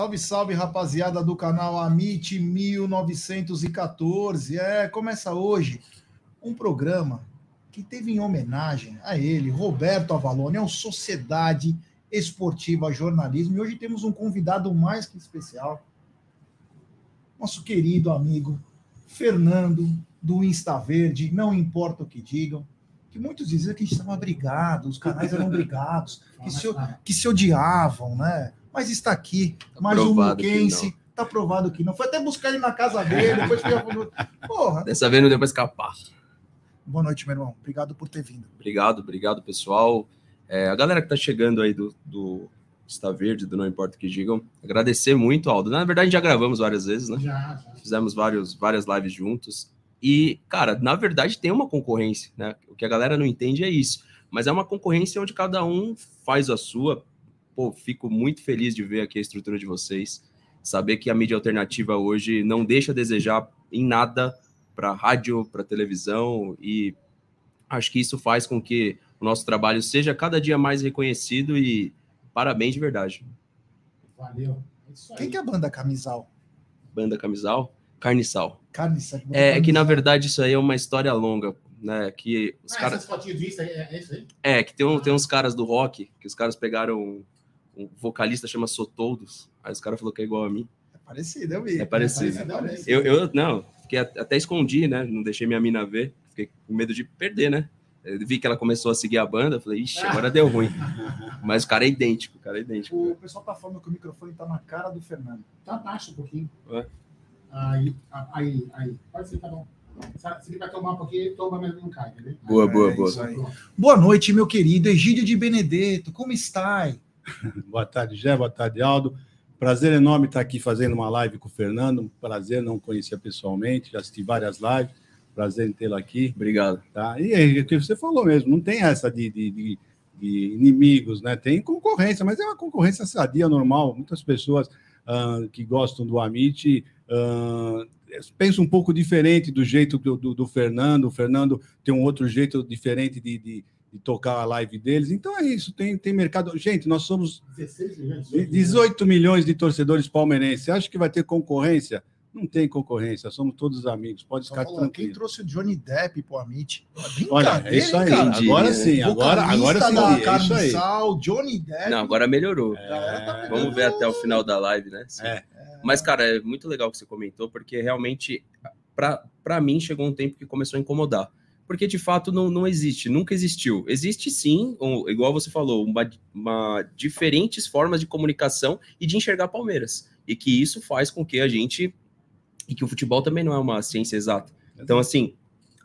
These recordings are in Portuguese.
Salve, salve, rapaziada do canal Amit 1914. É, começa hoje um programa que teve em homenagem a ele, Roberto Avalone, é o Sociedade Esportiva Jornalismo. E hoje temos um convidado mais que especial, nosso querido amigo Fernando, do Insta Verde, não importa o que digam, que muitos diziam que a gente estava brigado, os canais eram brigados, que se, que se odiavam, né? Mas está aqui, tá mais um Luquense, tá provado que não. Foi até buscar ele na casa dele, depois foi... Porra. Dessa vez não deu para escapar. Boa noite, meu irmão. Obrigado por ter vindo. Obrigado, obrigado, pessoal. É, a galera que está chegando aí do, do Está Verde, do Não Importa o que digam, agradecer muito, Aldo. Na verdade, já gravamos várias vezes, né? Já, já. Fizemos vários, várias lives juntos. E, cara, na verdade tem uma concorrência, né? O que a galera não entende é isso. Mas é uma concorrência onde cada um faz a sua. Pô, fico muito feliz de ver aqui a estrutura de vocês. Saber que a mídia alternativa hoje não deixa a desejar em nada para rádio, para televisão. E acho que isso faz com que o nosso trabalho seja cada dia mais reconhecido e parabéns de verdade. Valeu. É Quem que é a banda Camisal? Banda Camisal? Carniçal. Carniçal. É, é que na verdade isso aí é uma história longa, né? Que os ah, caras. É, é, isso aí? É, que tem, um, tem uns caras do rock que os caras pegaram um, vocalista chama Sotoldos. Aí os caras falaram que é igual a mim. É parecido, eu vi. É parecido. É parecido. Eu, eu não, fiquei até escondi, né? Não deixei minha mina ver. Fiquei com medo de perder, né? Eu vi que ela começou a seguir a banda, falei, ixi, agora deu ruim. Mas o cara é idêntico, o cara é idêntico. O pessoal tá falando que o microfone tá na cara do Fernando. Tá baixo um pouquinho. Ué? Aí, aí, aí. Pode ser, tá bom. Se ele vai tomar um pouquinho, toma, mas não cai, entendeu? Boa, boa, é, boa. Boa noite, meu querido Egídio de Benedetto. Como está? boa tarde, Jé. Boa tarde, Aldo. Prazer enorme estar aqui fazendo uma live com o Fernando. Prazer não conhecia pessoalmente, já assisti várias lives. Prazer em tê-lo aqui. Obrigado. Tá? E é o que você falou mesmo, não tem essa de, de, de, de inimigos, né? Tem concorrência, mas é uma concorrência sadia, normal. Muitas pessoas uh, que gostam do Amit Uh, penso um pouco diferente do jeito do, do, do, Fernando. O Fernando tem um outro jeito diferente de, de, tocar a live deles. Então é isso, tem, tem mercado. Gente, nós somos 16 milhões, 18 milhões de torcedores palmeirenses. Você acha que vai ter concorrência? Não tem concorrência, somos todos amigos, pode ficar falando, tranquilo. Quem trouxe o Johnny Depp pro Amit? Olha, é isso aí. Cara. Agora sim, agora, agora sim. Da é isso aí. Johnny Depp. Não, agora melhorou. É... Tá Vamos ver até o final da live, né? Sim. É. Mas, cara, é muito legal o que você comentou, porque realmente, para mim, chegou um tempo que começou a incomodar. Porque, de fato, não, não existe, nunca existiu. Existe sim, um, igual você falou, uma, uma, diferentes formas de comunicação e de enxergar Palmeiras. E que isso faz com que a gente. E que o futebol também não é uma ciência exata. Então, assim,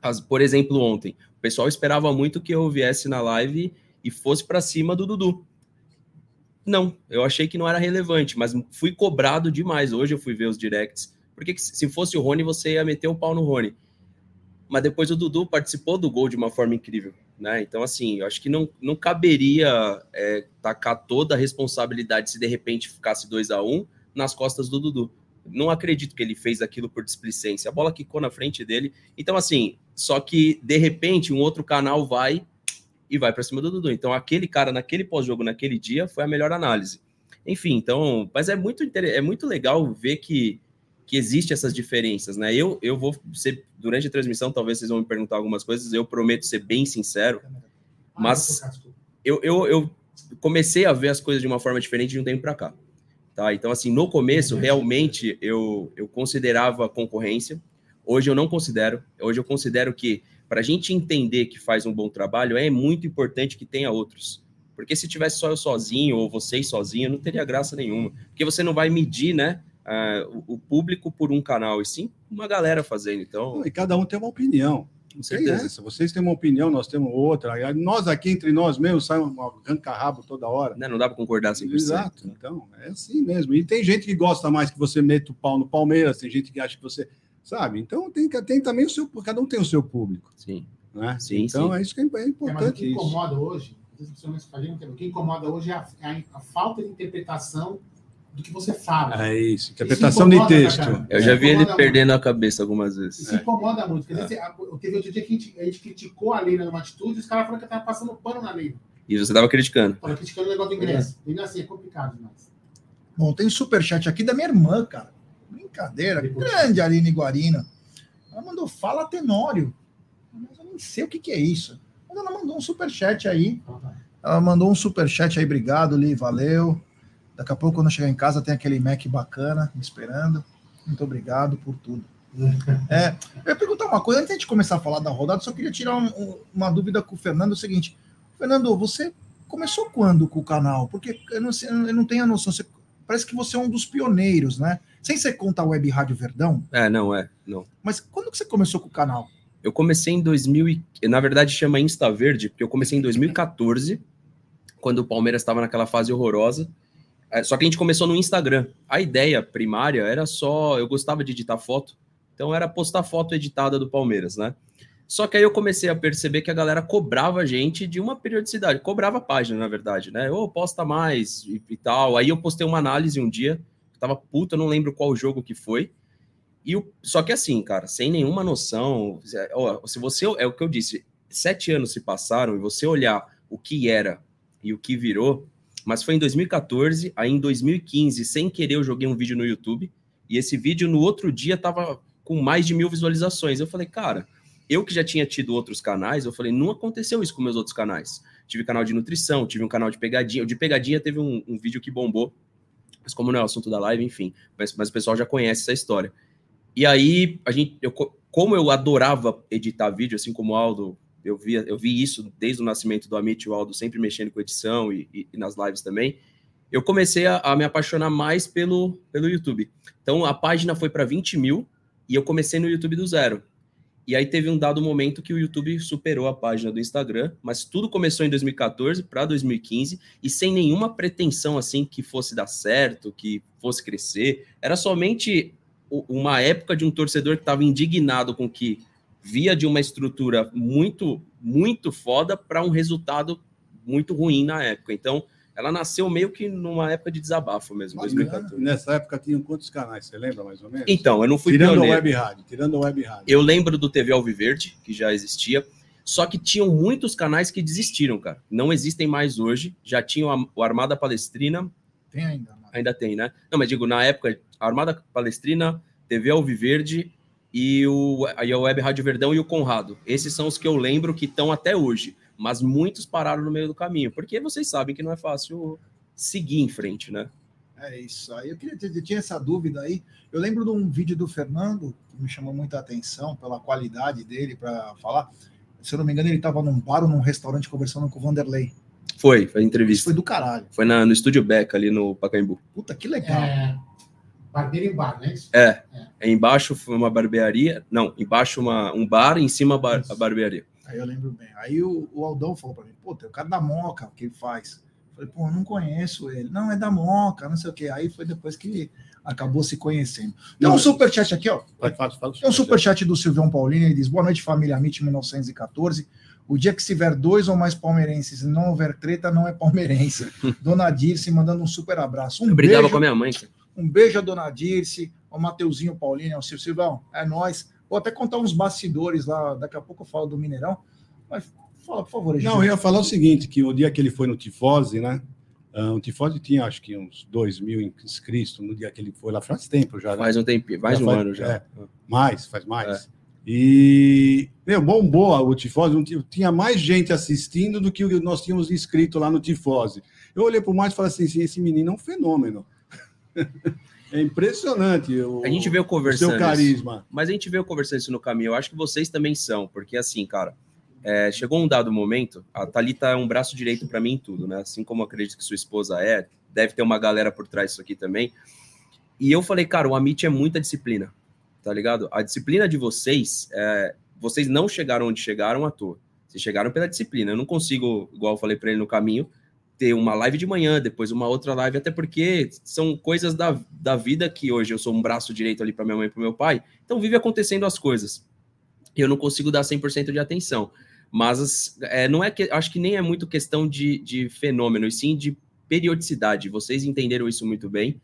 as, por exemplo, ontem, o pessoal esperava muito que eu viesse na live e fosse para cima do Dudu. Não, eu achei que não era relevante, mas fui cobrado demais. Hoje eu fui ver os directs. Porque se fosse o Rony, você ia meter o pau no Rony. Mas depois o Dudu participou do gol de uma forma incrível. Né? Então, assim, eu acho que não, não caberia é, tacar toda a responsabilidade se de repente ficasse 2 a 1 um, nas costas do Dudu. Não acredito que ele fez aquilo por displicência. A bola quicou na frente dele. Então, assim, só que de repente um outro canal vai e vai para cima do Dudu. Então, aquele cara naquele pós-jogo, naquele dia, foi a melhor análise. Enfim, então, mas é muito, é muito legal ver que, que existe essas diferenças, né? Eu, eu vou ser, durante a transmissão, talvez vocês vão me perguntar algumas coisas, eu prometo ser bem sincero, mas eu, eu, eu comecei a ver as coisas de uma forma diferente de um tempo para cá. Tá? Então, assim, no começo, realmente, eu, eu considerava concorrência. Hoje eu não considero. Hoje eu considero que para a gente entender que faz um bom trabalho, é muito importante que tenha outros. Porque se tivesse só eu sozinho ou vocês sozinhos, não teria graça nenhuma. Porque você não vai medir, né? Uh, o público por um canal, e sim uma galera fazendo. Então... E cada um tem uma opinião. Com certeza. Se vocês têm uma opinião, nós temos outra. Nós aqui, entre nós mesmos, sai um arranca-rabo toda hora. Não, né, não dá para concordar 100%. Exato. Então, é assim mesmo. E tem gente que gosta mais que você meta o pau no Palmeiras, tem gente que acha que você sabe? Então tem, tem também o seu, cada um tem o seu público. Sim. Né? sim então sim. é isso que é, é importante. É, o que incomoda hoje, o que incomoda hoje é a, é a, falta de interpretação do que você fala. É isso, interpretação de texto. Eu já vi ele perdendo muito. a cabeça algumas vezes. Isso é. incomoda muito. Quer dizer, é. teve outro dia que a gente, a gente criticou a lei numa atitude e os caras falaram que estava tá, tá, passando pano na lei. E você estava criticando. Estava criticando o negócio do ingresso. É. E assim, é complicado demais. Bom, tem superchat aqui da minha irmã, cara. Brincadeira. Grande Aline Guarina. Ela mandou fala Tenório. Mas eu nem sei o que, que é isso. Mas ela mandou um superchat aí. Ela mandou um superchat aí. Obrigado, Li. Valeu. Daqui a pouco, quando eu chegar em casa, tem aquele Mac bacana me esperando. Muito obrigado por tudo. É, eu ia perguntar uma coisa, antes de começar a falar da rodada, só queria tirar um, uma dúvida com o Fernando, é o seguinte, Fernando, você começou quando com o canal? Porque eu não, eu não tenho a noção, você, parece que você é um dos pioneiros, né? Sem ser conta a Web Rádio Verdão. É, não é, não. Mas quando que você começou com o canal? Eu comecei em 2000, e, na verdade chama Insta Verde, porque eu comecei em 2014, quando o Palmeiras estava naquela fase horrorosa, só que a gente começou no Instagram. A ideia primária era só, eu gostava de editar foto, então era postar foto editada do Palmeiras, né? Só que aí eu comecei a perceber que a galera cobrava a gente de uma periodicidade, cobrava a página, na verdade, né? Ou oh, posta mais e, e, tal. Aí eu postei uma análise um dia, tava puta, não lembro qual jogo que foi. E o, só que assim, cara, sem nenhuma noção, ó, se você é o que eu disse, sete anos se passaram e você olhar o que era e o que virou, mas foi em 2014, aí em 2015, sem querer, eu joguei um vídeo no YouTube e esse vídeo no outro dia tava com mais de mil visualizações. Eu falei, cara, eu que já tinha tido outros canais, eu falei, não aconteceu isso com meus outros canais. Tive canal de nutrição, tive um canal de pegadinha. De pegadinha teve um, um vídeo que bombou, mas como não é o assunto da live, enfim. Mas, mas o pessoal já conhece essa história. E aí, a gente, eu, como eu adorava editar vídeo, assim como o Aldo, eu, via, eu vi isso desde o nascimento do Amit, o Aldo sempre mexendo com edição e, e, e nas lives também. Eu comecei a, a, me apaixonar mais pelo, pelo YouTube. Então, a página foi para 20 mil e eu comecei no YouTube do zero. E aí teve um dado momento que o YouTube superou a página do Instagram, mas tudo começou em 2014 para 2015 e sem nenhuma pretensão assim que fosse dar certo, que fosse crescer. Era somente uma época de um torcedor que estava indignado com que via de uma estrutura muito muito foda para um resultado muito ruim na época. Então, ela nasceu meio que numa época de desabafo mesmo, 2014. Nessa época tinham quantos canais? Você lembra mais ou menos? Então, eu não fui tirando pioneiro. a web rádio, tirando a web rádio. Eu lembro do TV Alviverde, que já existia. Só que tinham muitos canais que desistiram, cara. Não existem mais hoje. Já tinham o Armada Palestrina. Tem ainda. Mano. Ainda tem, né? Não, mas digo, na época, Armada Palestrina, TV Alviverde e o, aí a Web Rádio Verdão e o Conrado. Esses são os que eu lembro que estão até hoje mas muitos pararam no meio do caminho, porque vocês sabem que não é fácil seguir em frente, né? É isso aí. Eu queria ter, eu tinha essa dúvida aí. Eu lembro de um vídeo do Fernando que me chamou muita atenção pela qualidade dele para falar. Se eu não me engano, ele estava num bar ou num restaurante conversando com o Vanderlei. Foi, foi entrevista. Isso foi do caralho. Foi na, no estúdio Beck ali no Pacaembu. Puta, que legal. É, barbeiro em bar, né? É. é. é. Embaixo foi uma barbearia. Não, embaixo uma, um bar, em cima a, bar, a barbearia. Aí eu lembro bem. Aí o, o Aldão falou para mim, pô, tem o cara da Moca, o que ele faz? Eu falei, pô, não conheço ele. Não, é da Moca, não sei o quê. Aí foi depois que acabou se conhecendo. Tem um superchat aqui, ó. Tem um superchat do Silvião Paulino, ele diz, boa noite, família MIT 1914. O dia que se tiver dois ou mais palmeirenses e não houver treta, não é palmeirense. Dona Dirce mandando um super abraço. Um eu brigava beijo, com a minha mãe. Um beijo a Dona Dirce, ao Mateuzinho Paulino, ao Silvão. É nós. Vou até contar uns bastidores lá, daqui a pouco eu falo do Mineirão. Mas fala, por favor. Não, eu ia falar o seguinte, que o dia que ele foi no Tifose, né? Uh, o Tifose tinha, acho que uns 2 mil inscritos no dia que ele foi lá, faz tempo já. Né? Faz um tempo, mais já um faz, ano já. É, mais, faz mais. É. E, meu, bombou o Tifose, tinha mais gente assistindo do que nós tínhamos inscrito lá no Tifose. Eu olhei para o Márcio e falei assim, esse menino é um fenômeno. É impressionante o, a gente veio conversando seu carisma. Isso, mas a gente veio conversando isso no caminho. Eu acho que vocês também são, porque assim, cara, é, chegou um dado momento, a Thalita é um braço direito para mim em tudo, né? Assim como acredito que sua esposa é, deve ter uma galera por trás disso aqui também. E eu falei, cara, o Amit é muita disciplina, tá ligado? A disciplina de vocês, é, vocês não chegaram onde chegaram à toa. Vocês chegaram pela disciplina. Eu não consigo, igual eu falei para ele no caminho, ter uma live de manhã, depois uma outra live, até porque são coisas da, da vida que hoje eu sou um braço direito ali para minha mãe e para meu pai, então vive acontecendo as coisas. Eu não consigo dar 100% de atenção. Mas é, não é que acho que nem é muito questão de, de fenômeno, e sim de periodicidade. Vocês entenderam isso muito bem.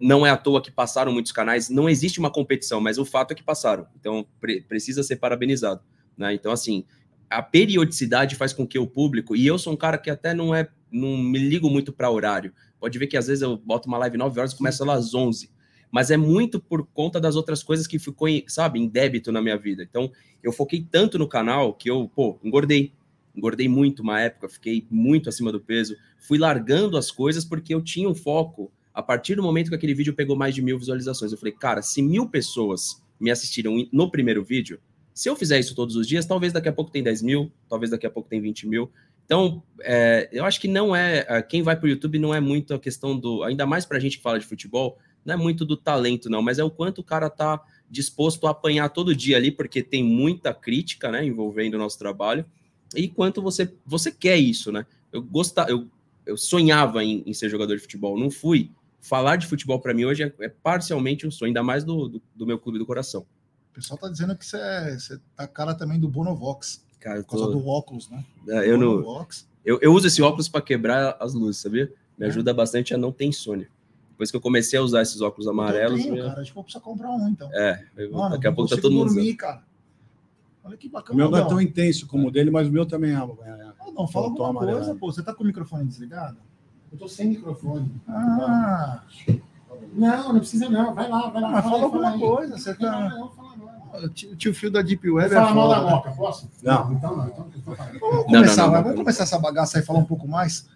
Não é à toa que passaram muitos canais, não existe uma competição, mas o fato é que passaram. Então pre precisa ser parabenizado. Né? Então, assim, a periodicidade faz com que o público, e eu sou um cara que até não é não me ligo muito para horário. Pode ver que às vezes eu boto uma live 9 horas e começo lá às 11. Mas é muito por conta das outras coisas que ficou, sabe, em débito na minha vida. Então, eu foquei tanto no canal que eu, pô, engordei. Engordei muito uma época, fiquei muito acima do peso. Fui largando as coisas porque eu tinha um foco. A partir do momento que aquele vídeo pegou mais de mil visualizações, eu falei, cara, se mil pessoas me assistiram no primeiro vídeo, se eu fizer isso todos os dias, talvez daqui a pouco tem 10 mil, talvez daqui a pouco tem 20 mil. Então, é, eu acho que não é. é quem vai para o YouTube não é muito a questão do. Ainda mais para a gente que fala de futebol, não é muito do talento, não, mas é o quanto o cara tá disposto a apanhar todo dia ali, porque tem muita crítica, né, envolvendo o nosso trabalho, e quanto você, você quer isso, né? Eu gostava, eu, eu sonhava em, em ser jogador de futebol, não fui. Falar de futebol para mim hoje é, é, parcialmente um sonho, ainda mais do, do, do meu clube do coração. O pessoal tá dizendo que você, é, tá cara também do Bonovox. Cara, por causa tô... do óculos, né? É, eu, não, eu, eu uso esse óculos para quebrar as luzes, sabia? Me é. ajuda bastante a não ter insônia. Depois que eu comecei a usar esses óculos amarelos. Eu tenho, cara. Acho que vou precisar comprar um, então. É, Mano, daqui a pouco tá todo mundo. Dormir, cara. Olha que bacana. O meu não é tão intenso como o dele, mas o meu também é. é ah, não, fala alguma amarelo. coisa, pô. Você tá com o microfone desligado? Eu tô sem microfone. Ah. Não, não precisa não. Vai lá, vai lá. Ah, fala, fala alguma fala coisa. Você tá. Não, não, fala não. O tio Fio da Deep Web. Fala é mal da Moca, posso? Não. Então não. Então, vamos começar, não, não, vamos começar essa bagaça aí, falar um pouco mais.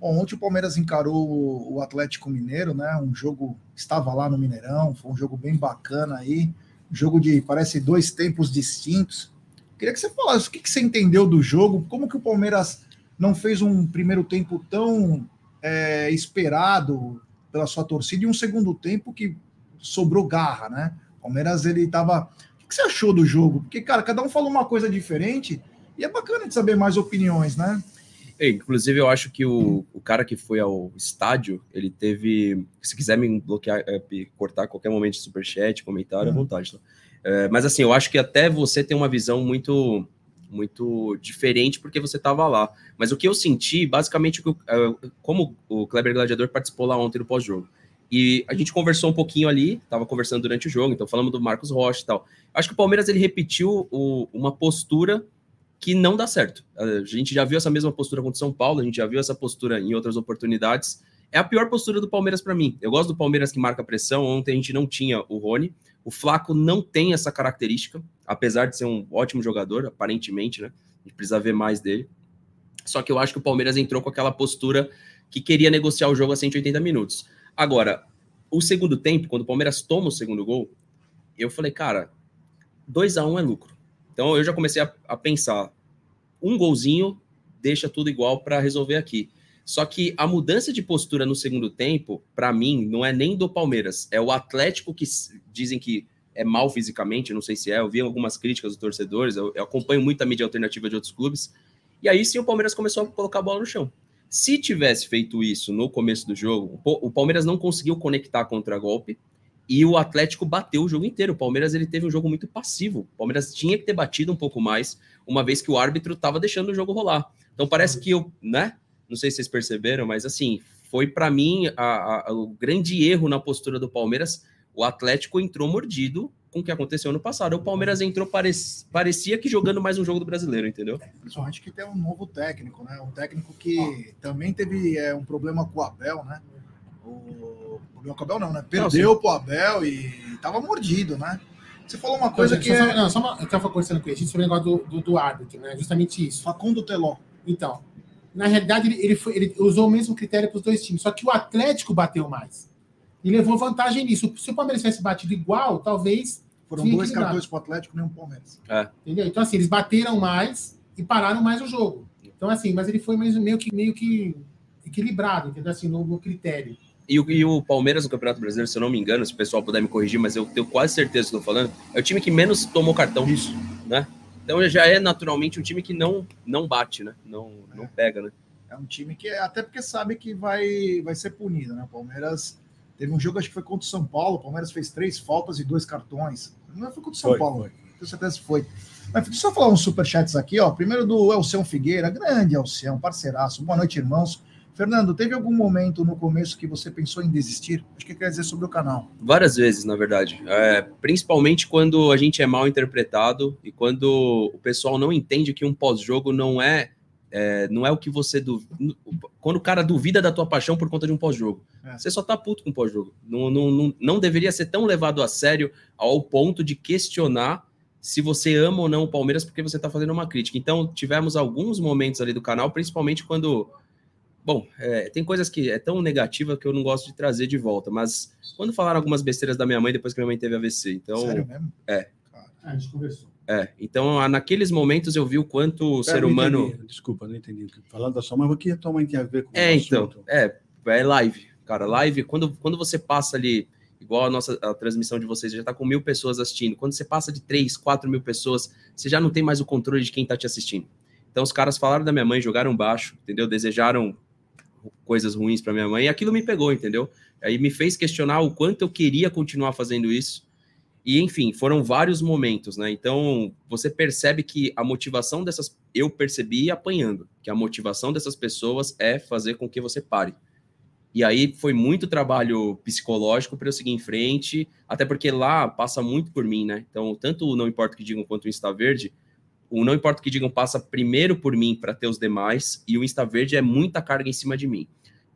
Bom, ontem o Palmeiras encarou o Atlético Mineiro, né? Um jogo estava lá no Mineirão, foi um jogo bem bacana aí, jogo de parece dois tempos distintos. Queria que você falasse o que, que você entendeu do jogo, como que o Palmeiras não fez um primeiro tempo tão é, esperado pela sua torcida e um segundo tempo que sobrou garra, né? O Palmeiras ele estava. O que você achou do jogo? Porque cara, cada um falou uma coisa diferente e é bacana de saber mais opiniões, né? É, inclusive, eu acho que o, o cara que foi ao estádio, ele teve. Se quiser me bloquear, é, cortar qualquer momento de superchat, comentário, uhum. à vontade. Tá? É, mas assim, eu acho que até você tem uma visão muito muito diferente porque você estava lá. Mas o que eu senti, basicamente, é, como o Kleber Gladiador participou lá ontem no pós-jogo. E a gente conversou um pouquinho ali, estava conversando durante o jogo, então falamos do Marcos Rocha e tal. Acho que o Palmeiras ele repetiu o, uma postura que não dá certo. A gente já viu essa mesma postura contra o São Paulo, a gente já viu essa postura em outras oportunidades. É a pior postura do Palmeiras para mim. Eu gosto do Palmeiras que marca pressão. Ontem a gente não tinha o Rony. O Flaco não tem essa característica, apesar de ser um ótimo jogador, aparentemente, né? A gente precisa ver mais dele. Só que eu acho que o Palmeiras entrou com aquela postura que queria negociar o jogo a 180 minutos. Agora, o segundo tempo, quando o Palmeiras toma o segundo gol, eu falei, cara, 2 a 1 um é lucro. Então eu já comecei a, a pensar, um golzinho deixa tudo igual para resolver aqui. Só que a mudança de postura no segundo tempo, para mim, não é nem do Palmeiras, é o Atlético que dizem que é mal fisicamente, não sei se é, eu vi algumas críticas dos torcedores, eu, eu acompanho muito a mídia alternativa de outros clubes, e aí sim o Palmeiras começou a colocar a bola no chão. Se tivesse feito isso no começo do jogo, o Palmeiras não conseguiu conectar contra golpe, e o Atlético bateu o jogo inteiro. O Palmeiras ele teve um jogo muito passivo. O Palmeiras tinha que ter batido um pouco mais, uma vez que o árbitro estava deixando o jogo rolar. Então parece que eu, né? Não sei se vocês perceberam, mas assim, foi para mim a, a, o grande erro na postura do Palmeiras. O Atlético entrou mordido com o que aconteceu no passado. O Palmeiras entrou, parecia que jogando mais um jogo do brasileiro, entendeu? Principalmente que tem um novo técnico, né? Um técnico que também teve é, um problema com o Abel, né? O, o Abel não, né? Perdeu não, pro Abel e tava mordido, né? Você falou uma coisa então, que. Só, é... Não, só uma, eu tava conversando com ele sobre o negócio do, do, do, árbitro, né? Justamente isso. Facundo Teló. Então, na realidade, ele, ele, foi, ele usou o mesmo critério para os dois times, só que o Atlético bateu mais. E levou vantagem nisso. Se o Palmeiras tivesse batido igual, talvez. Foram dois cartões para o Atlético, nem um Palmeiras. É. Entendeu? Então, assim, eles bateram mais e pararam mais o jogo. Então, assim, mas ele foi meio que, meio que equilibrado, entendeu? Assim, no, no critério. E o, e o, Palmeiras no Campeonato Brasileiro, se eu não me engano, se o pessoal puder me corrigir, mas eu tenho quase certeza que estou falando, é o time que menos tomou cartão. Isso. Né? Então já é naturalmente um time que não, não bate, né? Não, não é. pega, né? É um time que, até porque sabe que vai, vai ser punido, né? O Palmeiras teve um jogo, acho que foi contra o São Paulo, o Palmeiras fez três faltas e dois cartões. Não foi contra o São foi, Paulo, foi. tenho certeza que foi. Mas deixa eu falar uns superchats aqui, ó. Primeiro do Elcião Figueira, grande Elcião, parceiraço. Boa noite, irmãos. Fernando, teve algum momento no começo que você pensou em desistir? O que quer dizer sobre o canal? Várias vezes, na verdade. É, principalmente quando a gente é mal interpretado e quando o pessoal não entende que um pós-jogo não é é, não é o que você duvida. Quando o cara duvida da tua paixão por conta de um pós-jogo. É. Você só tá puto com o pós-jogo. Não, não, não, não deveria ser tão levado a sério ao ponto de questionar se você ama ou não o Palmeiras porque você tá fazendo uma crítica. Então, tivemos alguns momentos ali do canal, principalmente quando. Bom, é, tem coisas que é tão negativa que eu não gosto de trazer de volta, mas quando falaram algumas besteiras da minha mãe depois que minha mãe teve AVC. Então, Sério mesmo? É. a gente conversou. É, então naqueles momentos eu vi o quanto o ser humano. Entendi. Desculpa, não entendi. Falando da sua mãe, o que a tua mãe tem a ver com É, então, é, é live, cara. Live, quando, quando você passa ali, igual a nossa a transmissão de vocês, já tá com mil pessoas assistindo. Quando você passa de três, quatro mil pessoas, você já não tem mais o controle de quem tá te assistindo. Então os caras falaram da minha mãe, jogaram baixo, entendeu? Desejaram coisas ruins para minha mãe, e aquilo me pegou, entendeu? Aí me fez questionar o quanto eu queria continuar fazendo isso e enfim, foram vários momentos, né? Então você percebe que a motivação dessas. Eu percebi apanhando que a motivação dessas pessoas é fazer com que você pare. E aí foi muito trabalho psicológico para eu seguir em frente, até porque lá passa muito por mim, né? Então, tanto o Não Importa o que Digam quanto o Insta Verde, o Não Importa o que Digam passa primeiro por mim para ter os demais, e o Insta Verde é muita carga em cima de mim.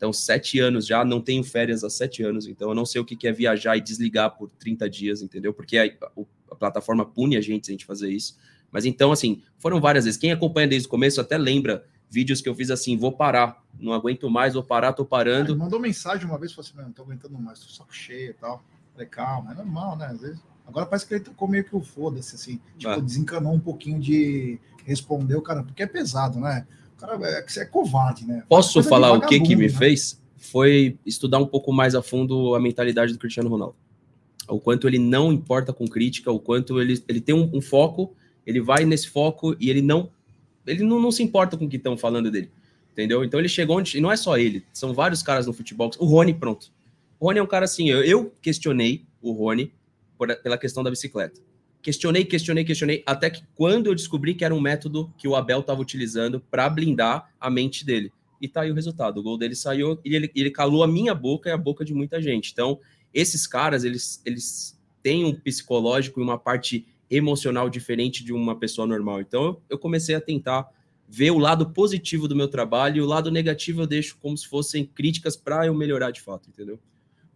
Então, sete anos já, não tenho férias há sete anos, então eu não sei o que é viajar e desligar por 30 dias, entendeu? Porque a, a plataforma pune a gente se a gente fazer isso. Mas então, assim, foram várias vezes. Quem acompanha desde o começo até lembra vídeos que eu fiz assim, vou parar, não aguento mais, vou parar, tô parando. Mandou mensagem uma vez, falou assim, não, tô aguentando mais, tô saco cheio e tal. Falei, calma, é normal, né? Às vezes... Agora parece que ele tocou meio que o foda-se, assim, tipo, ah. desencanou um pouquinho de responder o cara, porque é pesado, né? Cara é, é covarde, né? Posso falar o que que me né? fez? Foi estudar um pouco mais a fundo a mentalidade do Cristiano Ronaldo. O quanto ele não importa com crítica, o quanto ele, ele tem um, um foco, ele vai nesse foco e ele não ele não, não se importa com o que estão falando dele. Entendeu? Então ele chegou onde. E não é só ele, são vários caras no futebol. O Rony, pronto. O Rony é um cara assim. Eu, eu questionei o Rony por, pela questão da bicicleta. Questionei, questionei, questionei, até que quando eu descobri que era um método que o Abel estava utilizando para blindar a mente dele. E tá aí o resultado. O gol dele saiu e ele, ele calou a minha boca e a boca de muita gente. Então, esses caras, eles, eles têm um psicológico e uma parte emocional diferente de uma pessoa normal. Então, eu comecei a tentar ver o lado positivo do meu trabalho e o lado negativo eu deixo como se fossem críticas para eu melhorar de fato, entendeu?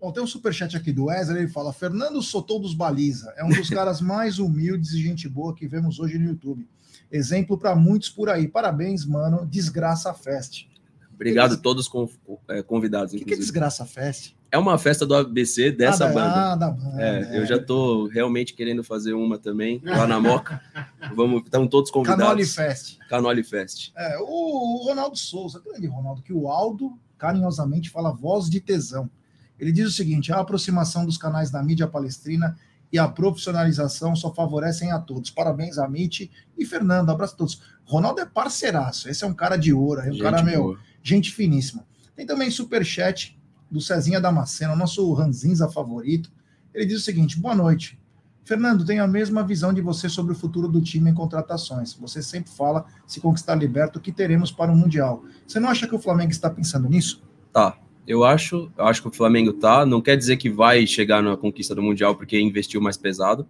Bom, tem um superchat aqui do Wesley, ele fala: Fernando Sotou dos Baliza é um dos caras mais humildes e gente boa que vemos hoje no YouTube. Exemplo para muitos por aí. Parabéns, mano. Desgraça Fest. Obrigado a todos os é, convidados. O que, que, é Desgraça Fest? É uma festa do ABC dessa ah, banda. Ah, da banda. É, é. Eu já estou realmente querendo fazer uma também, lá na Moca. Vamos, estão todos convidados. Canoli Fest. Canoli Fest. É, o Ronaldo Souza, grande Ronaldo, que o Aldo carinhosamente fala voz de tesão. Ele diz o seguinte: a aproximação dos canais da mídia palestrina e a profissionalização só favorecem a todos. Parabéns, Amit e Fernando. Abraço a todos. Ronaldo é parceiraço. Esse é um cara de ouro. É um gente cara, meu, boa. gente finíssima. Tem também superchat do Cezinha Damasceno, nosso ranzinza favorito. Ele diz o seguinte: boa noite. Fernando, tenho a mesma visão de você sobre o futuro do time em contratações. Você sempre fala, se conquistar liberto, o que teremos para o Mundial. Você não acha que o Flamengo está pensando nisso? Tá, eu acho, eu acho que o Flamengo tá. Não quer dizer que vai chegar na conquista do Mundial porque investiu mais pesado,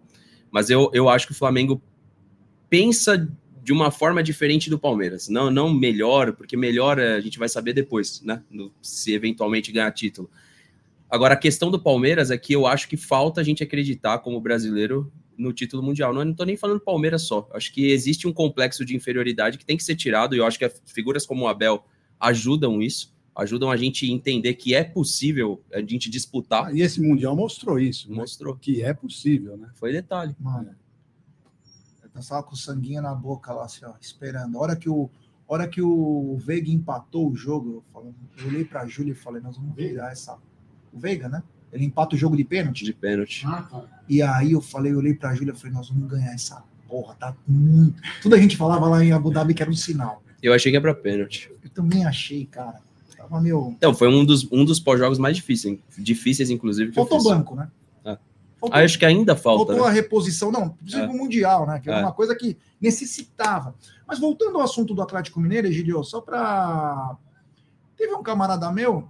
mas eu, eu acho que o Flamengo pensa de uma forma diferente do Palmeiras. Não, não melhor, porque melhor a gente vai saber depois, né? No, se eventualmente ganhar título. Agora, a questão do Palmeiras é que eu acho que falta a gente acreditar como brasileiro no título mundial. Não, estou nem falando Palmeiras só. Acho que existe um complexo de inferioridade que tem que ser tirado, e eu acho que figuras como o Abel ajudam isso ajudam a gente a entender que é possível a gente disputar. Ah, e esse Mundial mostrou isso. Né? Mostrou. Né? Que é possível, né? Foi detalhe. Mano, eu tava com o sanguinho na boca lá, assim, ó, esperando. A hora que o, hora que o Veiga empatou o jogo, eu, falei, eu olhei pra Júlia e falei, nós vamos virar essa. O Veiga, né? Ele empata o jogo de pênalti. De pênalti. Ah, e aí eu falei, eu olhei pra Júlia e falei, nós vamos ganhar essa porra, tá muito. Tudo a gente falava lá em Abu Dhabi que era um sinal. Eu achei que era pra pênalti. Eu também achei, cara. Tava meu... Então, foi um dos, um dos pós-jogos mais difíceis, difíceis, inclusive. Faltou banco, né? É. Faltou, Acho que ainda falta. Faltou né? a reposição, não, precisa é. Mundial, né? Que era é. uma coisa que necessitava. Mas voltando ao assunto do Atlético Mineiro, Egidio, só para. Teve um camarada meu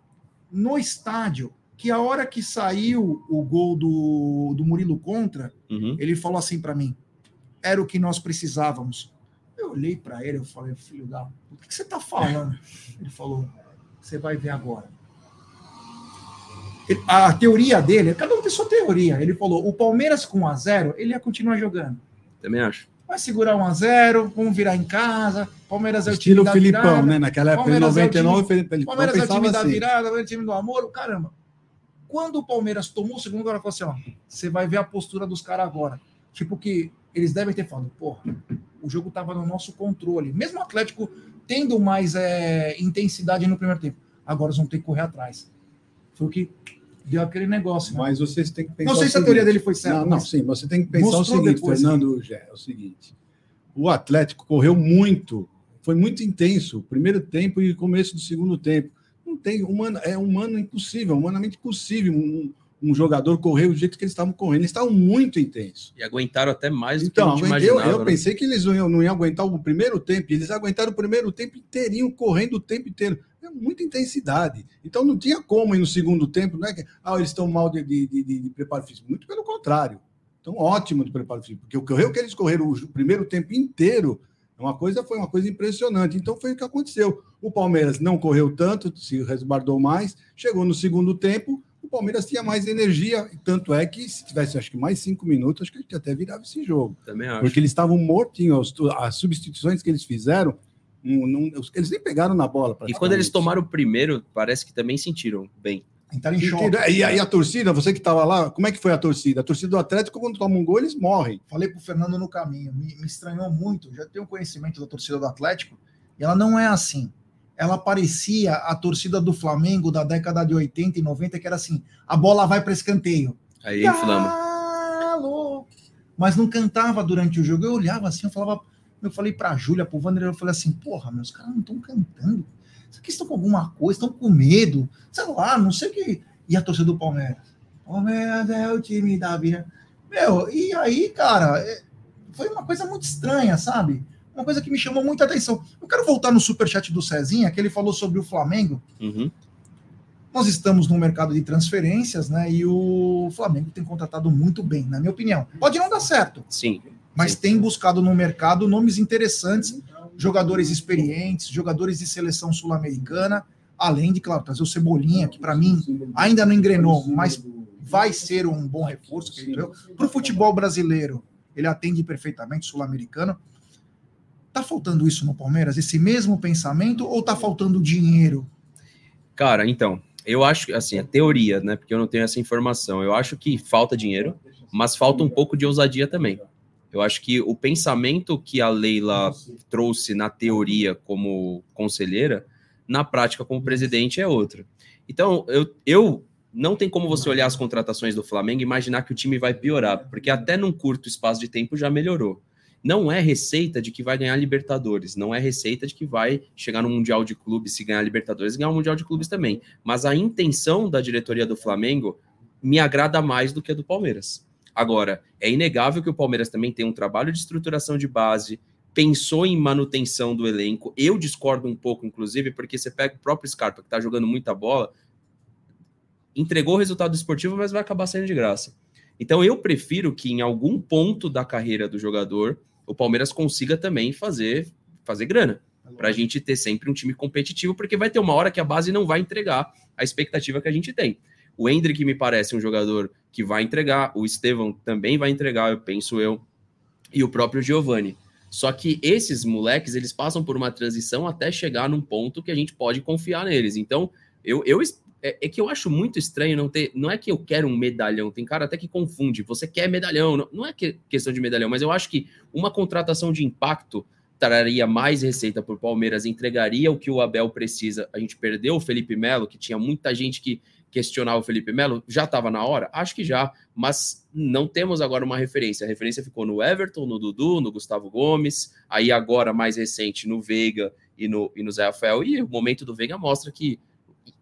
no estádio que a hora que saiu o gol do, do Murilo contra, uhum. ele falou assim para mim: era o que nós precisávamos. Eu eu olhei para ele, eu falei, filho da. O que, que você tá falando? Ele falou, você vai ver agora. Ele, a teoria dele, cada um tem sua teoria. Ele falou: o Palmeiras com 1 a 0 ele ia continuar jogando. Também acho. Vai segurar 1 a 0 vamos virar em casa. Palmeiras é o Estilo time da Filipão, virada. né? Naquela época, em 99, é time, ele Palmeiras é o time da assim. virada, é o time do amor. Caramba. Quando o Palmeiras tomou o segundo, agora falou assim: ó, você vai ver a postura dos caras agora. Tipo que eles devem ter falado, porra, o jogo estava no nosso controle. Mesmo o Atlético tendo mais é, intensidade no primeiro tempo. Agora eles vão ter que correr atrás. Foi o que deu aquele negócio. Né? Mas vocês têm que pensar. Não sei se a teoria dele foi certa. Não, não, sim, você tem que pensar o seguinte, Fernando, Gé, é o seguinte. O Atlético correu muito, foi muito intenso, primeiro tempo e começo do segundo tempo. Não tem, humano, é humano impossível, humanamente impossível um, um jogador correr do jeito que eles estavam correndo. Eles estavam muito intensos. E aguentaram até mais do então, que a gente imaginava. Eu, eu né? pensei que eles não iam, não iam aguentar o primeiro tempo, eles aguentaram o primeiro tempo inteirinho, correndo o tempo inteiro é muita intensidade. Então não tinha como ir no segundo tempo, não é que ah, eles estão mal de, de, de, de preparo físico. Muito pelo contrário. Estão ótimo de preparo físico. Porque o correu que eles correram o primeiro tempo inteiro é uma coisa, foi uma coisa impressionante. Então foi o que aconteceu. O Palmeiras não correu tanto, se resguardou mais, chegou no segundo tempo, o Palmeiras tinha mais energia, tanto é que se tivesse acho que mais cinco minutos, acho que a gente até virava esse jogo. Também acho. Porque eles estavam mortinhos, as substituições que eles fizeram não, não, eles nem pegaram na bola. E quando eles tomaram o primeiro, parece que também sentiram bem. Entraram em choque. E, aí a torcida, você que estava lá, como é que foi a torcida? A torcida do Atlético, quando toma um gol, eles morrem. Falei pro Fernando no caminho, me, me estranhou muito. Já tenho conhecimento da torcida do Atlético, e ela não é assim. Ela parecia a torcida do Flamengo da década de 80 e 90, que era assim: a bola vai para escanteio. Aí inflama. Mas não cantava durante o jogo. Eu olhava assim, eu falava eu falei pra Júlia, pro Wander, eu falei assim, porra, meus caras não estão cantando. Será que estão com alguma coisa? Estão com medo? Sei lá, não sei o que. E a torcida do Palmeiras? Palmeiras é o time da vida. Meu, e aí, cara, é, foi uma coisa muito estranha, sabe? Uma coisa que me chamou muita atenção. Eu quero voltar no superchat do Cezinha, que ele falou sobre o Flamengo. Uhum. Nós estamos no mercado de transferências, né? E o Flamengo tem contratado muito bem, na minha opinião. Pode não dar certo. Sim mas tem buscado no mercado nomes interessantes, jogadores experientes, jogadores de seleção sul-americana, além de, claro, trazer o Cebolinha, que para mim ainda não engrenou, mas vai ser um bom reforço, Para o futebol brasileiro, ele atende perfeitamente sul-americano. Tá faltando isso no Palmeiras, esse mesmo pensamento, ou tá faltando dinheiro? Cara, então, eu acho, assim, a teoria, né, porque eu não tenho essa informação, eu acho que falta dinheiro, mas falta um pouco de ousadia também. Eu acho que o pensamento que a Leila trouxe na teoria como conselheira, na prática como presidente é outra. Então, eu, eu não tem como você olhar as contratações do Flamengo e imaginar que o time vai piorar, porque até num curto espaço de tempo já melhorou. Não é receita de que vai ganhar Libertadores, não é receita de que vai chegar no Mundial de Clubes se ganhar Libertadores ganhar o Mundial de Clubes também. Mas a intenção da diretoria do Flamengo me agrada mais do que a do Palmeiras. Agora, é inegável que o Palmeiras também tem um trabalho de estruturação de base, pensou em manutenção do elenco. Eu discordo um pouco, inclusive, porque você pega o próprio Scarpa, que está jogando muita bola, entregou o resultado esportivo, mas vai acabar saindo de graça. Então, eu prefiro que em algum ponto da carreira do jogador, o Palmeiras consiga também fazer, fazer grana. Para a gente ter sempre um time competitivo, porque vai ter uma hora que a base não vai entregar a expectativa que a gente tem. O Hendrick me parece um jogador que vai entregar, o Estevão também vai entregar, eu penso eu, e o próprio Giovani. Só que esses moleques, eles passam por uma transição até chegar num ponto que a gente pode confiar neles. Então, eu, eu é, é, que eu acho muito estranho não ter. Não é que eu quero um medalhão, tem cara até que confunde. Você quer medalhão, não, não é que, questão de medalhão, mas eu acho que uma contratação de impacto traria mais receita para o Palmeiras, entregaria o que o Abel precisa. A gente perdeu o Felipe Melo, que tinha muita gente que questionar o Felipe Melo? Já estava na hora? Acho que já, mas não temos agora uma referência. A referência ficou no Everton, no Dudu, no Gustavo Gomes, aí agora mais recente no Veiga e no, e no Zé Rafael. E o momento do Veiga mostra que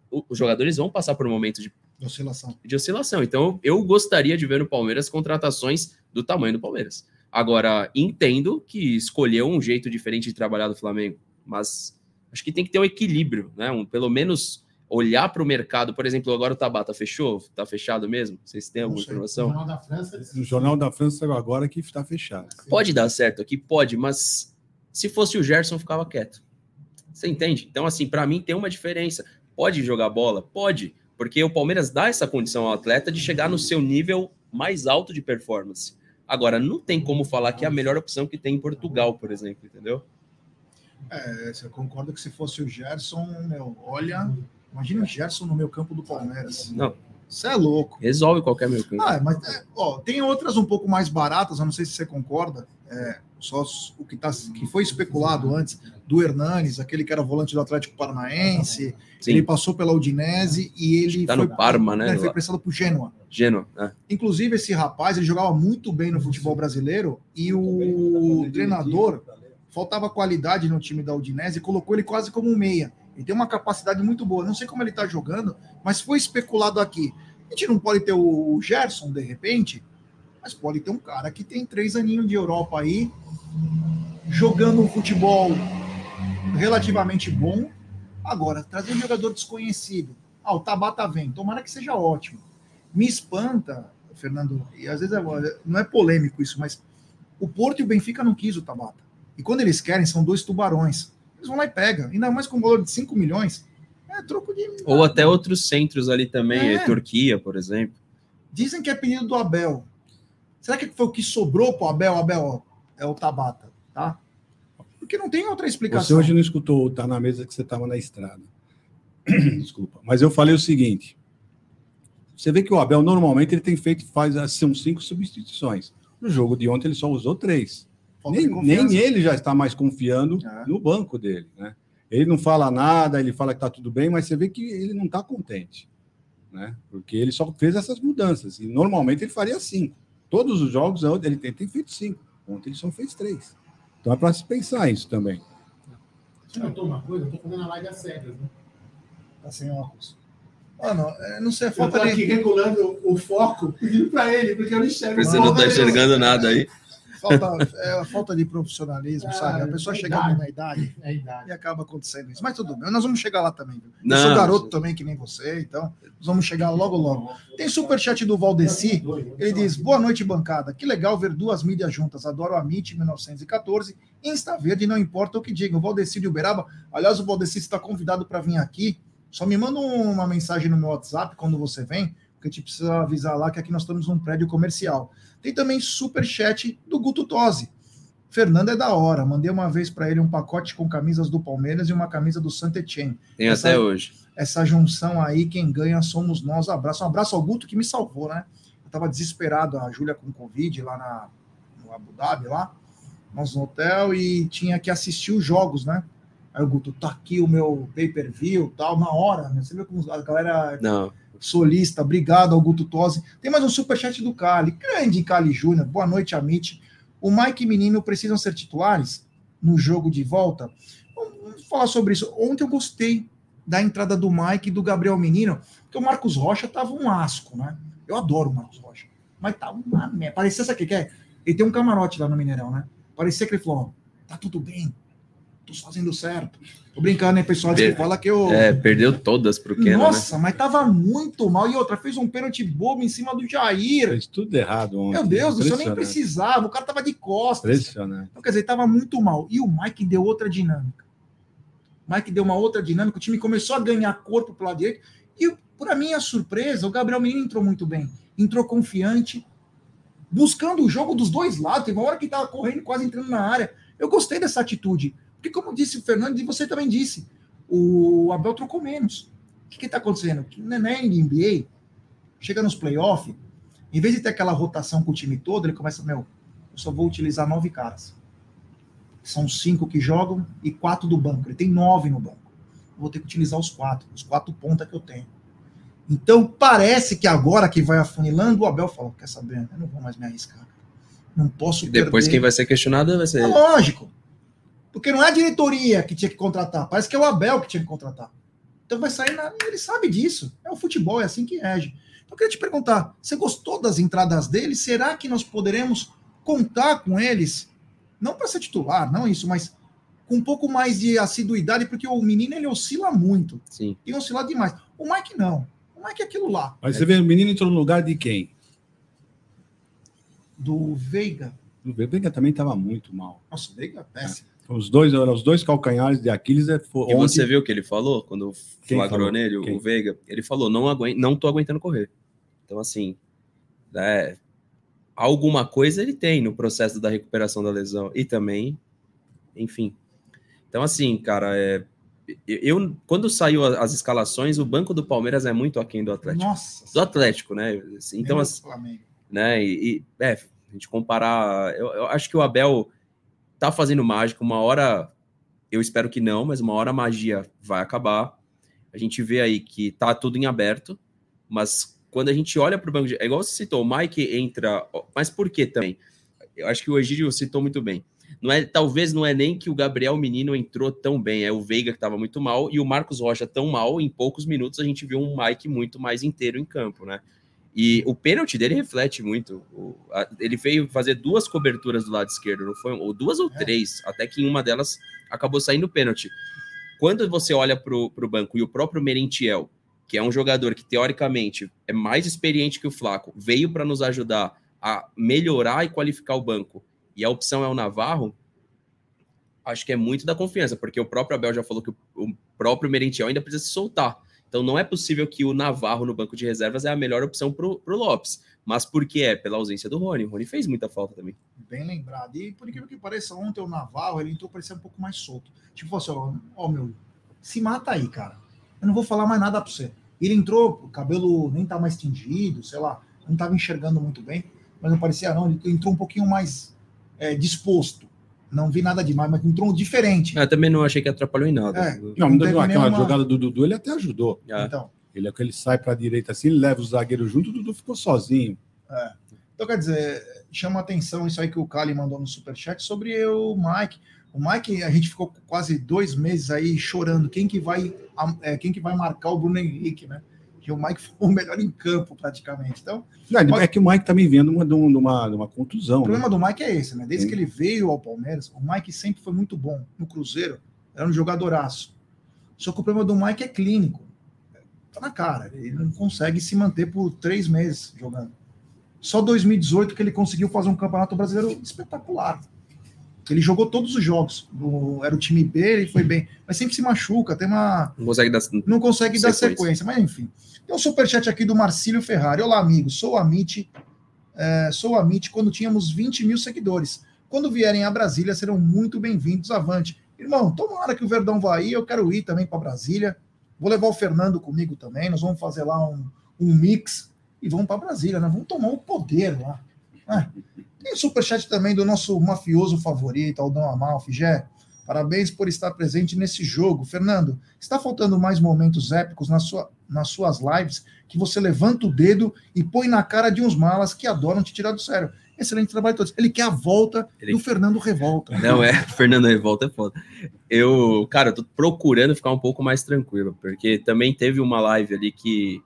os jogadores vão passar por um momento de, de oscilação. De oscilação. Então eu gostaria de ver no Palmeiras contratações do tamanho do Palmeiras. Agora, entendo que escolheu um jeito diferente de trabalhar do Flamengo, mas acho que tem que ter um equilíbrio, né? Um, pelo menos olhar para o mercado, por exemplo, agora o Tabata fechou? Está fechado mesmo? Vocês têm alguma informação? O Jornal da França, o Jornal da França agora que está fechado. Pode dar certo aqui? Pode, mas Se fosse o Gerson, ficava quieto. Você entende? Então, assim, para mim tem uma diferença. Pode jogar bola? Pode. Porque o Palmeiras dá essa condição ao atleta de chegar no seu nível mais alto de performance. Agora, não tem como falar que é a melhor opção que tem em Portugal, por exemplo, entendeu? É, eu concordo que se fosse o Gerson, meu, olha, imagina o Gerson no meu campo do Palmeiras. Não. Você é louco. Resolve qualquer meio campo. Ah, mas é, ó, tem outras um pouco mais baratas, eu não sei se você concorda. É, só o que, tá, que foi especulado antes do Hernanes, aquele que era volante do Atlético Paranaense, Sim. ele passou pela Udinese e ele tá foi, no Parma, né? Ele foi prestado por Genoa. Genoa, é. Inclusive esse rapaz, ele jogava muito bem no futebol brasileiro e o treinador faltava qualidade no time da Udinese e colocou ele quase como um meia. Ele tem uma capacidade muito boa. Não sei como ele está jogando, mas foi especulado aqui. A gente não pode ter o Gerson de repente, mas pode ter um cara que tem três aninhos de Europa aí, jogando um futebol relativamente bom. Agora, trazer um jogador desconhecido. Ah, o Tabata vem, tomara que seja ótimo. Me espanta, Fernando, e às vezes é, não é polêmico isso, mas o Porto e o Benfica não quis o Tabata. E quando eles querem, são dois tubarões. Eles vão lá e pegam, ainda mais com um valor de 5 milhões. É troco de. Ou até outros centros ali também, é. Turquia, por exemplo. Dizem que é pedido do Abel. Será que foi o que sobrou para o Abel? Abel é o Tabata, tá? Porque não tem outra explicação. Você hoje não escutou, tá na mesa que você estava na estrada. Desculpa. Mas eu falei o seguinte. Você vê que o Abel normalmente ele tem feito, faz assim, cinco substituições. No jogo de ontem ele só usou três. Nem, nem, ele já está mais confiando é. no banco dele, né? Ele não fala nada, ele fala que está tudo bem, mas você vê que ele não está contente, né? Porque ele só fez essas mudanças e normalmente ele faria cinco. Todos os jogos ele tem, tem feito cinco. Ontem ele só fez três. Então é para se pensar isso também. Você notou uma coisa? Eu tô fazendo a live às cegas, né? Tá sem óculos. Mano, é, não sei, falta eu tô aqui de... regulando o foco, pedindo para ele, porque eu não enxergo. Você não tá enxergando nada aí. Falta, é, falta de profissionalismo, ah, sabe? A pessoa é chega idade. na idade, é idade, e acaba acontecendo isso. Mas tudo bem, nós vamos chegar lá também. Não, eu sou garoto também, que nem você, então nós vamos chegar logo, logo. Tem superchat do Valdeci, ele diz, boa noite, bancada. Que legal ver duas mídias juntas. Adoro a MIT 1914, Insta Verde, não importa o que diga. O Valdeci de Uberaba, aliás, o Valdeci está convidado para vir aqui. Só me manda uma mensagem no meu WhatsApp quando você vem, porque a gente precisa avisar lá que aqui nós estamos num prédio comercial. Tem também super chat do Guto Tosi. Fernando é da hora. Mandei uma vez para ele um pacote com camisas do Palmeiras e uma camisa do Saint Etienne. Tem essa, até hoje. Essa junção aí, quem ganha somos nós. Abraço. Um abraço ao Guto que me salvou, né? Eu tava desesperado, a Júlia com Covid lá na, no Abu Dhabi, lá, nós no hotel, e tinha que assistir os jogos, né? Aí o Guto, tá aqui o meu pay-per-view tal, na hora. Né? Você viu como a galera. Não solista. Obrigado ao Guto Tosi. Tem mais um superchat do Cali. Grande Cali Júnior. Boa noite, Amit. O Mike e Menino precisam ser titulares no jogo de volta? Vamos falar sobre isso. Ontem eu gostei da entrada do Mike e do Gabriel Menino, porque o Marcos Rocha tava um asco, né? Eu adoro o Marcos Rocha. Mas tava uma merda. Parecia, sabe o que é? Ele tem um camarote lá no Mineirão, né? Parecia que ele falou: tá tudo bem, tô fazendo certo. Tô brincando, né, pessoal? Per... Fala que eu. É, perdeu todas pro Keno. Né? Nossa, né? mas tava muito mal. E outra, fez um pênalti bobo em cima do Jair. Fez tudo errado ontem. Meu Deus, o senhor nem precisava. O cara tava de costas. Impressionante. Então, quer dizer, tava muito mal. E o Mike deu outra dinâmica. O Mike deu uma outra dinâmica. O time começou a ganhar corpo pro lado direito. E, para minha surpresa, o Gabriel Menino entrou muito bem. Entrou confiante, buscando o jogo dos dois lados. Teve uma hora que tava correndo, quase entrando na área. Eu gostei dessa atitude. Porque, como disse o Fernando, e você também disse, o Abel trocou menos. O que está acontecendo? Que na NBA, chega nos playoffs, em vez de ter aquela rotação com o time todo, ele começa, meu, eu só vou utilizar nove caras. São cinco que jogam e quatro do banco. Ele tem nove no banco. Eu vou ter que utilizar os quatro, os quatro pontas que eu tenho. Então, parece que agora que vai afunilando, o Abel falou: quer saber? Eu não vou mais me arriscar. Não posso e depois perder. quem vai ser questionado vai ser. É lógico. Porque não é a diretoria que tinha que contratar, parece que é o Abel que tinha que contratar. Então vai sair na. Ele sabe disso. É o futebol, é assim que rege. Então eu queria te perguntar: você gostou das entradas dele? Será que nós poderemos contar com eles? Não para ser titular, não isso, mas com um pouco mais de assiduidade, porque o menino ele oscila muito. Sim. Tem oscilado demais. O Mike não. O Mike é aquilo lá. Mas você vê, o menino entrou no lugar de quem? Do Veiga. O Veiga também estava muito mal. Nossa, o Veiga é péssimo. Os dois, os dois calcanhares de Aquiles. É, e ontem... você viu o que ele falou quando flagrou nele, Quem? o Veiga? Ele falou: não, aguento, não tô aguentando correr. Então, assim, é, alguma coisa ele tem no processo da recuperação da lesão. E também, enfim. Então, assim, cara, é, eu quando saiu as escalações, o banco do Palmeiras é muito aquém do Atlético. Nossa. Do Atlético, né? Assim, então, assim, né? E, e é, a gente comparar, eu, eu, acho que o Abel tá fazendo mágica. Uma hora, eu espero que não, mas uma hora a magia vai acabar. A gente vê aí que tá tudo em aberto, mas quando a gente olha para o banco de. É igual você citou, o Mike entra. Mas por que também? Eu acho que o Egídio citou muito bem não é, talvez não é nem que o Gabriel Menino entrou tão bem, é o Veiga que estava muito mal e o Marcos Rocha tão mal. Em poucos minutos a gente viu um Mike muito mais inteiro em campo, né? E o pênalti dele reflete muito. O, a, ele veio fazer duas coberturas do lado esquerdo, não foi? Ou duas ou é. três, até que em uma delas acabou saindo pênalti. Quando você olha para o banco e o próprio Merentiel, que é um jogador que teoricamente é mais experiente que o Flaco, veio para nos ajudar a melhorar e qualificar o banco e a opção é o Navarro, acho que é muito da confiança, porque o próprio Abel já falou que o próprio Merentiel ainda precisa se soltar. Então não é possível que o Navarro no banco de reservas é a melhor opção para o Lopes. Mas por que é? Pela ausência do Rony. O Rony fez muita falta também. Bem lembrado. E por incrível que pareça, ontem o Navarro ele entrou parecendo um pouco mais solto. Tipo assim, ó, ó, meu, se mata aí, cara. Eu não vou falar mais nada para você. Ele entrou, o cabelo nem tá mais tingido, sei lá, não tava enxergando muito bem, mas não parecia não, ele entrou um pouquinho mais é, disposto. Não vi nada demais, mas entrou diferente. Eu também não achei que atrapalhou em nada. É, não, não aquela nenhuma... jogada do Dudu, ele até ajudou. É. Então. Ele, ele sai para a direita assim, ele leva o zagueiro junto, o Dudu ficou sozinho. É. Então, quer dizer, chama atenção isso aí que o Kali mandou no superchat sobre o Mike. O Mike, a gente ficou quase dois meses aí chorando. Quem que vai, é, quem que vai marcar o Bruno Henrique, né? Que o Mike foi o melhor em campo, praticamente. Então, não, é que o Mike também vendo uma, de, uma, de uma contusão. O problema né? do Mike é esse, né? Desde Sim. que ele veio ao Palmeiras, o Mike sempre foi muito bom. No Cruzeiro, era um jogadoraço. Só que o problema do Mike é clínico. Tá na cara. Ele não consegue se manter por três meses jogando. Só 2018 que ele conseguiu fazer um campeonato brasileiro espetacular. Ele jogou todos os jogos. era o time B, ele foi bem. Mas sempre se machuca, tem uma. Não consegue dar, não consegue sequência. dar sequência. Mas enfim. Tem um superchat aqui do Marcílio Ferrari. Olá, amigo. Sou o Amit. É, sou o Amit quando tínhamos 20 mil seguidores. Quando vierem a Brasília, serão muito bem-vindos. Avante. Irmão, tomara que o Verdão vá aí. Eu quero ir também para Brasília. Vou levar o Fernando comigo também. Nós vamos fazer lá um, um mix e vamos para Brasília, né? Vamos tomar o poder lá. É. Tem superchat também do nosso mafioso favorito, Aldão Amalfi. Jé, parabéns por estar presente nesse jogo. Fernando, está faltando mais momentos épicos na sua, nas suas lives que você levanta o dedo e põe na cara de uns malas que adoram te tirar do sério. Excelente trabalho todos. Ele quer a volta Ele... do Fernando Revolta. Não, é, Fernando Revolta é foda. Eu, cara, eu tô procurando ficar um pouco mais tranquilo, porque também teve uma live ali que,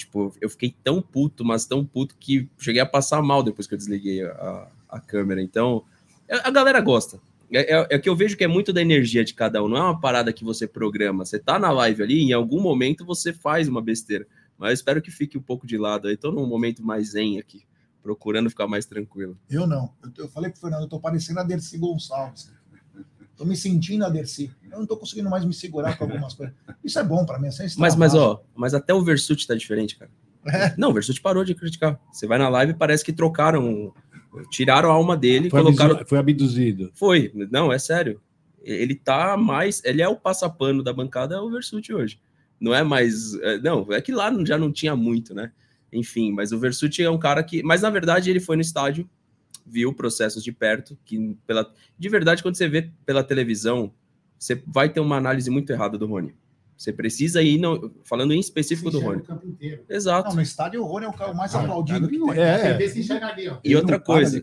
tipo, eu fiquei tão puto, mas tão puto que cheguei a passar mal depois que eu desliguei a, a câmera. Então, a galera gosta. É, é, é, que eu vejo que é muito da energia de cada um, não é uma parada que você programa. Você tá na live ali, em algum momento você faz uma besteira. Mas espero que fique um pouco de lado aí. Tô num momento mais zen aqui, procurando ficar mais tranquilo. Eu não. Eu, eu falei pro Fernando, eu tô parecendo a Dercy Gonçalves. Tô me sentindo a Dercy. Eu não tô conseguindo mais me segurar com algumas coisas. Isso é bom para mim. Assim, mas, mas, ó, mas até o Versuti tá diferente, cara. É. Não, o Versuti parou de criticar. Você vai na live e parece que trocaram Tiraram a alma dele, foi colocaram. foi abduzido. Foi, não, é sério. Ele tá mais. Ele é o passapano da bancada, é o Versuti hoje. Não é mais. É, não, é que lá já não tinha muito, né? Enfim, mas o Versuti é um cara que. Mas na verdade ele foi no estádio, viu processos de perto, que pela. De verdade, quando você vê pela televisão, você vai ter uma análise muito errada do Rony. Você precisa ir, no, falando em específico do Rony. Exato. Não, no estádio, o Rony é o cara mais ah, aplaudido que tem. É, é. E outra coisa,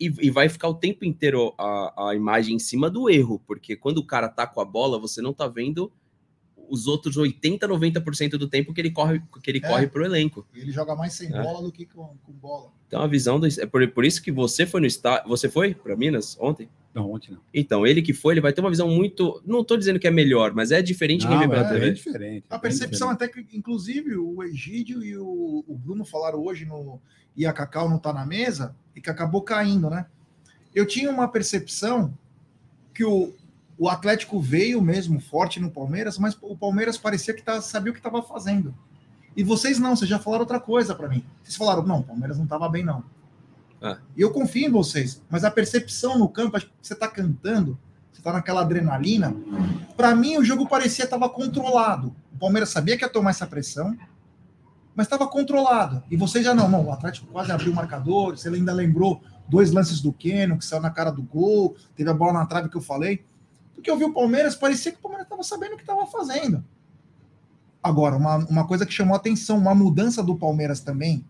e, e, vai ficar o tempo inteiro a, a imagem em cima do erro, porque quando o cara tá com a bola, você não tá vendo os outros 80, 90% do tempo que ele corre que ele é, corre pro elenco. Ele joga mais sem é. bola do que com, com, bola. Então a visão do, é por, por isso que você foi no estádio, você foi para Minas ontem? Não, ontem não. Então, ele que foi, ele vai ter uma visão muito. Não estou dizendo que é melhor, mas é diferente não, quem vê pela é, TV. É diferente. A percepção até que, inclusive, o Egídio e o, o Bruno falaram hoje no. E a Cacau não está na mesa, e que acabou caindo, né? Eu tinha uma percepção que o, o Atlético veio mesmo forte no Palmeiras, mas o Palmeiras parecia que tá, sabia o que estava fazendo. E vocês não, vocês já falaram outra coisa para mim. Vocês falaram, não, o Palmeiras não estava bem, não. Ah. E eu confio em vocês, mas a percepção no campo, você está cantando, você está naquela adrenalina. Para mim, o jogo parecia estava controlado. O Palmeiras sabia que ia tomar essa pressão, mas estava controlado. E você já não, não, o Atlético quase abriu o marcador, você ainda lembrou dois lances do Keno, que saiu na cara do gol, teve a bola na trave que eu falei. Porque eu vi o Palmeiras, parecia que o Palmeiras estava sabendo o que estava fazendo. Agora, uma, uma coisa que chamou a atenção, uma mudança do Palmeiras também,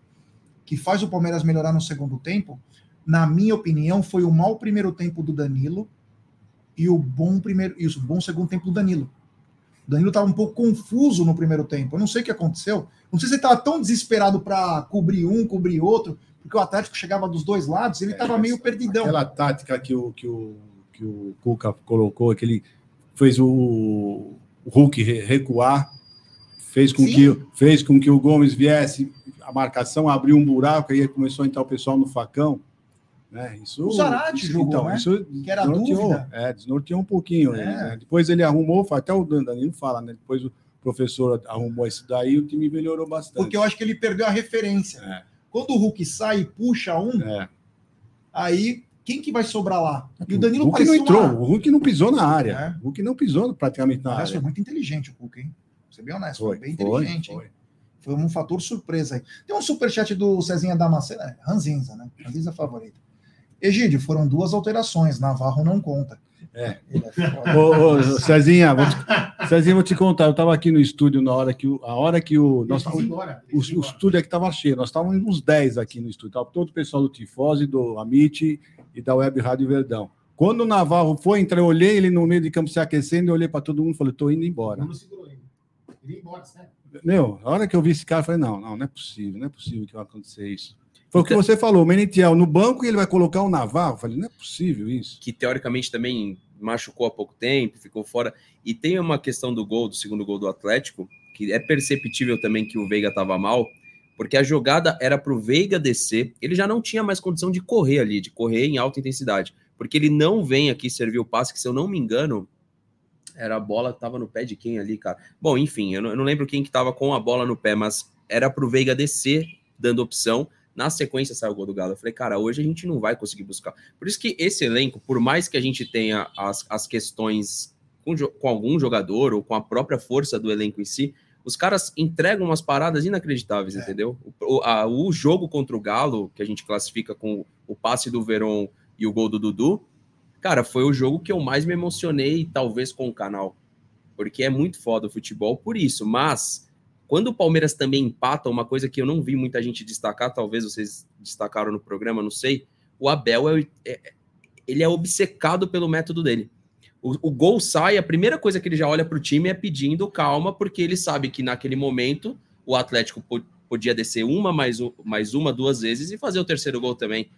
que faz o Palmeiras melhorar no segundo tempo, na minha opinião, foi o mau primeiro tempo do Danilo e o bom primeiro, isso, o bom segundo tempo do Danilo. O Danilo estava um pouco confuso no primeiro tempo. Eu não sei o que aconteceu. Não sei se ele estava tão desesperado para cobrir um, cobrir outro, porque o Atlético chegava dos dois lados, ele estava é, meio perdidão. Aquela tática que o, que o, que o Cuca colocou, que ele fez o, o Hulk recuar fez com, que, fez com que o Gomes viesse, a marcação abriu um buraco, aí começou a entrar o pessoal no facão. Né? Isso, o Zarate jogou, então, né? isso que era dúvida. É, desnorteou um pouquinho. É. Né? Depois ele arrumou, até o Danilo fala, né? Depois o professor arrumou isso daí, o time melhorou bastante. Porque eu acho que ele perdeu a referência. É. Quando o Hulk sai e puxa um, é. aí quem que vai sobrar lá? E o Danilo o Hulk não entrou, uma... o Hulk não pisou na área. É. O Hulk não pisou praticamente na Aliás, área. foi muito inteligente o Hulk, hein? ser bem honesto, foi, foi bem inteligente. Foi, foi. foi, um fator surpresa aí. Tem um superchat do Cezinha Damasceno, é, Ranzinza, né? Ranzinza favorita. Egídio, foram duas alterações, Navarro não conta. É. é ô, ô, Cezinha, vou te, Cezinha, vou te contar. Eu estava aqui no estúdio na hora que o, a hora que o. Nós tava, o, o, estúdio aqui estava cheio. Nós estávamos uns 10 aqui no estúdio. Tava todo o pessoal do Tifose, do Amit e da Web Rádio Verdão. Quando o Navarro foi entrar, eu olhei ele no meio de campo se aquecendo, eu olhei para todo mundo e falei: estou indo embora. Não segurou ele. Ele ia embora, certo? Meu, a hora que eu vi esse cara, eu falei: não, não, não é possível, não é possível que vai acontecer isso. Foi o que você falou, o Menetiel no banco e ele vai colocar o Navarro. Eu falei, não é possível isso. Que teoricamente também machucou há pouco tempo, ficou fora. E tem uma questão do gol, do segundo gol do Atlético, que é perceptível também que o Veiga estava mal, porque a jogada era para o Veiga descer. Ele já não tinha mais condição de correr ali, de correr em alta intensidade, porque ele não vem aqui servir o passe, que se eu não me engano, era a bola que estava no pé de quem ali, cara? Bom, enfim, eu não, eu não lembro quem que estava com a bola no pé, mas era para o Veiga descer, dando opção. Na sequência saiu o gol do Galo. Eu falei, cara, hoje a gente não vai conseguir buscar. Por isso que esse elenco, por mais que a gente tenha as, as questões com, com algum jogador ou com a própria força do elenco em si, os caras entregam umas paradas inacreditáveis, é. entendeu? O, a, o, jogo contra o Galo, que a gente classifica com o passe do Verón e o gol do Dudu, cara, foi o jogo que eu mais me emocionei, talvez, com o canal. Porque é muito foda o futebol por isso. Mas, quando o Palmeiras também empata, uma coisa que eu não vi muita gente destacar, talvez vocês destacaram no programa, não sei. O Abel é, é ele é obcecado pelo método dele. O, o, gol sai, a primeira coisa que ele já olha para o time é pedindo calma, porque ele sabe que naquele momento o Atlético podia descer uma, mais, mais uma, duas vezes e fazer o terceiro gol também.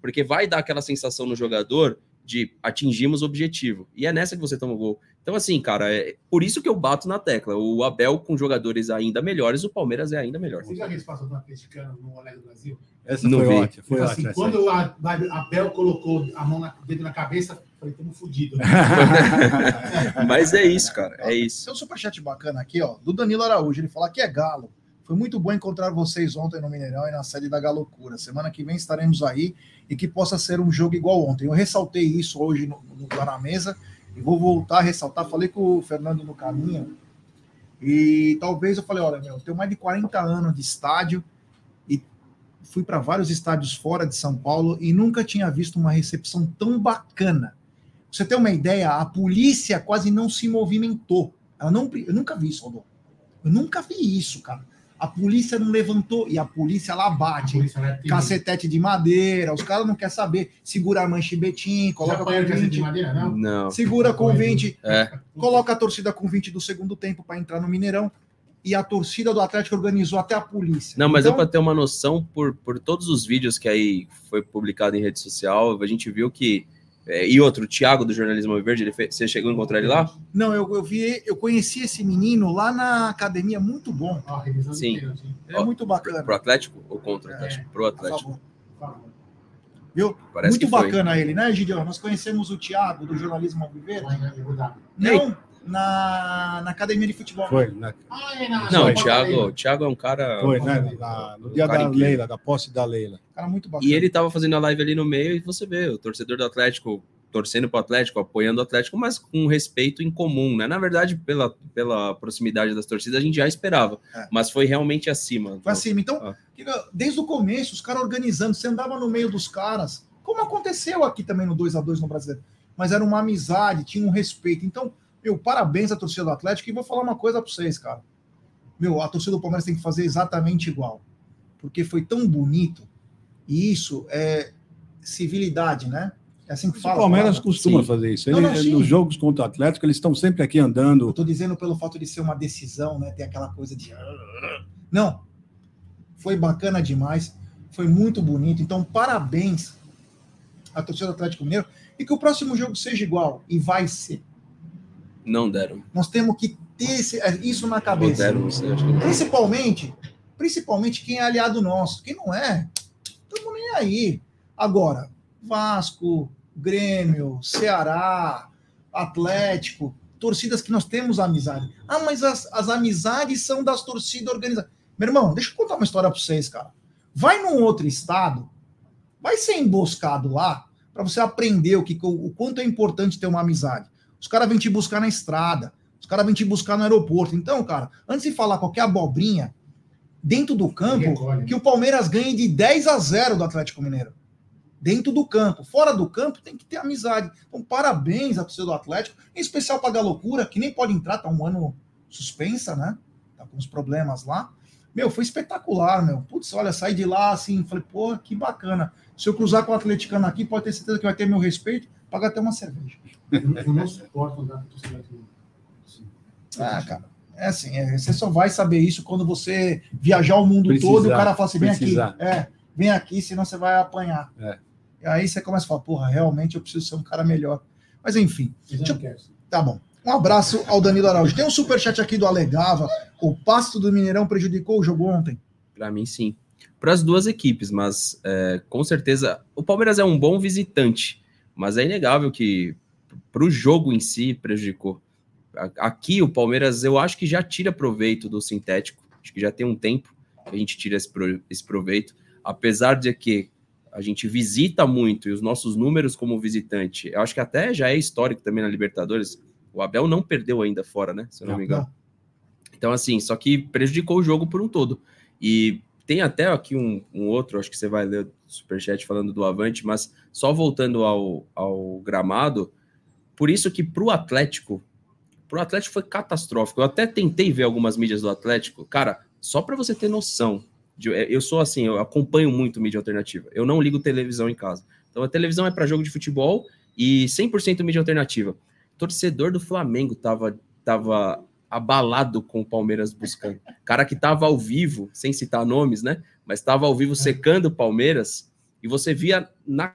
Porque vai dar aquela sensação no jogador de atingimos o objetivo. E é nessa que você toma o gol. Então, assim, cara, é por isso que eu bato na tecla. O Abel com jogadores ainda melhores, o Palmeiras é ainda melhor. Você já viu situação do atleticano no Olé do Brasil? Essa não foi vi. ótima. Foi assim, ótima quando o Abel colocou a mão na, dedo na cabeça, falei, estamos fodidos. Mas é isso, cara. É isso. Tem um superchat bacana aqui, ó, do Danilo Araújo. Ele fala que é galo. Foi muito bom encontrar vocês ontem no Mineirão e na sede da Galocura. Semana que vem estaremos aí e que possa ser um jogo igual ontem. Eu ressaltei isso hoje no, no, lá na mesa e vou voltar a ressaltar. Falei com o Fernando no caminho e talvez eu falei: olha, meu, eu tenho mais de 40 anos de estádio fui para vários estádios fora de São Paulo e nunca tinha visto uma recepção tão bacana. Pra você ter uma ideia, a polícia quase não se movimentou. Ela não, eu nunca vi isso, Rodolfo. Eu nunca vi isso, cara. A polícia não levantou e a polícia lá bate. Polícia é cacetete de madeira, os caras não querem saber. Segura a manche Betim, coloca com 20. De madeira, não? não. Segura com 20. É. Coloca a torcida com 20 do segundo tempo para entrar no Mineirão. E a torcida do Atlético organizou até a polícia. Não, mas então... é para ter uma noção, por, por todos os vídeos que aí foi publicado em rede social, a gente viu que é, e outro, o Thiago do Jornalismo Verde, ele fez, você chegou a encontrar ele lá? Não, eu, eu vi, eu conheci esse menino lá na academia, muito bom. Ah, Sim. É muito bacana. Pro Atlético ou contra o Atlético? É, Pro Atlético. Viu? Parece Muito bacana foi. ele, né, Gideon? Nós conhecemos o Thiago, do jornalismo Alviverde. Não, na, na academia de futebol. Foi. Na... Ah, é, não, o Thiago, o Thiago é um cara. Foi, né? Na, no dia da incrível. Leila, da posse da Leila. Cara muito bacana. E ele tava fazendo a live ali no meio e você vê, o torcedor do Atlético torcendo para o Atlético, apoiando o Atlético, mas com respeito em comum, né? Na verdade, pela, pela proximidade das torcidas, a gente já esperava, é. mas foi realmente acima. Foi acima. Então, ah. desde o começo, os caras organizando, você andava no meio dos caras, como aconteceu aqui também no 2 a 2 no Brasileiro, mas era uma amizade, tinha um respeito. Então, meu, parabéns à torcida do Atlético e vou falar uma coisa para vocês, cara. Meu, a torcida do Palmeiras tem que fazer exatamente igual, porque foi tão bonito e isso é civilidade, né? É assim que fala. O Palmeiras fala. costuma sim. fazer isso. Ele, não, não, nos jogos contra o Atlético, eles estão sempre aqui andando. Estou dizendo pelo fato de ser uma decisão, né? Ter aquela coisa de. Não. Foi bacana demais. Foi muito bonito. Então, parabéns à torcida do Atlético Mineiro. E que o próximo jogo seja igual. E vai ser. Não deram. Nós temos que ter esse, isso na cabeça. Deram, principalmente, principalmente quem é aliado nosso. Quem não é, estamos nem aí. Agora, Vasco, Grêmio, Ceará, Atlético, torcidas que nós temos amizade. Ah, mas as, as amizades são das torcidas organizadas. Meu irmão, deixa eu contar uma história para vocês, cara. Vai num outro estado, vai ser emboscado lá para você aprender o, que, o quanto é importante ter uma amizade. Os caras vêm te buscar na estrada, os caras vêm te buscar no aeroporto. Então, cara, antes de falar qualquer abobrinha, dentro do campo, que o Palmeiras ganhe de 10 a 0 do Atlético Mineiro dentro do campo. Fora do campo tem que ter amizade. Então, parabéns à torcida do Atlético, em especial para a Loucura, que nem pode entrar, tá um ano suspensa, né? Tá com uns problemas lá. Meu, foi espetacular, meu. Putz, olha, saí de lá assim, falei, pô, que bacana. Se eu cruzar com o atleticano aqui, pode ter certeza que vai ter meu respeito, pagar até uma cerveja. Eu não suporto andar com torcida aqui. Ah, cara. É assim, é, você só vai saber isso quando você viajar o mundo precisar, todo e o cara fala assim, vem aqui. É, vem aqui, senão você vai apanhar. É. E aí você começa a falar, porra, realmente eu preciso ser um cara melhor. Mas enfim. Eu... Tá bom. Um abraço ao Danilo Araújo. Tem um superchat aqui do Alegava. O pasto do Mineirão prejudicou o jogo ontem? Para mim, sim. Para as duas equipes, mas é, com certeza o Palmeiras é um bom visitante, mas é inegável que para o jogo em si prejudicou. Aqui o Palmeiras eu acho que já tira proveito do sintético, acho que já tem um tempo que a gente tira esse, esse proveito, apesar de que a gente visita muito e os nossos números como visitante, eu acho que até já é histórico também na Libertadores. O Abel não perdeu ainda fora, né? Se eu não, não me engano. Não. Então, assim, só que prejudicou o jogo por um todo. E tem até aqui um, um outro, acho que você vai ler o superchat falando do Avante, mas só voltando ao, ao gramado, por isso que para o Atlético, para o Atlético foi catastrófico. Eu até tentei ver algumas mídias do Atlético, cara, só para você ter noção, é, eu sou assim, eu acompanho muito mídia alternativa. Eu não ligo televisão em casa. Então a televisão é para jogo de futebol e 100% mídia alternativa. torcedor do Flamengo tava, tava abalado com o Palmeiras buscando. Cara que tava ao vivo, sem citar nomes, né? Mas tava ao vivo secando o Palmeiras e você via na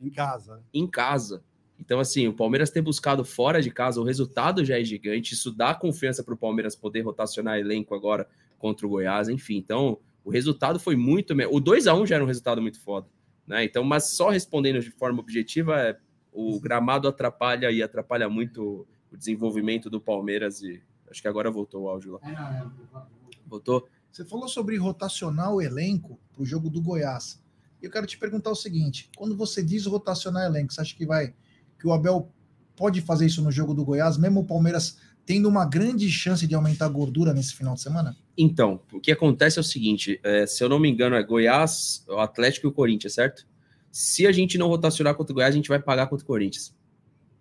Em casa. Em casa. Então, assim, o Palmeiras ter buscado fora de casa, o resultado já é gigante. Isso dá confiança para o Palmeiras poder rotacionar elenco agora contra o Goiás, enfim. Então, o resultado foi muito. O 2 a 1 já era um resultado muito foda. Né? Então, mas só respondendo de forma objetiva, é, o gramado atrapalha e atrapalha muito o desenvolvimento do Palmeiras. E acho que agora voltou o áudio lá. É, é, voltou? Você falou sobre rotacionar o elenco para o jogo do Goiás eu quero te perguntar o seguinte: quando você diz rotacionar elenco, você acha que vai que o Abel pode fazer isso no jogo do Goiás, mesmo o Palmeiras tendo uma grande chance de aumentar a gordura nesse final de semana? Então, o que acontece é o seguinte: é, se eu não me engano, é Goiás, o Atlético e o Corinthians, certo? Se a gente não rotacionar contra o Goiás, a gente vai pagar contra o Corinthians.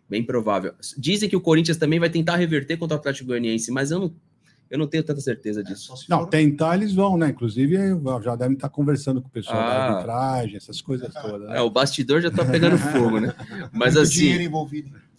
Bem provável. Dizem que o Corinthians também vai tentar reverter contra o Atlético Goianiense, mas eu não eu não tenho tanta certeza é, disso. É, não, for... tentar eles vão, né? Inclusive, já devem estar conversando com o pessoal ah. da arbitragem, essas coisas todas. Né? É, o bastidor já está pegando fogo, né? Mas assim.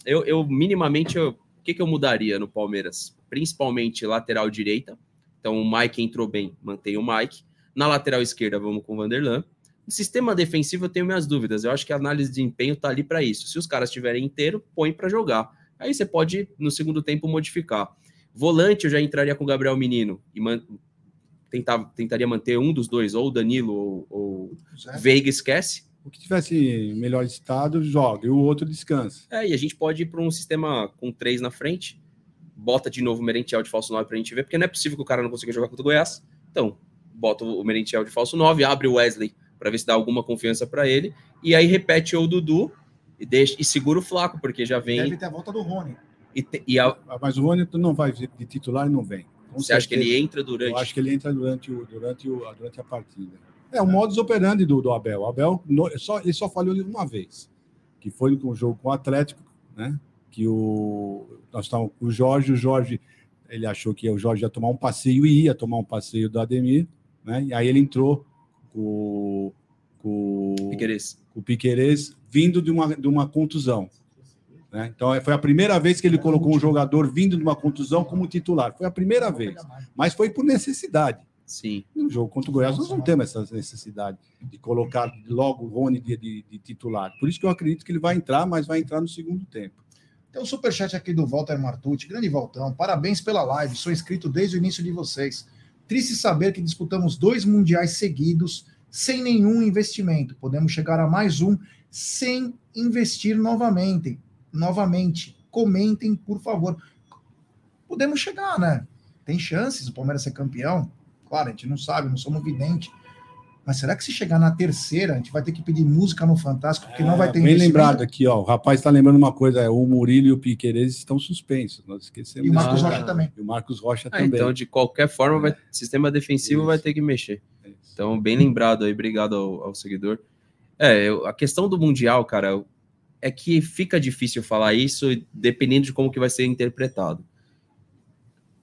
Eu, eu minimamente, eu, o que, que eu mudaria no Palmeiras? Principalmente lateral direita. Então, o Mike entrou bem, mantém o Mike. Na lateral esquerda, vamos com o Vanderlan. sistema defensivo eu tenho minhas dúvidas. Eu acho que a análise de desempenho tá ali para isso. Se os caras estiverem inteiro, põe para jogar. Aí você pode, no segundo tempo, modificar. Volante, eu já entraria com o Gabriel Menino e man... Tentava, tentaria manter um dos dois, ou o Danilo ou, ou Veiga, esquece. O que tivesse melhor estado, joga, e o outro descansa. É, e a gente pode ir para um sistema com três na frente, bota de novo o Merentiel de falso 9 para a gente ver, porque não é possível que o cara não consiga jogar contra o Goiás. Então, bota o Merentiel de falso 9, abre o Wesley para ver se dá alguma confiança para ele, e aí repete o Dudu e, deixa, e segura o Flaco, porque já vem. Deve ter a volta do Rony. E, te, e a... Ah, mas o Rony não vai de titular e não vem. Com Você certeza. acha que ele entra durante? Eu acho que ele entra durante, o, durante, o, durante a partida. É o modus operandi do, do Abel. O Abel no, só, ele só falhou uma vez, que foi no jogo com o Atlético, né? Que o nós estávamos com o Jorge, o Jorge ele achou que o Jorge ia tomar um passeio e ia tomar um passeio do Ademir, né? E aí ele entrou com, com, Piqueires. com o Piqueires vindo de uma, de uma contusão. Né? Então, foi a primeira vez que ele colocou um jogador vindo de uma contusão como titular. Foi a primeira vez. Mas foi por necessidade. Sim. No jogo contra o Goiás, nós não temos essa necessidade de colocar logo o Rony de, de, de, titular. Por isso que eu acredito que ele vai entrar, mas vai entrar no segundo tempo. Tem um superchat aqui do Walter Martucci. Grande Valtão. Parabéns pela live. Sou inscrito desde o início de vocês. Triste saber que disputamos dois mundiais seguidos sem nenhum investimento. Podemos chegar a mais um sem investir novamente. Novamente. Comentem, por favor. Podemos chegar, né? Tem chances o Palmeiras ser campeão. Claro, a gente não sabe, não somos vidente. Mas será que se chegar na terceira, a gente vai ter que pedir música no Fantástico, porque é, não vai ter Bem lembrado aqui, ó. O rapaz está lembrando uma coisa: é, o Murilo e o Piqueires estão suspensos. Nós esquecemos. E o Marcos Rocha também. E o Marcos Rocha ah, também. Então, de qualquer forma, vai, sistema defensivo Isso. vai ter que mexer. Então, bem lembrado aí, obrigado ao, ao seguidor. É, eu, a questão do Mundial, cara, é que fica difícil falar isso dependendo de como que vai ser interpretado.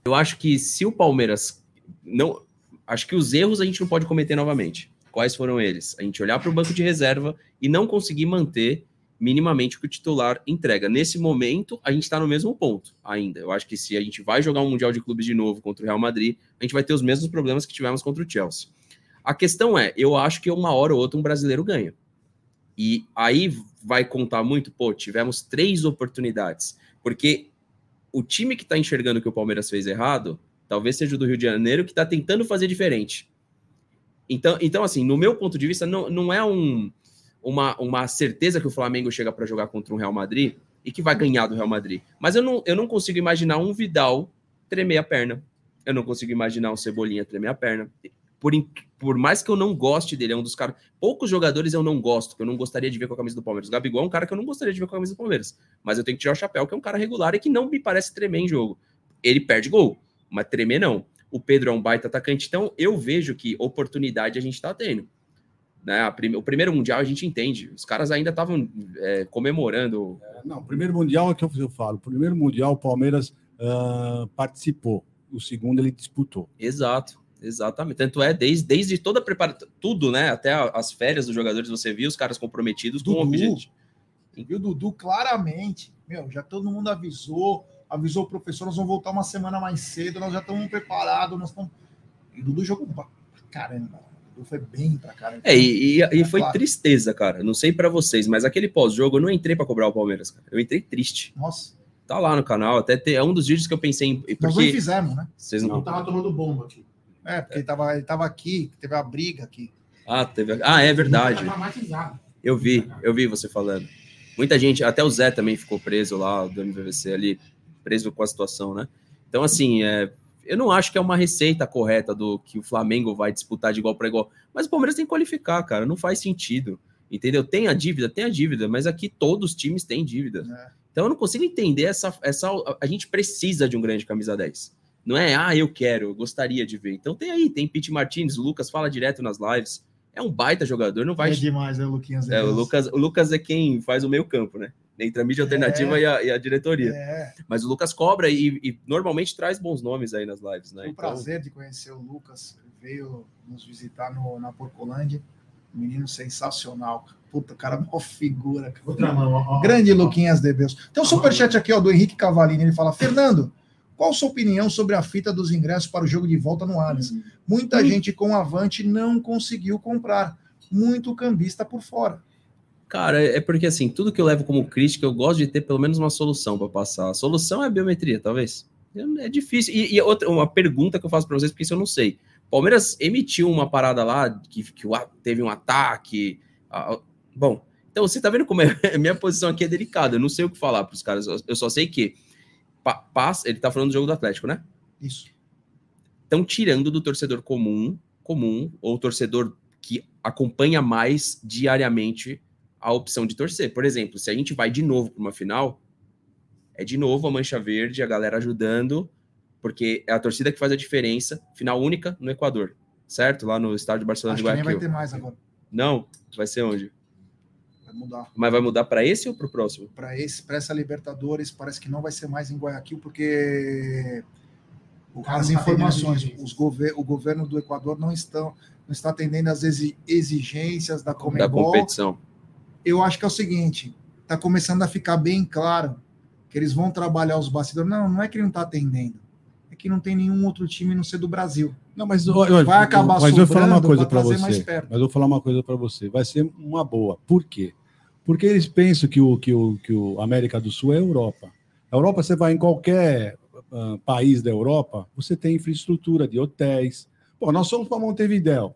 Eu acho que se o Palmeiras não, acho que os erros a gente não pode cometer novamente. Quais foram eles? A gente olhar para o banco de reserva e não conseguir manter minimamente o que o titular entrega. Nesse momento, a gente está no mesmo ponto ainda. Eu acho que se a gente vai jogar um Mundial de Clubes de novo contra o Real Madrid, a gente vai ter os mesmos problemas que tivemos contra o Chelsea. A questão é, eu acho que uma hora ou outra um brasileiro ganha. E aí vai contar muito, pô, tivemos três oportunidades. Porque o time que está enxergando que o Palmeiras fez errado, talvez seja o do Rio de Janeiro, que está tentando fazer diferente. Então, então, assim, no meu ponto de vista, não, não é um, uma, uma certeza que o Flamengo chega para jogar contra um Real Madrid e que vai ganhar do Real Madrid. Mas eu não, eu não consigo imaginar um Vidal tremer a perna. Eu não consigo imaginar um Cebolinha tremer a perna. Por, por mais que eu não goste dele, é um dos caras. Poucos jogadores eu não gosto, que eu não gostaria de ver com a camisa do Palmeiras. O Gabigol é um cara que eu não gostaria de ver com a camisa do Palmeiras. Mas eu tenho que tirar o chapéu, que é um cara regular e que não me parece tremer em jogo. Ele perde gol, mas tremer não. O Pedro é um baita atacante, então eu vejo que oportunidade a gente está tendo. Né? Prime... O primeiro Mundial a gente entende, os caras ainda estavam é, comemorando. É, não, o primeiro Mundial é que eu falo. O primeiro Mundial o Palmeiras uh, participou, o segundo ele disputou. Exato. Exatamente. Tanto é, desde, desde toda a preparação, tudo, né? Até as férias dos jogadores, você viu os caras comprometidos Dudu, com o objetivo. Viu, Dudu, claramente. Meu, já todo mundo avisou avisou o professor, nós vamos voltar uma semana mais cedo, nós já estamos preparados, nós estamos. E o Dudu jogou pra caramba. O Dudu foi bem pra caramba. É, e, e, e é foi claro. tristeza, cara. Não sei para vocês, mas aquele pós-jogo eu não entrei para cobrar o Palmeiras, cara. Eu entrei triste. Nossa. Tá lá no canal, até é um dos vídeos que eu pensei em. Porque nós não fizemos, né? Vocês não. Eu tava tomando bomba aqui. É, porque ele tava, ele tava aqui, teve a briga aqui. Ah, teve. Ah, é verdade. Eu vi, eu vi você falando. Muita gente, até o Zé também ficou preso lá do MVVC ali preso com a situação, né? Então, assim, é, eu não acho que é uma receita correta do que o Flamengo vai disputar de igual para igual. Mas o Palmeiras tem que qualificar, cara. Não faz sentido. Entendeu? Tem a dívida, tem a dívida, mas aqui todos os times têm dívida. É. Então eu não consigo entender essa, essa. A gente precisa de um grande camisa 10. Não é, ah, eu quero, eu gostaria de ver. Então tem aí, tem Pete Martins, o Lucas fala direto nas lives. É um baita jogador, não vai. É demais, né, Luquinhas? É, o Lucas, o Lucas é quem faz o meio campo, né? entre a mídia alternativa é, e, a, e, a, diretoria. É. Mas o Lucas cobra e, e, normalmente traz bons nomes aí nas lives, né? Foi um então... prazer de conhecer o Lucas, veio nos visitar no, na Porcolândia. Menino sensacional. Puta, cara, uma figura. Outra mão, ó, Grande ó, Luquinhas de Deus. Tem um superchat aqui ó, do Henrique Cavalini. Ele fala: Fernando, qual sua opinião sobre a fita dos ingressos para o jogo de volta no Allianz? Muita hum. gente com avante não conseguiu comprar muito cambista por fora. Cara, é porque assim, tudo que eu levo como crítica, eu gosto de ter pelo menos uma solução para passar. A solução é a biometria, talvez. É difícil. E, e outra, uma pergunta que eu faço para vocês, porque isso eu não sei. Palmeiras emitiu uma parada lá que, que teve um ataque. A, bom, então você tá vendo como é, a minha posição aqui é delicada. Eu não sei o que falar para os caras. Eu só sei que passa, ele tá falando do jogo do Atlético, né? Isso. Estão tirando do torcedor comum, comum, ou torcedor que acompanha mais diariamente a opção de torcer. Por exemplo, se a gente vai de novo para uma final, é de novo a mancha verde, a galera ajudando, porque é a torcida que faz a diferença. Final única no Equador, certo? Lá no estádio Barcelona Acho de Guayaquil. nem vai ter mais agora. Não, vai ser onde? Vai mudar. Mas vai mudar para esse ou para o próximo? Para esse, para essa Libertadores, parece que não vai ser mais em Guayaquil, porque as informações, os gover o governo do Equador não estão não está atendendo às exigências da Comebol. Da competição. Eu acho que é o seguinte, está começando a ficar bem claro que eles vão trabalhar os bastidores. Não, não é que ele não está atendendo, é que não tem nenhum outro time não ser do Brasil. Não, mas vai acabar mas eu vou falar uma coisa para você. Mas eu vou falar uma coisa para você. Vai ser uma boa. Por quê? Porque eles pensam que o que o que o América do Sul é Europa. A Europa você vai em qualquer uh, país da Europa, você tem infraestrutura de hotéis, Pô, nós somos para Montevidéu.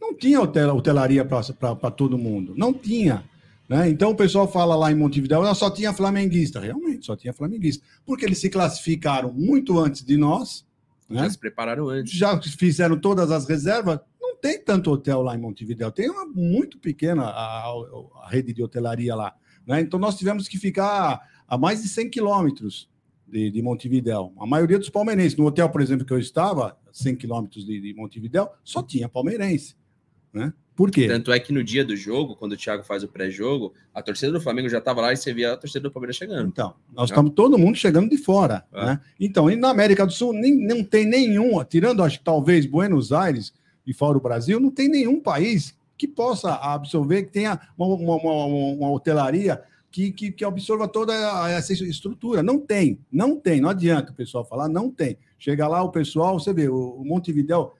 Não tinha hotel, hotelaria para todo mundo. Não tinha. Né? Então o pessoal fala lá em Montevidéu, só tinha flamenguista. Realmente, só tinha flamenguista. Porque eles se classificaram muito antes de nós. Né? Já se prepararam antes. Já fizeram todas as reservas. Tem tanto hotel lá em Montevidéu. Tem uma muito pequena a, a rede de hotelaria lá. Né? Então nós tivemos que ficar a mais de 100 quilômetros de, de Montevidéu. A maioria dos palmeirenses. No hotel, por exemplo, que eu estava, 100 quilômetros de, de Montevidéu, só tinha palmeirense. Né? Por quê? Tanto é que no dia do jogo, quando o Thiago faz o pré-jogo, a torcida do Flamengo já estava lá e você via a torcida do Palmeiras chegando. Então, nós estamos todo mundo chegando de fora. É. Né? Então, e na América do Sul nem, não tem nenhum, tirando acho que talvez Buenos Aires e fora o Brasil, não tem nenhum país que possa absorver, que tenha uma, uma, uma, uma hotelaria que, que, que absorva toda essa estrutura. Não tem, não tem, não adianta o pessoal falar, não tem. Chega lá o pessoal, você vê, o Montevidéu,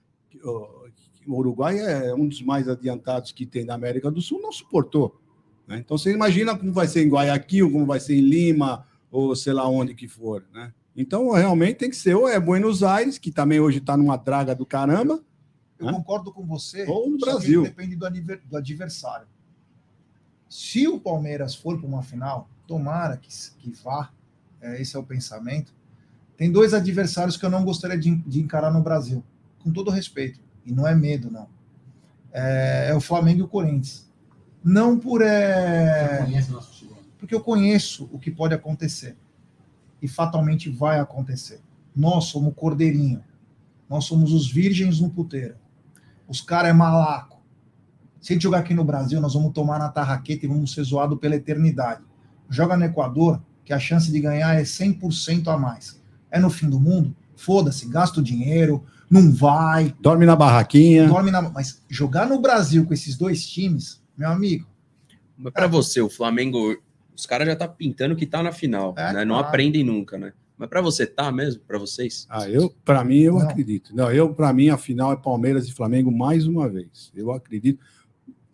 o Uruguai é um dos mais adiantados que tem na América do Sul, não suportou. Né? Então você imagina como vai ser em Guayaquil, como vai ser em Lima, ou sei lá onde que for. Né? Então realmente tem que ser, ou é Buenos Aires, que também hoje está numa draga do caramba. Eu né? concordo com você. Ou no Brasil. depende do, do adversário. Se o Palmeiras for para uma final, tomara que, que vá, é, esse é o pensamento. Tem dois adversários que eu não gostaria de, de encarar no Brasil, com todo respeito, e não é medo, não. É, é o Flamengo e o Corinthians. Não por. É... Porque eu conheço o que pode acontecer. E fatalmente vai acontecer. Nós somos cordeirinho. Nós somos os virgens no puteiro. Os caras é malaco se a gente jogar aqui no Brasil, nós vamos tomar na tarraqueta e vamos ser zoados pela eternidade. Joga no Equador, que a chance de ganhar é 100% a mais. É no fim do mundo? Foda-se, gasta o dinheiro, não vai. Dorme na barraquinha. Dorme na... Mas jogar no Brasil com esses dois times, meu amigo. Mas para é... você, o Flamengo, os caras já tá pintando que tá na final, é, né? Não claro. aprendem nunca, né? Mas para você tá mesmo, para vocês? Ah, eu, para mim eu não. acredito. Não, eu para mim a final é Palmeiras e Flamengo mais uma vez. Eu acredito.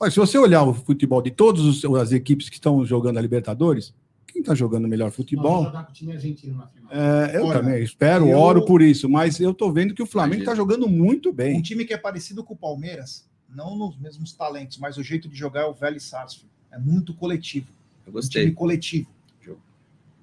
Mas se você olhar o futebol de todas as equipes que estão jogando a Libertadores, quem está jogando o melhor futebol? É, eu Olha, também espero, eu... oro por isso, mas eu estou vendo que o Flamengo está jogando muito bem. Um time que é parecido com o Palmeiras, não nos mesmos talentos, mas o jeito de jogar é o velho Sarsfield. É muito coletivo. Eu gostei. Um time coletivo.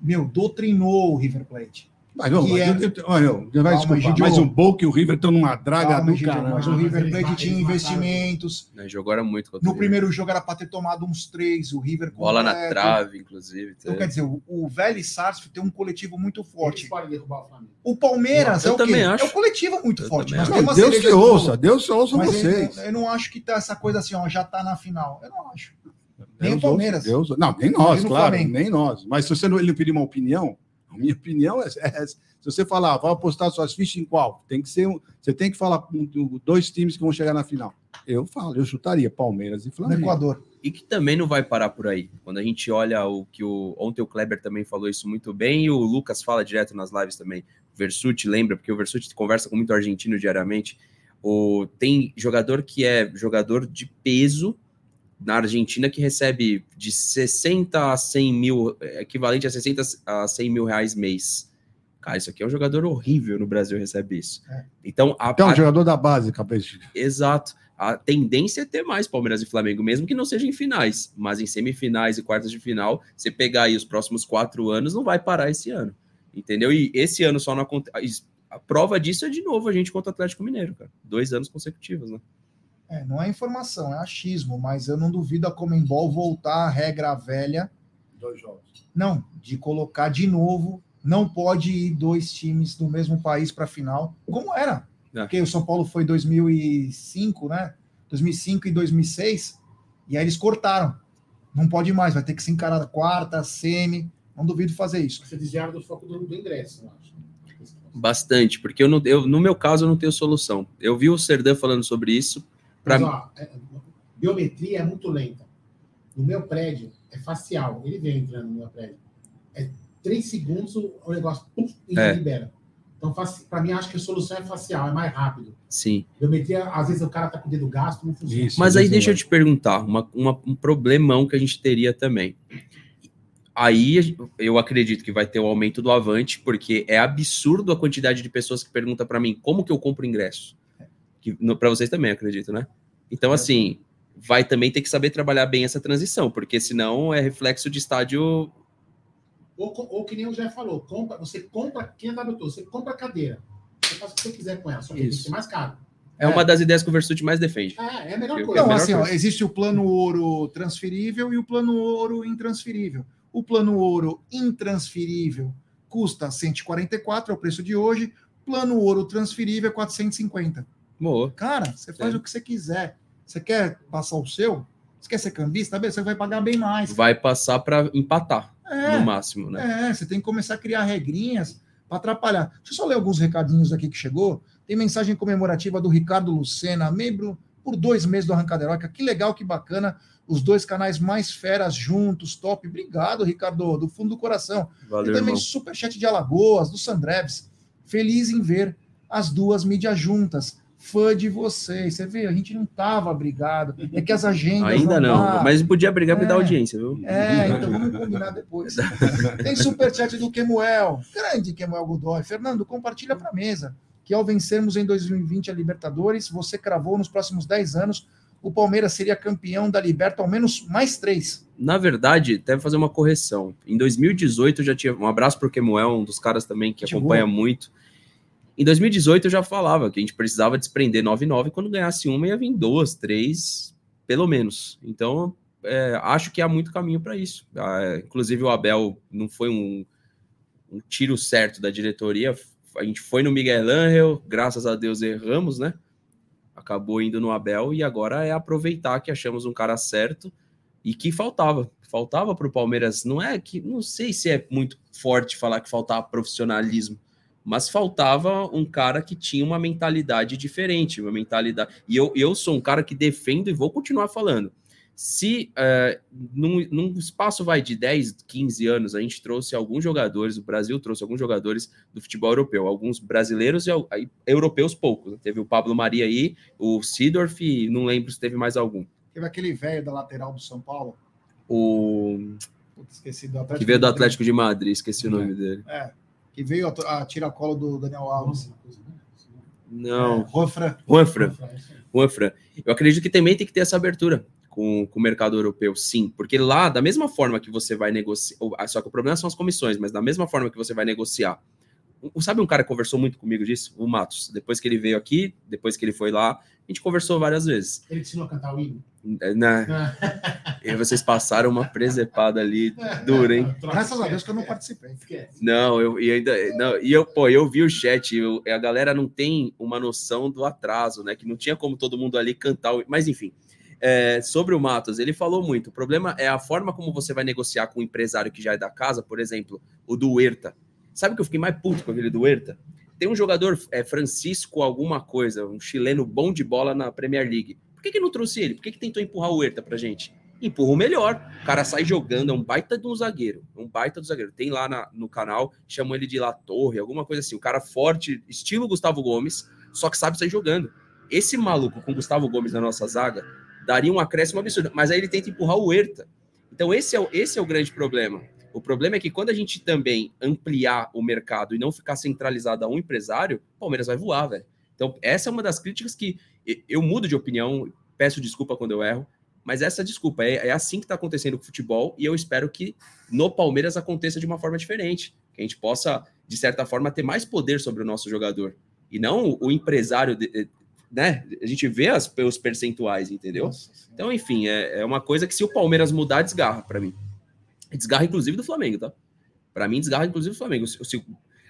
Meu, doutrinou o River Plate. Mas, não, mas, é... olha, vai Calma, desculpar, mas o Boca e o River estão numa draga Calma, do cara. Mas o River Plate tinha investimentos. Né, jogou era muito. No primeiro jogo era para ter tomado uns três, o River Bola na trave, inclusive. Então, quer dizer, o, o velho Sarsfield tem um coletivo muito forte. O Palmeiras é o quê? Acho. É um coletivo muito eu forte. Mas não, Deus te ouça, Deus te ouça vocês. Eu, eu, não acho que tá essa coisa assim, ó, já tá na final. Eu não acho. Nem Deus o Palmeiras. Deus, não, nem nós, nem claro, nem nós. Mas se você não, ele pedir uma opinião, a minha opinião é, é se você falar, vai apostar suas fichas em qual? Tem que ser um, você tem que falar com dois times que vão chegar na final. Eu falo, eu chutaria Palmeiras e Flamengo. No Equador. E que também não vai parar por aí. Quando a gente olha o que o ontem o Kleber também falou isso muito bem e o Lucas fala direto nas lives também. O Versuti lembra porque o Versuti conversa com muito argentino diariamente. O, tem jogador que é jogador de peso na Argentina que recebe de 60 a 100 mil, equivalente a 60 a 100 mil reais mês. Cara, isso aqui é um jogador horrível no Brasil recebe isso. É. Então, a, então, um a... jogador da base, capaz. Exato. A tendência é ter mais Palmeiras e Flamengo, mesmo que não seja em finais, mas em semifinais e quartas de final, você pegar aí os próximos quatro anos, não vai parar esse ano. Entendeu? E esse ano só não acontece. A prova disso é de novo a gente contra o Atlético Mineiro, cara. Dois anos consecutivos, né? É, não é informação, é achismo, mas eu não duvido a Comembol voltar à regra velha. Dois jogos. Não, de colocar de novo. Não pode ir dois times do mesmo país para a final, como era. É. Porque o São Paulo foi 2005, né? 2005 e 2006, e aí eles cortaram. Não pode mais, vai ter que se encarar a quarta, semi. Não duvido fazer isso. Você desviaram do foco do, do ingresso, eu acho. Bastante, porque eu não, eu, no meu caso eu não tenho solução. Eu vi o Serdan falando sobre isso. Pra... Mas, ó, é, biometria é muito lenta. No meu prédio é facial. Ele vem entrando no meu prédio. É três segundos o negócio pum, e é. libera. Então, para mim, acho que a solução é facial, é mais rápido. Sim. Biometria, às vezes o cara tá com o dedo gasto, não funciona. Isso, Mas aí deixa eu te perguntar, uma, uma, um problemão que a gente teria também. Aí eu acredito que vai ter o aumento do Avante, porque é absurdo a quantidade de pessoas que perguntam para mim como que eu compro ingresso. Para vocês também, acredito, né? Então, é. assim, vai também ter que saber trabalhar bem essa transição, porque senão é reflexo de estádio. Ou, ou que nem o Jé falou, compra, você compra, quem é WTO, você compra a cadeira. Você faz o que você quiser com ela, só que Isso. tem que ser mais caro. É, é, uma das ideias que o Versute mais defende. É, é a melhor coisa. Não, assim, ó, existe o plano ouro transferível e o plano ouro intransferível. O plano ouro intransferível custa 144, é o preço de hoje. Plano ouro transferível é 450. Boa. Cara, você faz é. o que você quiser. Você quer passar o seu? Você quer ser cambista? Você vai pagar bem mais. Vai passar para empatar, é, no máximo, né? É, você tem que começar a criar regrinhas para atrapalhar. Deixa eu só ler alguns recadinhos aqui que chegou. Tem mensagem comemorativa do Ricardo Lucena, membro por dois meses do Arrancaderoca. Que legal, que bacana os dois canais mais feras juntos, top. Obrigado, Ricardo, do fundo do coração. Valeu, e também superchat de Alagoas, do Sandreves. Feliz em ver as duas mídias juntas. Fã de vocês. Você vê, a gente não tava brigado. É que as agendas. Ainda não, não mas podia brigar é, para dar audiência, viu? É, então vamos combinar depois. Tem superchat do Kemuel. Grande Kemuel Godoy. Fernando, compartilha para a mesa que ao vencermos em 2020 a Libertadores, você cravou nos próximos 10 anos o Palmeiras seria campeão da Liberta ao menos mais três. Na verdade, deve fazer uma correção. Em 2018 eu já tinha. Um abraço para o Kemuel, um dos caras também que acompanha muito. Em 2018 eu já falava que a gente precisava desprender 9-9 quando ganhasse uma ia vir duas, três, pelo menos. Então, é, acho que há muito caminho para isso. Ah, inclusive, o Abel não foi um, um, tiro certo da diretoria. A gente foi no Miguel Angel, graças a Deus erramos, né? acabou indo no Abel e agora é aproveitar que achamos um cara certo e que faltava. Faltava para o Palmeiras. Não é que, não sei se é muito forte falar que faltava profissionalismo, mas faltava um cara que tinha uma mentalidade diferente, uma mentalidade. E eu, eu sou um cara que defendo e vou continuar falando se uh, num, num, espaço vai de 10, 15 anos, a gente trouxe alguns jogadores, o Brasil trouxe alguns jogadores do futebol europeu, alguns brasileiros e aí, europeus poucos. Né? Teve o Pablo Maria aí, o Sidorf, e não lembro se teve mais algum. Teve aquele velho da lateral do São Paulo. O. esqueci do Atlético que veio do Atlético de Madrid, esqueci é. o nome dele. É. Que veio a, a tiracolo do Daniel Alves. Não. É, Juanfran. Juanfran. Juanfran. Eu acredito que também tem que ter essa abertura com, com o mercado europeu, sim, porque lá, da mesma forma que você vai negociar, só que o problema são as comissões, mas da mesma forma que você vai negociar. Sabe um cara que conversou muito comigo disso? O Matos. Depois que ele veio aqui, depois que ele foi lá, a gente conversou várias vezes. Ele ensinou a cantar o hino? Né? e vocês passaram uma presepada ali dura, hein? Graças a Deus que eu não participei. Não, eu e ainda. Não, e eu, pô, eu vi o chat, eu, a galera não tem uma noção do atraso, né? Que não tinha como todo mundo ali cantar. Mas enfim é, sobre o Matos, ele falou muito. O problema é a forma como você vai negociar com o um empresário que já é da casa, por exemplo, o do Huerta. Sabe que eu fiquei mais puto com aquele do Huerta? Tem um jogador, é, Francisco alguma coisa, um chileno bom de bola na Premier League. Que, que não trouxe ele? Por que, que tentou empurrar o Huerta pra gente? Empurra o melhor. O cara sai jogando, é um baita de um zagueiro. É um baita do zagueiro. Tem lá na, no canal, chamam ele de La Torre, alguma coisa assim. O cara forte, estilo Gustavo Gomes, só que sabe sair jogando. esse maluco com Gustavo Gomes na nossa zaga daria um acréscimo absurdo, mas aí ele tenta empurrar o Herta. Então esse é o, esse é o grande problema. O problema é que quando a gente também ampliar o mercado e não ficar centralizado a um empresário, o Palmeiras vai voar, velho. Então, essa é uma das críticas que eu mudo de opinião, peço desculpa quando eu erro, mas essa desculpa é, é assim que está acontecendo com o futebol e eu espero que no Palmeiras aconteça de uma forma diferente, que a gente possa, de certa forma, ter mais poder sobre o nosso jogador e não o empresário, né? A gente vê as, os percentuais, entendeu? Nossa, então, enfim, é, é uma coisa que se o Palmeiras mudar, desgarra para mim. Desgarra, inclusive, do Flamengo, tá? Para mim, desgarra, inclusive, do Flamengo. Se, se,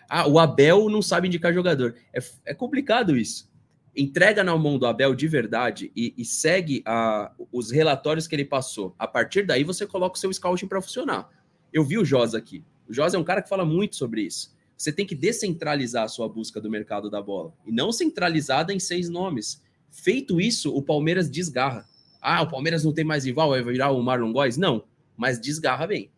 ah, o Abel não sabe indicar jogador. É, é complicado isso. Entrega na mão do Abel de verdade e, e segue a, os relatórios que ele passou. A partir daí, você coloca o seu scouting para funcionar. Eu vi o Josa aqui. O Josa é um cara que fala muito sobre isso. Você tem que descentralizar a sua busca do mercado da bola e não centralizada em seis nomes. Feito isso, o Palmeiras desgarra. Ah, o Palmeiras não tem mais rival, vai virar o Marlon Góes? Não, mas desgarra bem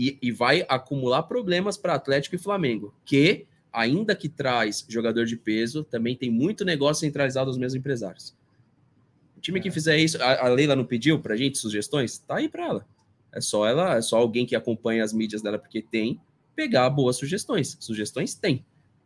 e, e vai acumular problemas para Atlético e Flamengo, que, ainda que traz jogador de peso, também tem muito negócio centralizado aos mesmos empresários. O time é. que fizer isso, a, a Leila não pediu para gente sugestões? Tá aí para ela. É só ela, é só alguém que acompanha as mídias dela, porque tem, pegar boas sugestões. Sugestões tem.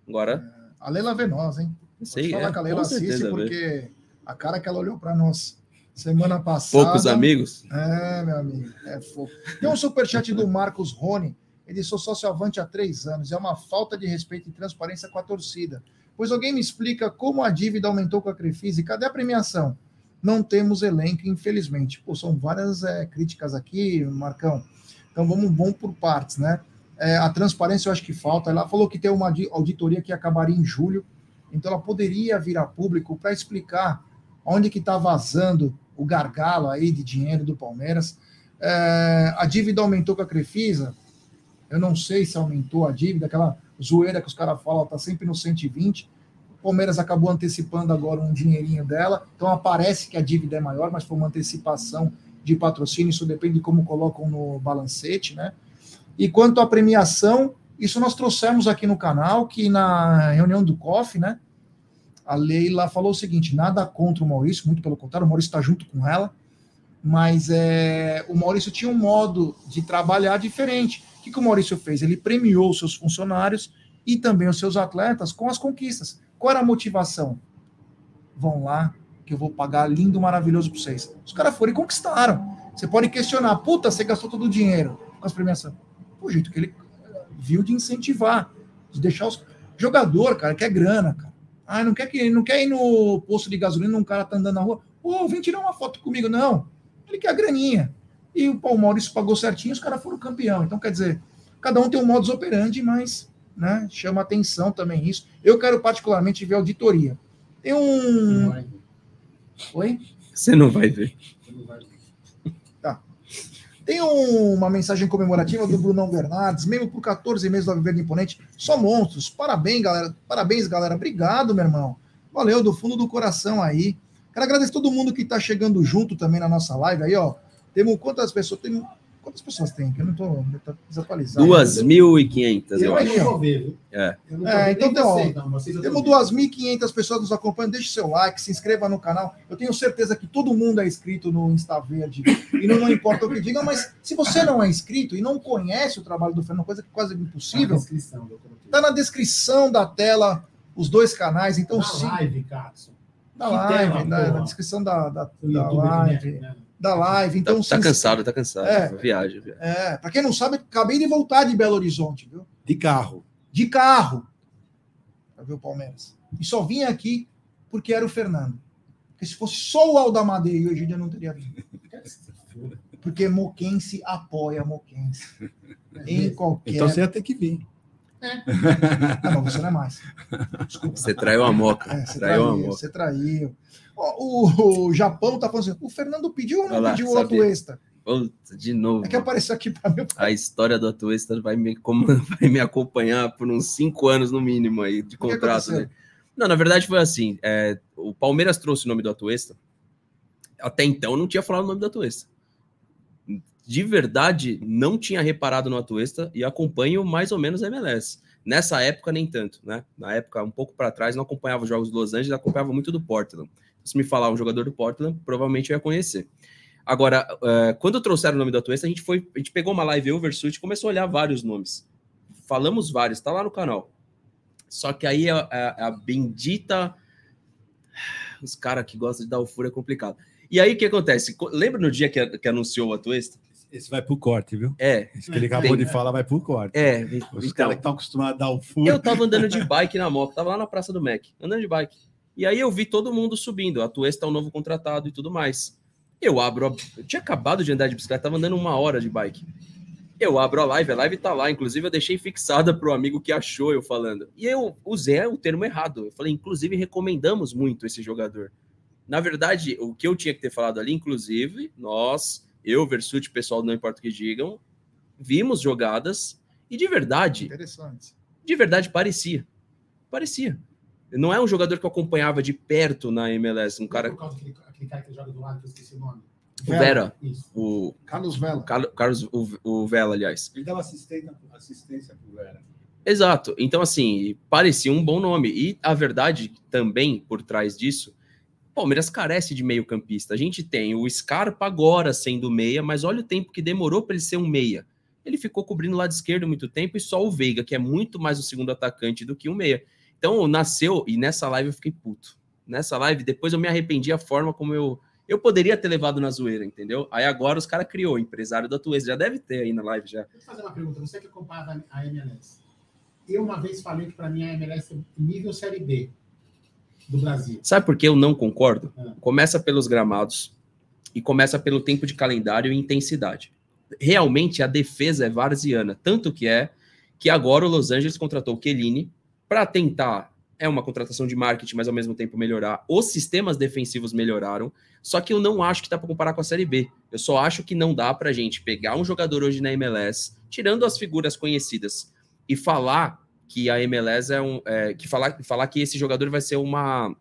Agora. É, a Leila Venosa, hein? Sei, falar é, que a Leila assiste, porque a cara que ela olhou para nós Semana passada. Poucos amigos? É, meu amigo. É fofo. Tem um superchat do Marcos Rony. Ele sou sócio avante há três anos. É uma falta de respeito e transparência com a torcida. Pois alguém me explica como a dívida aumentou com a Crefisa e cadê a premiação? Não temos elenco, infelizmente. Pô, são várias é, críticas aqui, Marcão. Então vamos, vamos por partes, né? É, a transparência eu acho que falta. Ela falou que tem uma auditoria que acabaria em julho, então ela poderia vir a público para explicar onde que está vazando o gargalo aí de dinheiro do Palmeiras. É, a dívida aumentou com a Crefisa. Eu não sei se aumentou a dívida, aquela zoeira que os caras falam, está sempre no 120. O Palmeiras acabou antecipando agora um dinheirinho dela, então aparece que a dívida é maior, mas foi uma antecipação de patrocínio, isso depende de como colocam no balancete, né? E quanto à premiação, isso nós trouxemos aqui no canal, que na reunião do COF, né? a Leila falou o seguinte: nada contra o Maurício, muito pelo contrário, o Maurício está junto com ela, mas é, o Maurício tinha um modo de trabalhar diferente. Que, que o Maurício fez? Ele premiou os seus funcionários e também os seus atletas com as conquistas. Qual era a motivação? Vão lá, que eu vou pagar lindo, maravilhoso para vocês. Os caras foram e conquistaram. Você pode questionar, puta, você gastou todo o dinheiro com as premiações. O jeito que ele viu de incentivar, de deixar os. Jogador, cara, quer grana, cara. Ah, não quer que não quer ir no posto de gasolina, um cara tá andando na rua. Pô, vem tirar uma foto comigo. Não. Ele quer a graninha. E o Paulo Maurício pagou certinho, os caras foram campeão. Então, quer dizer, cada um tem um modus operandi, mas né, chama atenção também isso. Eu quero particularmente ver auditoria. Tem um. Oi? Você não vai ver. Tem um, uma mensagem comemorativa do Brunão Bernardes, mesmo por 14 meses do Alviverde Imponente. Só monstros. Parabéns, galera. Parabéns, galera. Obrigado, meu irmão. Valeu, do fundo do coração aí. Quero agradecer todo mundo que está chegando junto também na nossa live aí, ó. Temos quantas pessoas? Tem Quantas pessoas tem? Que eu não estou tá desatualizado. 2.500, eu acho. Eu ver, é. Eu é, então tem, temos 2.500 pessoas nos acompanhando. Deixe seu like, se inscreva no canal. Eu tenho certeza que todo mundo é inscrito no Insta Verde. E não, não importa o que digam, mas se você não é inscrito e não conhece o trabalho do Fernando, coisa que é quase impossível, está na descrição da tela os dois canais. Então, na sim. live, Carson. Na live, na, na, descrição da, da, da live. Né? Da live. Então, tá, tá cansado, tá cansado. É, viagem, viagem. É, para quem não sabe, acabei de voltar de Belo Horizonte, viu? De carro. De carro. Para ver o Palmeiras. E só vim aqui porque era o Fernando. Porque se fosse só o Aldamadeira, hoje eu não teria vindo. Porque Moquense apoia Moquense. Em qualquer. Então você ia ter que vir. É. Não, você não é mais. Desculpa. Você traiu a moca. É, você traiu, traiu Você traiu. O, o, Japão tá falando assim, o Fernando pediu ou não lá, pediu o Atuesta? de novo. É que apareceu aqui para mim. A história do Atuesta vai me, como, vai me acompanhar por uns cinco anos no mínimo aí de contrato. Né? Não, na verdade foi assim. É, o Palmeiras trouxe o nome do Atuesta. Até então não tinha falado o nome do Atuesta. De verdade, não tinha reparado no Atuesta e acompanho mais ou menos a MLS. Nessa época, nem tanto, né? Na época, um pouco para trás, não acompanhava os jogos do Los Angeles, acompanhava muito do Portland. Se me falar um jogador do Portland, provavelmente eu ia conhecer. Agora, uh, quando trouxeram o nome da Twist, a gente foi, a gente pegou uma live Oversuit e começou a olhar vários nomes. Falamos vários, tá lá no canal. Só que aí a, a, a bendita. Os caras que gostam de dar o furo é complicado. E aí o que acontece? Lembra no dia que, que anunciou a Twist? Esse vai pro corte, viu? É. Esse que ele acabou tem, de falar vai pro corte. É. Os então, caras que estão acostumados a dar o furo. Eu tava andando de bike na moto, tava lá na Praça do Mac, andando de bike. E aí eu vi todo mundo subindo. A Twist tá um novo contratado e tudo mais. Eu abro. A... Eu tinha acabado de andar de bicicleta, tava andando uma hora de bike. Eu abro a live, a live tá lá. Inclusive, eu deixei fixada pro amigo que achou eu falando. E eu usei o termo errado. Eu falei, inclusive, recomendamos muito esse jogador. Na verdade, o que eu tinha que ter falado ali, inclusive, nós, eu, Versuti, pessoal, não importa o que digam, vimos jogadas e de verdade. Interessante. De verdade, parecia. Parecia. Não é um jogador que eu acompanhava de perto na MLS. Um cara. Por causa daquele, aquele cara que joga do lado, que eu esqueci o nome. O Vera. O Carlos Vela. Carlos, o, o Vela, aliás. Ele dava assistência, assistência pro Vera. Exato. Então, assim, parecia um bom nome. E a verdade também, por trás disso, Palmeiras carece de meio-campista. A gente tem o Scarpa agora sendo meia, mas olha o tempo que demorou para ele ser um meia. Ele ficou cobrindo o lado esquerdo muito tempo e só o Veiga, que é muito mais o segundo atacante do que o meia. Então, nasceu, e nessa live eu fiquei puto. Nessa live, depois eu me arrependi a forma como eu. Eu poderia ter levado na zoeira, entendeu? Aí agora os caras criou, empresário da Tuês. Já deve ter aí na live já. Deixa eu fazer uma pergunta. Você que acompanha a MLS. Eu uma vez falei que para mim a MLS é nível Série B do Brasil. Sabe por que eu não concordo? É. Começa pelos gramados e começa pelo tempo de calendário e intensidade. Realmente a defesa é varziana, tanto que é que agora o Los Angeles contratou o Chiellini para tentar é uma contratação de marketing, mas ao mesmo tempo melhorar. Os sistemas defensivos melhoraram, só que eu não acho que dá para comparar com a Série B. Eu só acho que não dá para gente pegar um jogador hoje na MLS, tirando as figuras conhecidas, e falar que a MLS é um. É, que falar, falar que esse jogador vai ser uma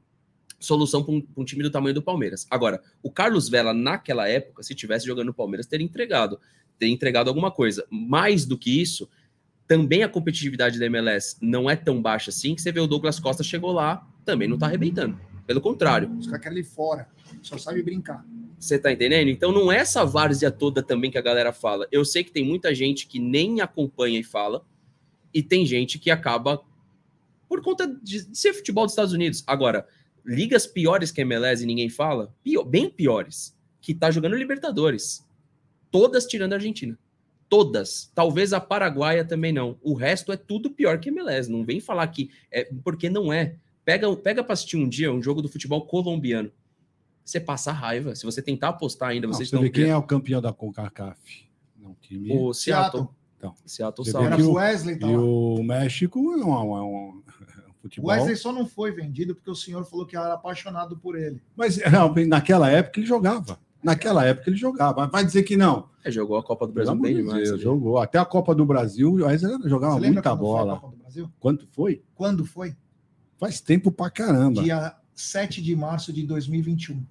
solução para um, um, time do tamanho do Palmeiras. Agora, o Carlos Vela, naquela época, se tivesse jogando no Palmeiras, teria entregado. Teria entregado alguma coisa. Mais do que isso, também a competitividade da MLS não é tão baixa assim que você vê o Douglas Costa chegou lá, também não tá arrebentando. Pelo contrário. Os caras querem ele fora, só sabe brincar. Você tá entendendo? Então não é essa várzea toda também que a galera fala. Eu sei que tem muita gente que nem acompanha e fala, e tem gente que acaba por conta de ser futebol dos Estados Unidos. Agora, ligas piores que a MLS e ninguém fala, pior, bem piores, que tá jogando Libertadores. Todas tirando a Argentina. Todas. Talvez a Paraguaia também não. O resto é tudo pior que a MLS. Não vem falar que é porque não é. Pega, pega para assistir um dia um jogo do futebol colombiano. Você passa raiva. Se você tentar apostar ainda, não, vocês você vê quem é o campeão da CONCACAF? Não, time... O Seattle. Então, Seattle Era o Wesley tá E o México é um, é um, futebol. O Wesley só não foi vendido porque o senhor falou que era apaixonado por ele. Mas não, naquela época ele jogava. Naquela época ele jogava. Vai dizer que não. É, jogou a Copa do Brasil bem demais. Deus, jogou. Até a Copa do Brasil, jogava muita bola. Foi Quanto foi? Quando foi? Faz tempo pra caramba. Dia 7 de março de 2021.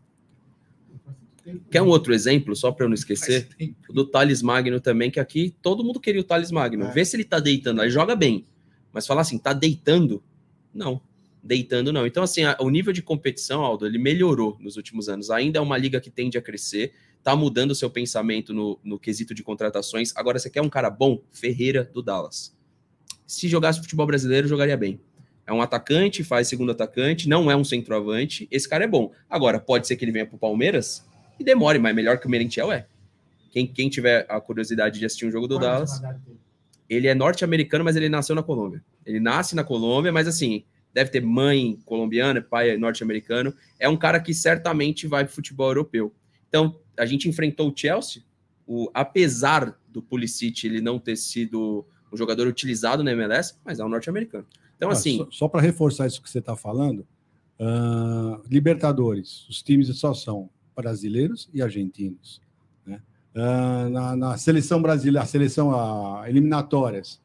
Quer um outro exemplo, só para eu não esquecer? Do Thales Magno também, que aqui todo mundo queria o Thales Magno. É. Vê se ele tá deitando, aí joga bem. Mas falar assim, tá deitando? Não. Deitando não. Então, assim, a, o nível de competição, Aldo, ele melhorou nos últimos anos. Ainda é uma liga que tende a crescer, tá mudando o seu pensamento no, no quesito de contratações. Agora, você quer um cara bom? Ferreira do Dallas. Se jogasse futebol brasileiro, jogaria bem. É um atacante, faz segundo atacante, não é um centroavante. Esse cara é bom. Agora, pode ser que ele venha pro Palmeiras e demore, mas melhor que o Merentiel é. Quem, quem tiver a curiosidade de assistir um jogo do Qual é Dallas, ele é norte-americano, mas ele nasceu na Colômbia. Ele nasce na Colômbia, mas assim, deve ter mãe colombiana, pai norte-americano. É um cara que certamente vai para futebol europeu. Então, a gente enfrentou o Chelsea, o, apesar do Pulisic ele não ter sido um jogador utilizado na MLS, mas é um norte-americano. Então, ah, assim. Só, só para reforçar isso que você está falando, uh, Libertadores, os times só são brasileiros e argentinos. Né? Uh, na, na, seleção brasileira, a seleção a, eliminatórias,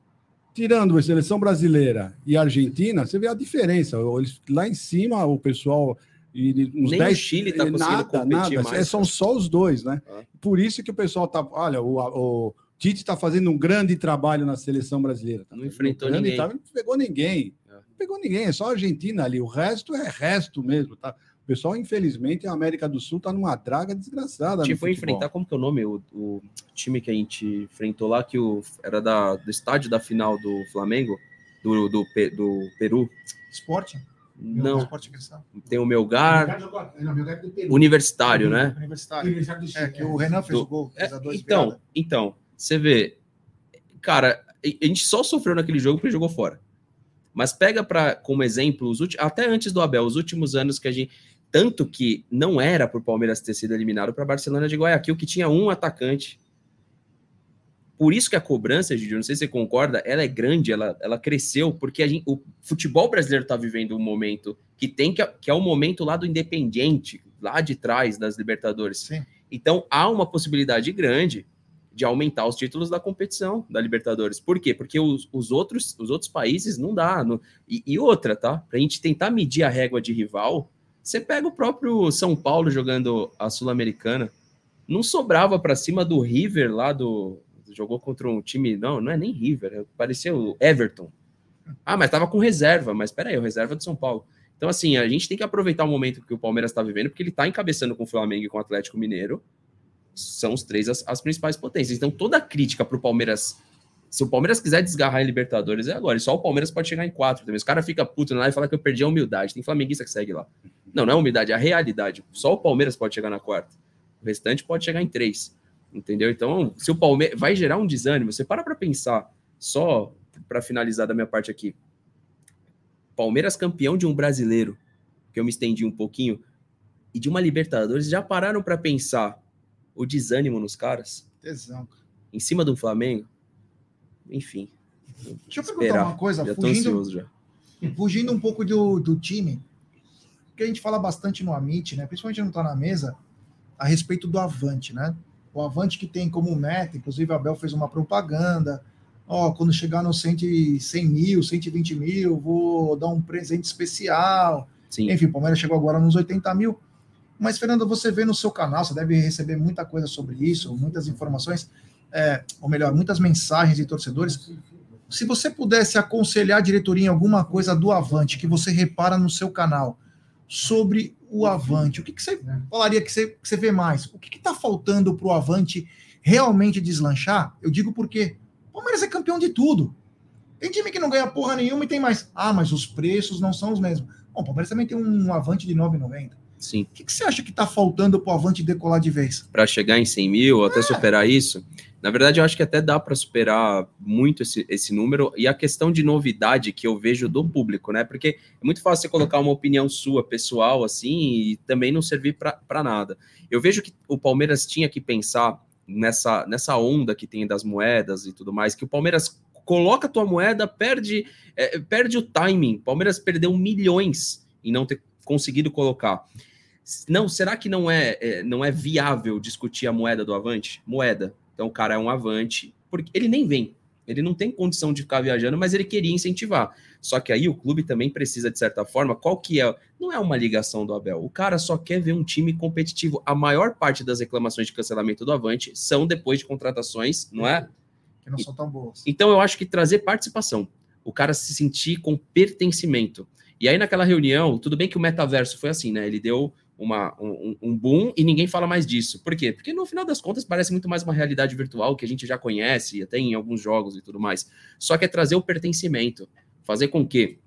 tirando a seleção brasileira e a Argentina, você vê a diferença. Eles, lá em cima, o pessoal. E uns Nem 10, o Chile está conseguindo nada, competir nada, mais. É, são só os dois, né? Ah. Por isso que o pessoal tá. Olha, o, o, Tite está fazendo um grande trabalho na seleção brasileira. Tá não enfrentou ninguém. Tá, não pegou ninguém. É. Não pegou ninguém, é só a Argentina ali. O resto é resto mesmo, tá? Pessoal, infelizmente, a América do Sul tá numa draga desgraçada. Tipo, foi enfrentar, como que é o nome? O, o, time que a gente enfrentou lá, que o, era da, do estádio da final do Flamengo, do, do, do Peru. Esporte? Não. Esporte Tem o Melgar. Universitário, né? Universitário. É, que o Renan fez do, o gol. É, então, então, você vê, cara, a gente só sofreu naquele jogo porque jogou fora. Mas pega para como exemplo os últimos, até antes do Abel, os últimos anos que a gente tanto que não era para o Palmeiras ter sido eliminado para Barcelona de Guayaquil, que tinha um atacante. Por isso que a cobrança, Gigi, não sei se você concorda, ela é grande, ela, ela cresceu, porque gente, o futebol brasileiro está vivendo um momento que tem que, que é o momento lá do Independiente, lá de trás das Libertadores. Sim. Então há uma possibilidade grande de aumentar os títulos da competição da Libertadores. Por quê? Porque os, os outros, os outros países não dá. No, e, e, outra, tá? Para a gente tentar medir a régua de rival, você pega o próprio São Paulo jogando a Sul-Americana, não sobrava para cima do River lá do. Jogou contra um time. Não, não é nem River, é, parecia o Everton. Ah, mas tava com reserva, mas peraí, o reserva do São Paulo. Então, assim, a gente tem que aproveitar o momento que o Palmeiras está vivendo, porque ele está encabeçando com o Flamengo e com o Atlético Mineiro são os três as, as principais potências. Então, toda crítica para o Palmeiras. Se o Palmeiras quiser desgarrar em Libertadores, é agora. E só o Palmeiras pode chegar em quatro também. Os caras ficam putos lá e falam que eu perdi a humildade. Tem flamenguista que segue lá. Não, não é humildade, é a realidade. Só o Palmeiras pode chegar na quarta. O restante pode chegar em três. Entendeu? Então, se o Palmeiras vai gerar um desânimo, você para para pensar, só para finalizar da minha parte aqui. Palmeiras campeão de um brasileiro, que eu me estendi um pouquinho, e de uma Libertadores, já pararam para pensar o desânimo nos caras. Tesão. Em cima do Flamengo. Enfim. Deixa eu perguntar uma coisa. Já fugindo, já. fugindo um pouco do, do time, que a gente fala bastante no Amit, né? Principalmente não tá na mesa, a respeito do Avante, né? O Avante que tem como meta, inclusive a Abel fez uma propaganda. Ó, quando chegar no 100, 100 mil, 120 mil, vou dar um presente especial. Sim. Enfim, o Palmeiras chegou agora nos 80 mil. Mas, Fernando, você vê no seu canal, você deve receber muita coisa sobre isso, muitas informações, é, ou melhor, muitas mensagens de torcedores. Se você pudesse aconselhar a diretoria em alguma coisa do Avante que você repara no seu canal sobre o Avante, o que, que você falaria que você, que você vê mais? O que está faltando para o Avante realmente deslanchar? Eu digo porque o Palmeiras é campeão de tudo. Tem time que não ganha porra nenhuma e tem mais. Ah, mas os preços não são os mesmos. Bom, o Palmeiras também tem um Avante de 9,90. Sim. O que, que você acha que está faltando para o Avante decolar de vez? Para chegar em 100 mil, até superar isso? Na verdade, eu acho que até dá para superar muito esse, esse número. E a questão de novidade que eu vejo do público, né? Porque é muito fácil você colocar uma opinião sua, pessoal, assim, e também não servir para nada. Eu vejo que o Palmeiras tinha que pensar nessa, nessa onda que tem das moedas e tudo mais, que o Palmeiras coloca a tua moeda, perde, é, perde o timing. O Palmeiras perdeu milhões em não ter conseguido colocar. Não, será que não é, é, não é viável discutir a moeda do Avante? Moeda. Então o cara é um Avante, porque ele nem vem. Ele não tem condição de ficar viajando, mas ele queria incentivar. Só que aí o clube também precisa, de certa forma, qual que é? Não é uma ligação do Abel. O cara só quer ver um time competitivo. A maior parte das reclamações de cancelamento do Avante são depois de contratações, não é? Que não são tão boas. Então eu acho que trazer participação, o cara se sentir com pertencimento. E aí, naquela reunião, tudo bem que o metaverso foi assim, né? Ele deu uma, um, um, boom e ninguém fala mais disso. Por quê? Porque no final das contas parece muito mais uma realidade virtual que a gente já conhece, até em alguns jogos e tudo mais. Só que é trazer o pertencimento, fazer com que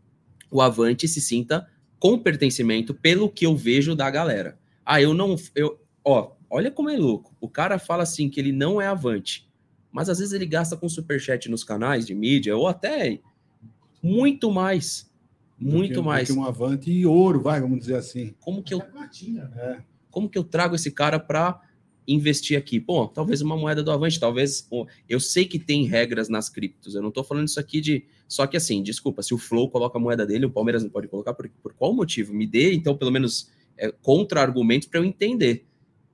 o Avante se sinta com pertencimento pelo que eu vejo da galera. Ah, eu não. Eu, ó, olha como é louco. O cara fala assim que ele não é Avante, mas às vezes ele gasta com superchat nos canais de mídia ou até muito mais muito que, mais. Do que um avante e ouro, vai, vamos dizer assim. Como que eu, é. como que eu trago esse cara para investir aqui? Pô, talvez uma moeda do Avante, talvez. Eu sei que tem regras nas criptos, eu não estou falando isso aqui de. Só que assim, desculpa, se o Flow coloca a moeda dele, o Palmeiras não pode colocar, por, por qual motivo? Me dê, então, pelo menos, é, contra-argumentos para eu entender.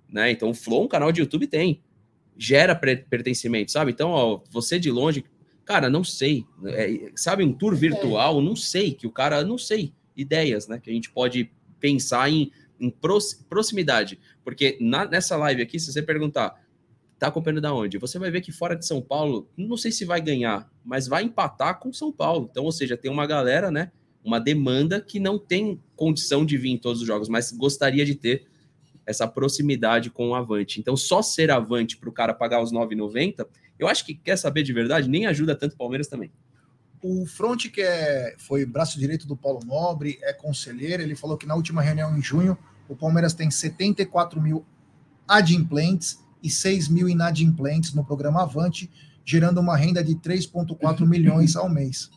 Né? Então, o Flow, um canal de YouTube, tem. Gera pertencimento, sabe? Então, ó, você de longe Cara, não sei. É, sabe, um tour virtual, não sei, que o cara, não sei. Ideias, né? Que a gente pode pensar em, em proximidade. Porque na, nessa live aqui, se você perguntar tá acompanhando da onde? Você vai ver que fora de São Paulo, não sei se vai ganhar, mas vai empatar com São Paulo. Então, ou seja, tem uma galera, né? Uma demanda que não tem condição de vir em todos os jogos, mas gostaria de ter essa proximidade com o Avante. Então, só ser Avante para o cara pagar os 9,90, eu acho que quer saber de verdade, nem ajuda tanto o Palmeiras também. O Front, que é, foi braço direito do Paulo Nobre, é conselheiro, ele falou que na última reunião em junho, o Palmeiras tem 74 mil adimplentes e 6 mil inadimplentes no programa Avante, gerando uma renda de 3,4 milhões ao mês.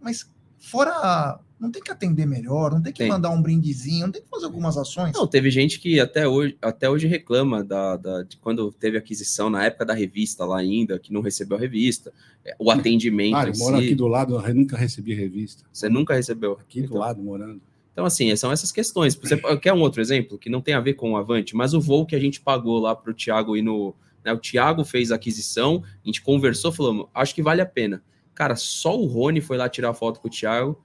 Mas fora. Não tem que atender melhor, não tem que tem. mandar um brindezinho, não tem que fazer algumas ações. Não, teve gente que até hoje, até hoje reclama da, da, de quando teve aquisição, na época da revista lá ainda, que não recebeu a revista, é, o atendimento. Ah, eu moro si. aqui do lado, eu nunca recebi revista. Você nunca recebeu? Aqui do então, lado, morando. Então, assim, são essas questões. Você quer um outro exemplo que não tem a ver com o Avante, mas o voo que a gente pagou lá para o Thiago ir no. Né, o Thiago fez a aquisição, a gente conversou, falou, acho que vale a pena. Cara, só o Rony foi lá tirar foto com o Thiago.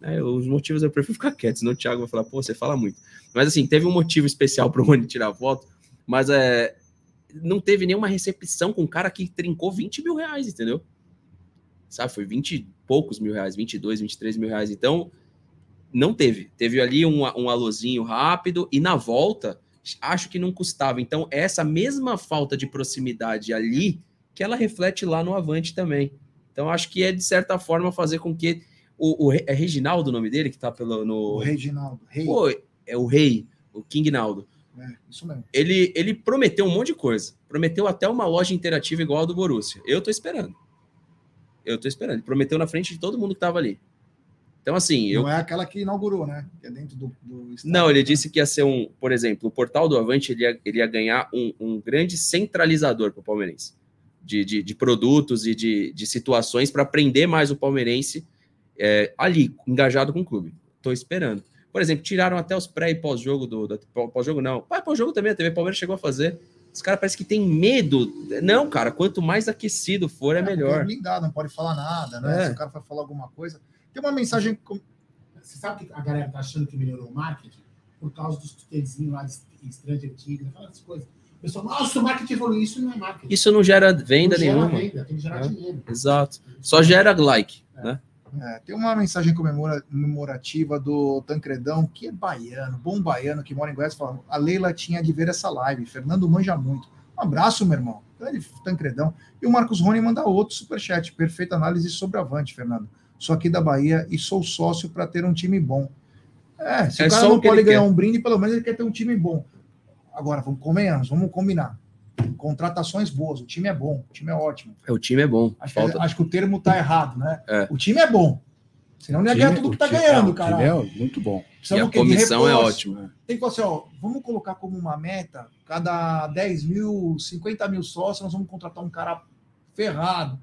Né, os motivos eu prefiro ficar quieto, senão o Thiago vai falar, pô, você fala muito. Mas assim, teve um motivo especial para o Rony tirar foto, mas é, não teve nenhuma recepção com um cara que trincou 20 mil reais, entendeu? Sabe, foi 20 e poucos mil reais, 22, 23 mil reais. Então, não teve. Teve ali um, um alôzinho rápido e na volta, acho que não custava. Então, essa mesma falta de proximidade ali, que ela reflete lá no Avante também. Então, acho que é, de certa forma, fazer com que. O, o é Reginaldo o nome dele, que tá pelo. No... O Reginaldo. Rei. Pô, é o Rei, o King Naldo. É, isso mesmo. Ele, ele prometeu um monte de coisa. Prometeu até uma loja interativa igual a do Borussia. Eu tô esperando. Eu tô esperando. Ele prometeu na frente de todo mundo que tava ali. Então, assim. Eu... Não é aquela que inaugurou, né? Que é dentro do. do não, ele disse que ia ser um. Por exemplo, o portal do Avante ele ia, ele ia ganhar um, um grande centralizador para o palmeirense. De, de, de, produtos e de, de situações para prender mais o palmeirense é, ali, engajado com o clube. Estou esperando. Por exemplo, tiraram até os pré e pós-jogo do. do pós-jogo não. Pós-jogo também, a TV Palmeiras chegou a fazer. Os caras parecem que tem medo. Não, cara, quanto mais aquecido for, é, é melhor. Blindado, não pode falar nada, né? É. Se o cara for falar alguma coisa. Tem uma mensagem. Você sabe que a galera tá achando que melhorou o marketing? Por causa dos tutelzinhos lá de Stranger Tigre, aquelas coisas. O pessoal, nossa, o marketing evoluiu. Isso não é marketing. Isso não gera venda não nenhuma. Gera venda, tem que gerar é. dinheiro. Exato. Só gera like, é. né? É, tem uma mensagem comemorativa do Tancredão, que é baiano, bom baiano, que mora em Goiás, falando: a Leila tinha de ver essa live. Fernando manja muito. Um abraço, meu irmão. Tancredão. E o Marcos Rony manda outro superchat. Perfeita análise sobre Avante, Fernando sou aqui da Bahia e sou sócio para ter um time bom. É, se é o cara não pode ganhar quer. um brinde, pelo menos ele quer ter um time bom. Agora, vamos convenhamos, vamos combinar. Contratações boas, o time é bom, o time é ótimo. É, o time é bom. Acho, Falta... que, acho que o termo tá errado, né? É. O time é bom. Senão não ia ganhar tudo que tá ganhando, cara. O time é muito bom. e a comissão é ótima. Tem que falar assim, ó, vamos colocar como uma meta, cada 10 mil, 50 mil sócios, nós vamos contratar um cara ferrado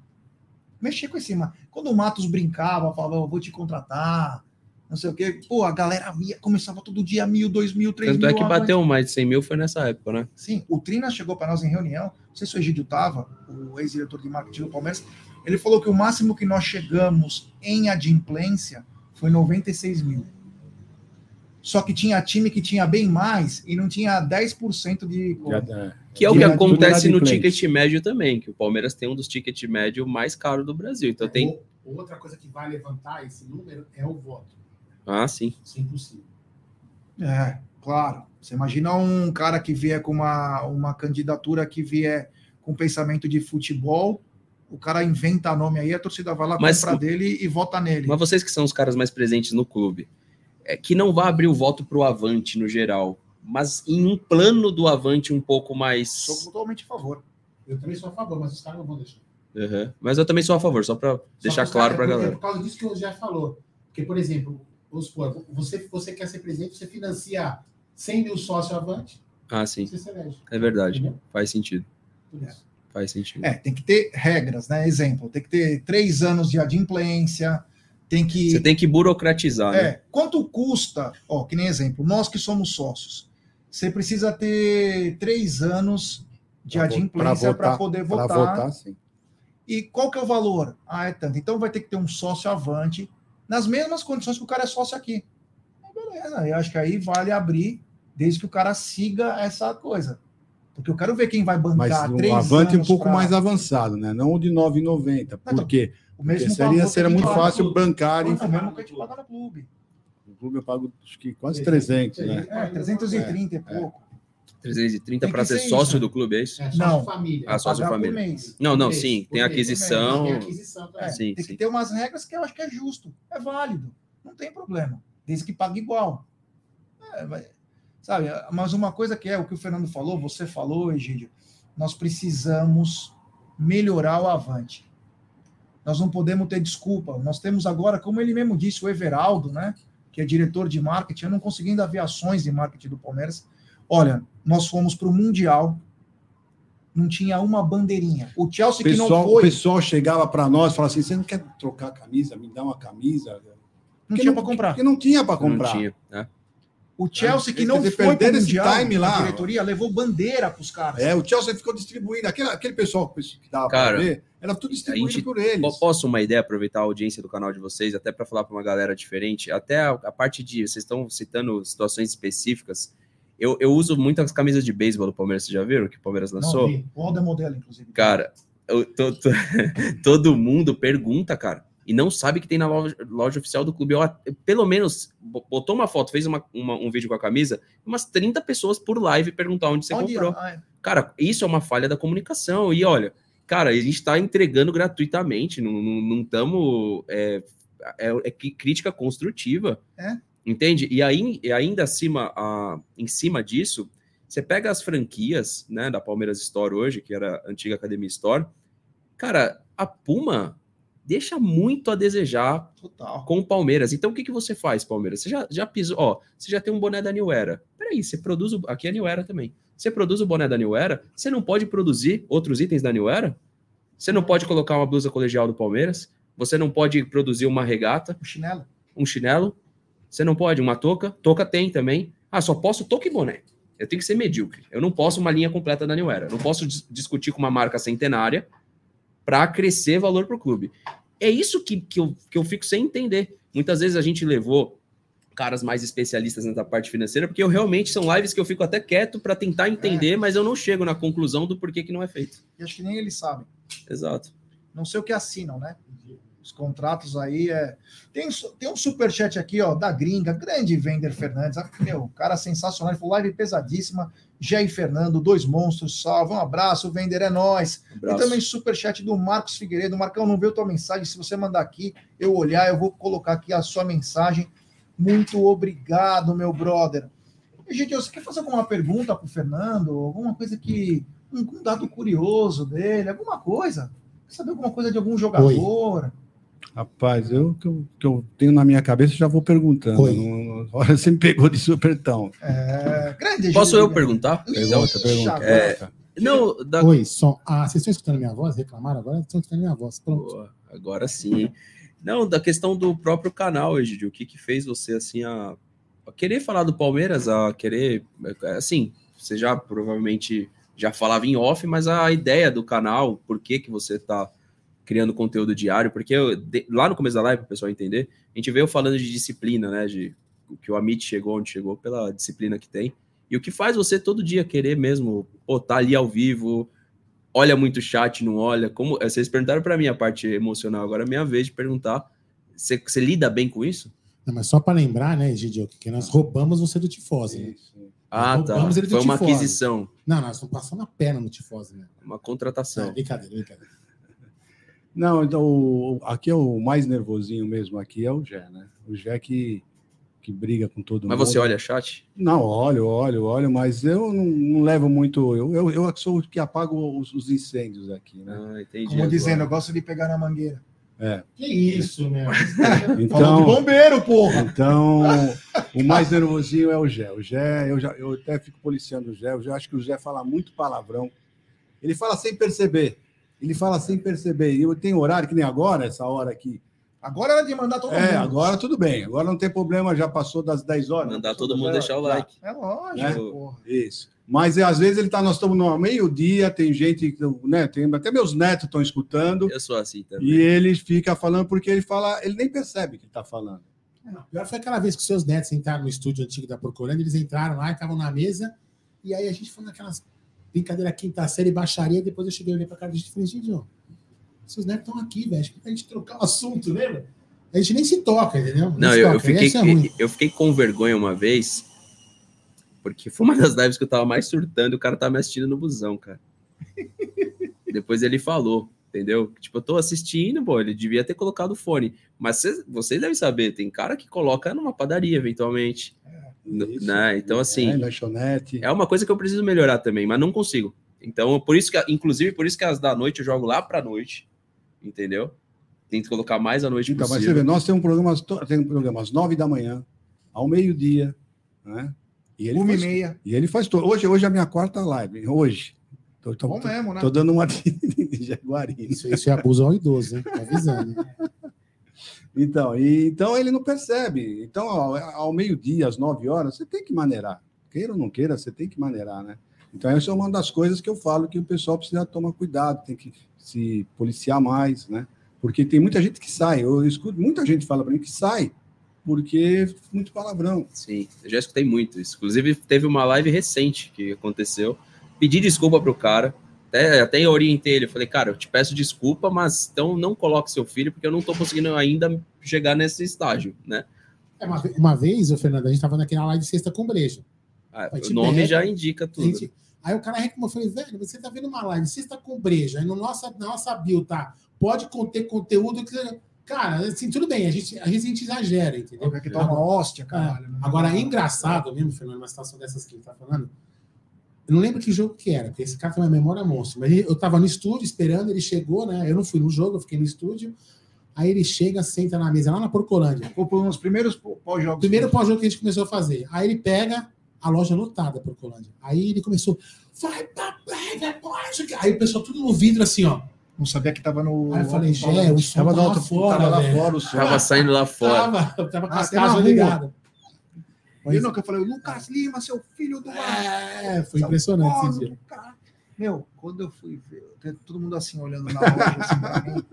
mexer com esse. Quando o Matos brincava, falava, vou te contratar, não sei o quê, pô, a galera via, começava todo dia mil, dois mil, três Tanto mil. Tanto é que bateu mais de 100 mil foi nessa época, né? Sim, o Trina chegou para nós em reunião, não sei se o Egídio tava, o ex-diretor de marketing do Palmeiras, ele falou que o máximo que nós chegamos em adimplência foi 96 mil. Só que tinha time que tinha bem mais e não tinha 10% de. É. Que é o que acontece no ticket médio também, que o Palmeiras tem um dos ticket médio mais caros do Brasil. Então tem. Outra coisa que vai levantar esse número é o voto. Ah, sim. Sim, possível. É, claro. Você imagina um cara que vier com uma, uma candidatura que vier com pensamento de futebol, o cara inventa nome aí, a torcida vai lá, mas, compra dele e vota nele. Mas vocês que são os caras mais presentes no clube, é, que não vai abrir o voto para o Avante no geral, mas em um plano do Avante um pouco mais. Sou totalmente a favor. Eu também sou a favor, mas os caras não vão deixar. Uhum. Mas eu também sou a favor, só para deixar claro para a galera. É por causa disso que o já falou. Porque, por exemplo, vamos supor, você, você quer ser presidente, você financia 100 mil sócios avante. Ah, sim. É verdade. Entendeu? Faz sentido. Faz sentido. É, tem que ter regras, né? Exemplo, tem que ter três anos de adimplência, tem que. Você tem que burocratizar. É. Né? Quanto custa? Ó, que nem exemplo, nós que somos sócios, você precisa ter três anos de pra adimplência para poder votar. votar sim. E qual que é o valor? Ah, é tanto. Então vai ter que ter um sócio avante nas mesmas condições que o cara é sócio aqui. Beleza, eu acho que aí vale abrir, desde que o cara siga essa coisa. Porque eu quero ver quem vai bancar Mas três o Avante um pouco pra... mais avançado, né? Não o de 9,90. Por quê? O mesmo Porque seria, seria muito fácil bancar. É o mesmo que a gente paga no clube. No clube eu pago acho que quase 300, né? É, 330 é, e pouco. 330 para ser sócio isso. do clube, é isso? É, não, família. Ah, sócio família. Não, não, mês, sim, tem aquisição. Tem aquisição é, sim, tem sim. que ter umas regras que eu acho que é justo, é válido, não tem problema, desde que pague igual. É, vai, sabe, mas uma coisa que é o que o Fernando falou, você falou, Egídio, nós precisamos melhorar o Avante. Nós não podemos ter desculpa. Nós temos agora, como ele mesmo disse, o Everaldo, né? Que é diretor de marketing, eu não conseguindo ver ações de marketing do Palmeiras. Olha, nós fomos para o Mundial, não tinha uma bandeirinha. O Chelsea pessoal, que não foi. O pessoal chegava para nós e falava assim: você não quer trocar a camisa? Me dá uma camisa? Não tinha para comprar. Porque não tinha para comprar. Não tinha, né? O Chelsea, que não foi para o Mundial, time lá, a diretoria levou bandeira para os caras. É, o Chelsea ficou distribuindo. Aquele, aquele pessoal que estava para ver, era tudo distribuído gente, por eles. Posso uma ideia, aproveitar a audiência do canal de vocês, até para falar para uma galera diferente, até a, a, parte de. Vocês estão citando situações específicas. Eu, eu uso muitas camisas de beisebol do Palmeiras, vocês já viram que o Palmeiras lançou? Não, o é modelo, inclusive. Cara, eu, todo mundo pergunta, cara e não sabe que tem na loja, loja oficial do clube. Eu, pelo menos botou uma foto, fez uma, uma, um vídeo com a camisa, umas 30 pessoas por live perguntar onde você onde comprou. É? Cara, isso é uma falha da comunicação. E olha, cara, a gente está entregando gratuitamente, não estamos. É, é, é, crítica construtiva. É. Entende? E, aí, ainda acima, a, em cima disso, você pega as franquias né, da Palmeiras Store hoje, que era a antiga Academia Store. Cara, a Puma deixa muito a desejar Total. com o Palmeiras. Então, o que, que você faz, Palmeiras? Você já, já pisou, ó, você já tem um boné da New Era. Peraí, você produz, o, aqui é a New Era também. Você produz o boné da New Era, você não pode produzir outros itens da New Era? Você não pode colocar uma blusa colegial do Palmeiras? Você não pode produzir uma regata? Um chinelo. Um chinelo? Você não pode? Uma touca? Touca tem também. Ah, só posso touca e boné. Eu tenho que ser medíocre. Eu não posso uma linha completa da New Era. Eu não posso dis discutir com uma marca centenária para crescer valor para o clube. É isso que, que, eu, que eu fico sem entender. Muitas vezes a gente levou caras mais especialistas nessa parte financeira, porque eu realmente são lives que eu fico até quieto para tentar entender, é. mas eu não chego na conclusão do porquê que não é feito. E acho que nem eles sabem. Exato. Não sei o que assinam, né? Os contratos aí é. Tem, tem um superchat aqui, ó, da gringa, grande Vender Fernandes. Ah, meu, cara sensacional. Ele falou live pesadíssima. Jair Fernando, dois monstros, salve. Um abraço, Vender, é nós. Um e também superchat do Marcos Figueiredo. Marcão, não viu tua mensagem? Se você mandar aqui, eu olhar, eu vou colocar aqui a sua mensagem. Muito obrigado, meu brother. E, gente, você quer fazer alguma pergunta para o Fernando? Alguma coisa que. Um, um, dado curioso dele? Alguma coisa? Quer saber alguma coisa de algum jogador? Oi. Rapaz, eu que, eu que eu tenho na minha cabeça já vou perguntando. Oi. Olha, você me pegou de supertão. É, grande Posso eu perguntar? Pergunta, pergunta. É, não, da... Oi, só. Ah, vocês estão escutando minha voz? Reclamaram agora? Estão escutando minha voz. Pronto. Boa, agora sim. Não, da questão do próprio canal, Egidio. O que, que fez você assim a, a querer falar do Palmeiras, a querer. Assim, você já provavelmente já falava em off, mas a ideia do canal, por que, que você está criando conteúdo diário, porque eu, de, lá no começo da live, para o pessoal entender, a gente veio falando de disciplina, né? De que o Amit chegou onde chegou pela disciplina que tem. E o que faz você todo dia querer mesmo, pô, tá ali ao vivo, olha muito chat, não olha. Como eh, vocês perguntaram para mim a parte emocional, agora é minha vez de perguntar. Você, você lida bem com isso? Não, mas só para lembrar, né, Gidio, que nós roubamos você do Tifose, né? Ah, tá. Foi uma aquisição. Não, nós estamos passando a perna no Tifose, né? Uma contratação. É, brincadeira, brincadeira. Não, então o, aqui é o mais nervosinho mesmo, aqui é o Gé, né? O Gé que, que briga com todo mas mundo. Mas você olha chat? Não, olho, olho, olho, mas eu não, não levo muito. Eu, eu, eu sou o que apago os, os incêndios aqui, né? Ah, entendi. Como agora. dizendo, eu gosto de pegar na mangueira. É. Que isso, meu? então, bombeiro, porra! Então, o mais nervosinho é o Gé. O Gé, eu, já, eu até fico policiando o Gé. Eu já acho que o Gé fala muito palavrão. Ele fala sem perceber. Ele fala sem perceber. E eu tenho horário, que nem agora, essa hora aqui. Agora era de mandar todo é, mundo. É, agora tudo bem. Agora não tem problema, já passou das 10 horas. Mandar todo mundo deixar o like. É lógico. Né? Isso. Mas às vezes ele tá, nós estamos no meio-dia, tem gente, né? Tem, até meus netos estão escutando. Eu sou assim também. E ele fica falando porque ele fala, ele nem percebe que está falando. É, pior foi aquela vez que seus netos entraram no estúdio antigo da Procurando, eles entraram lá e estavam na mesa, e aí a gente falando aquelas brincadeira quinta série, baixaria, depois eu cheguei a olhar pra cara de falei, gente, ó, seus netos estão aqui, velho. A gente trocar o assunto, lembra? A gente nem se toca, entendeu? Não, eu, eu, fiquei, é eu fiquei com vergonha uma vez, porque foi uma das lives que eu tava mais surtando e o cara tava me assistindo no busão, cara. Depois ele falou, entendeu? Tipo, eu tô assistindo, pô, ele devia ter colocado o fone. Mas vocês, vocês devem saber, tem cara que coloca numa padaria, eventualmente. É, isso, né? Então, assim. É, lanchonete. É uma coisa que eu preciso melhorar também, mas não consigo. Então, por isso que, inclusive, por isso que as da noite eu jogo lá pra noite, entendeu? Tento colocar mais à noite então, possível. Mas você vê, nós temos programas, temos programas nove da manhã, ao meio-dia, né? E ele Uma faz, e meia. E ele faz todo. Hoje, hoje é a minha quarta live. Hoje. Tô, tô, Bom mesmo, né? Tô dando uma de, de Jaguari. Isso, isso é abuso ao idoso, hein? Tô avisando. Então, e, então ele não percebe. Então, ao, ao meio-dia, às nove horas, você tem que maneirar. Queira ou não queira, você tem que maneirar, né? Então, essa é uma das coisas que eu falo que o pessoal precisa tomar cuidado, tem que se policiar mais, né? Porque tem muita gente que sai. Eu escuto, muita gente fala para mim que sai porque muito palavrão. Sim, eu já escutei muito. Inclusive, teve uma live recente que aconteceu pedi desculpa pro cara, até, até orientei ele, falei, cara, eu te peço desculpa, mas então não coloque seu filho, porque eu não tô conseguindo ainda chegar nesse estágio, né? É, uma, uma vez, o Fernando, a gente tava naquela live de sexta com breja. Ah, o nome já indica tudo. Gente, aí o cara reclamou, eu falei, velho, você tá vendo uma live sexta com breja, aí no nossa, na nossa bio tá, pode conter conteúdo que... Cara, assim, tudo bem, a gente, a gente exagera, entendeu? Porque toma hóstia, caralho. É. Agora, é engraçado mesmo, Fernando, uma situação dessas que ele tá falando, eu não lembro que jogo que era, porque esse cara tem uma memória monstro. Mas eu tava no estúdio esperando, ele chegou, né? Eu não fui no jogo, eu fiquei no estúdio. Aí ele chega, senta na mesa lá na Porcolândia. Ou por uns primeiros pós-jogos. Primeiro pós-jogo que a gente começou a fazer. Aí ele pega a loja lotada, Porcolândia. Aí ele começou, vai pra pega, pode. Aí o pessoal tudo no vidro assim, ó. Não sabia que tava no. Aí eu falei, Gé, o som tava, tava lá fora. Tava lá fora o som. Tava saindo lá fora. Tava, tava com ah, as casas ligadas. Mas... Eu que eu falei, Lucas Lima, seu filho do. É, foi impressionante esse dia. Meu, quando eu fui ver, todo mundo assim olhando na loja, assim, pra mim.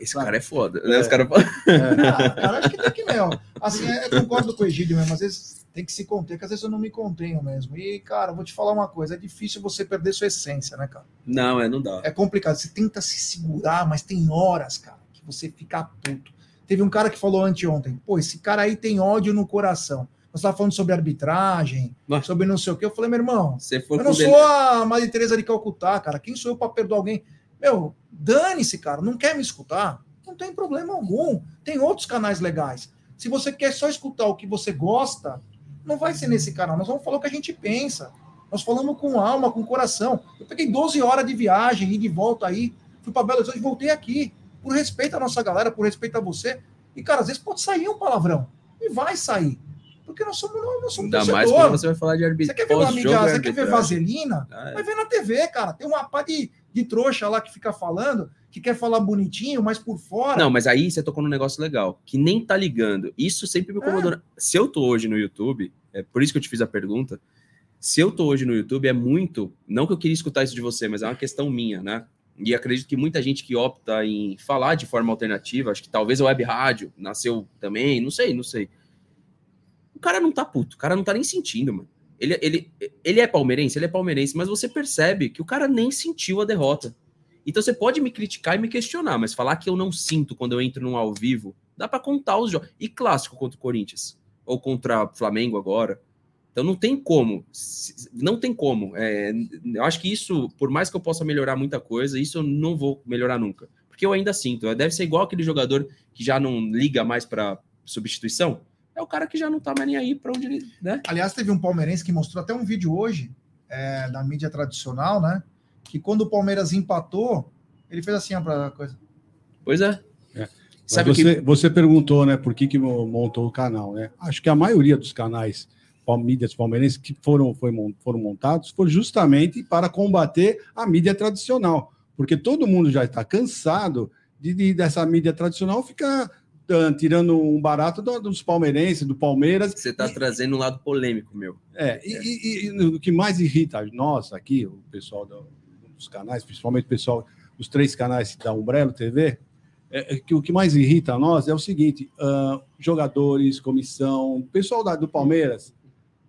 Esse cara é foda, né? Os caras. É. Ah, cara, acho que tem que, meu. Assim, é, eu concordo com o Egídio mesmo, às vezes tem que se conter, que às vezes eu não me contenho mesmo. E, cara, vou te falar uma coisa: é difícil você perder sua essência, né, cara? Não, é, não dá. É complicado. Você tenta se segurar, mas tem horas, cara, que você fica puto. Teve um cara que falou anteontem, pô, esse cara aí tem ódio no coração. Você estava falando sobre arbitragem, Mas... sobre não sei o que. Eu falei, meu irmão, eu não sou a Maria Teresa de Calcutá, cara. Quem sou eu para perdoar alguém? Meu, dane-se, cara. Não quer me escutar? Não tem problema algum. Tem outros canais legais. Se você quer só escutar o que você gosta, não vai ser nesse canal. Nós vamos falar o que a gente pensa. Nós falamos com alma, com coração. Eu peguei 12 horas de viagem e de volta aí. Fui para Belo Horizonte e voltei aqui. Por respeito à nossa galera, por respeito a você. E, cara, às vezes pode sair um palavrão. E vai sair. Porque nós somos, nós somos Ainda mais quando você vai falar de arbitragem. Você quer ver uma mídia, você quer ver vaselina? Ah, é. Vai ver na TV, cara. Tem uma pá de, de trouxa lá que fica falando, que quer falar bonitinho, mas por fora. Não, mas aí você tocou num negócio legal, que nem tá ligando. Isso sempre me incomodou. É. Se eu tô hoje no YouTube, é por isso que eu te fiz a pergunta. Se eu tô hoje no YouTube, é muito. Não que eu queria escutar isso de você, mas é uma questão minha, né? E acredito que muita gente que opta em falar de forma alternativa, acho que talvez a web rádio nasceu também, não sei, não sei. O cara não tá puto, o cara não tá nem sentindo, mano. Ele, ele, ele é palmeirense, ele é palmeirense, mas você percebe que o cara nem sentiu a derrota. Então você pode me criticar e me questionar, mas falar que eu não sinto quando eu entro num ao vivo, dá para contar os jogos. E clássico contra o Corinthians, ou contra o Flamengo agora. Então não tem como, não tem como. É, eu acho que isso, por mais que eu possa melhorar muita coisa, isso eu não vou melhorar nunca. Porque eu ainda sinto. Deve ser igual aquele jogador que já não liga mais para substituição é o cara que já não tá mais nem aí para onde ele. Né? Aliás, teve um palmeirense que mostrou até um vídeo hoje, é, da mídia tradicional, né? Que quando o Palmeiras empatou, ele fez assim para coisa. Pois é. é. Sabe você, que... você perguntou, né, por que, que montou o canal, né? Acho que a maioria dos canais mídias palmeirenses que foram, foi, foram montados foi justamente para combater a mídia tradicional. Porque todo mundo já está cansado de, de, dessa mídia tradicional ficar tirando um barato dos palmeirenses, do Palmeiras. Você está trazendo um lado polêmico, meu. É, é. E, e, o que mais irrita nós aqui, o pessoal do, dos canais, principalmente o pessoal dos três canais da Umbrello TV, é, é, que o que mais irrita a nós é o seguinte: uh, jogadores, comissão, pessoal da, do Palmeiras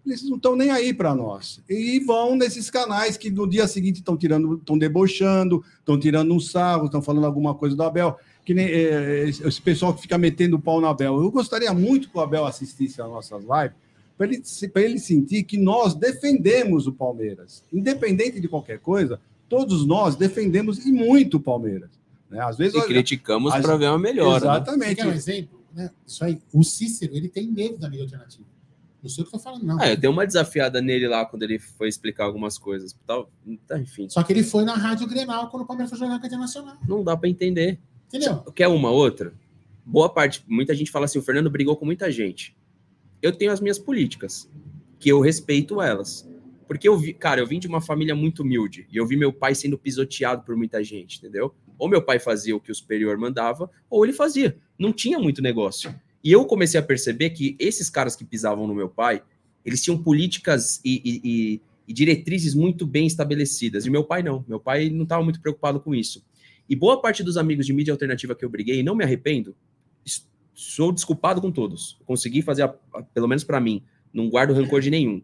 eles não estão nem aí para nós. E vão nesses canais que no dia seguinte estão tirando, estão debochando, estão tirando um sarro, estão falando alguma coisa do Abel. Que nem é, esse pessoal que fica metendo o pau no Abel. Eu gostaria muito que o Abel assistisse às nossas lives, para ele, ele sentir que nós defendemos o Palmeiras. Independente de qualquer coisa, todos nós defendemos e muito o Palmeiras. Né? Às vezes, e criticamos para ver uma melhora. Né? Exatamente. Né? um exemplo? Né? Isso aí, o Cícero, ele tem medo da mídia alternativa. Não sei o que eu tô falando, não. É, eu dei uma desafiada nele lá quando ele foi explicar algumas coisas. Tal, tá, enfim. Só que ele foi na Rádio Grenal quando o Palmeiras foi jogar com a Internacional. Não dá para entender. Entendeu? Quer uma outra? Boa parte, muita gente fala assim: o Fernando brigou com muita gente. Eu tenho as minhas políticas, que eu respeito elas. Porque eu vi, cara, eu vim de uma família muito humilde e eu vi meu pai sendo pisoteado por muita gente, entendeu? Ou meu pai fazia o que o superior mandava, ou ele fazia. Não tinha muito negócio. E eu comecei a perceber que esses caras que pisavam no meu pai, eles tinham políticas e, e, e, e diretrizes muito bem estabelecidas. E meu pai não. Meu pai não estava muito preocupado com isso. E boa parte dos amigos de mídia alternativa que eu briguei, não me arrependo, sou desculpado com todos. Consegui fazer, a, a, pelo menos para mim, não guardo rancor de nenhum.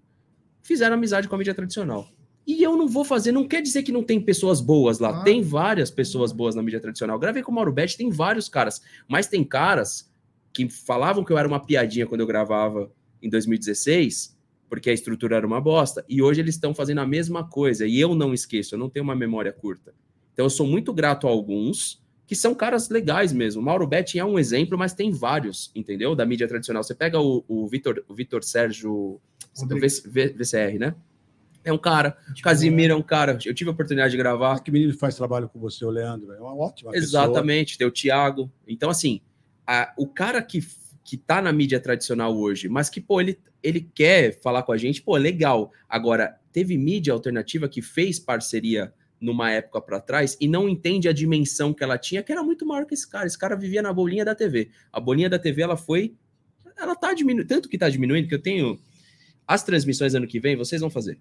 Fizeram amizade com a mídia tradicional. E eu não vou fazer, não quer dizer que não tem pessoas boas lá. Ah. Tem várias pessoas boas na mídia tradicional. Gravei com o Mauro Betti, tem vários caras. Mas tem caras que falavam que eu era uma piadinha quando eu gravava em 2016, porque a estrutura era uma bosta, e hoje eles estão fazendo a mesma coisa, e eu não esqueço, eu não tenho uma memória curta. Então eu sou muito grato a alguns que são caras legais mesmo. Mauro Betti é um exemplo, mas tem vários, entendeu? Da mídia tradicional. Você pega o, o Vitor o Vitor Sérgio VCR, né? É um cara. O Casimiro é um cara. Eu tive a oportunidade de gravar. Que menino faz trabalho com você, o Leandro. É uma ótima Exatamente. Pessoa. Tem o Thiago. Então, assim, a, o cara que, que tá na mídia tradicional hoje, mas que, pô, ele, ele quer falar com a gente, pô, legal. Agora, teve mídia alternativa que fez parceria numa época para trás e não entende a dimensão que ela tinha, que era muito maior que esse cara. Esse cara vivia na bolinha da TV. A bolinha da TV, ela foi. Ela tá diminuindo, tanto que tá diminuindo, que eu tenho. As transmissões ano que vem, vocês vão fazer.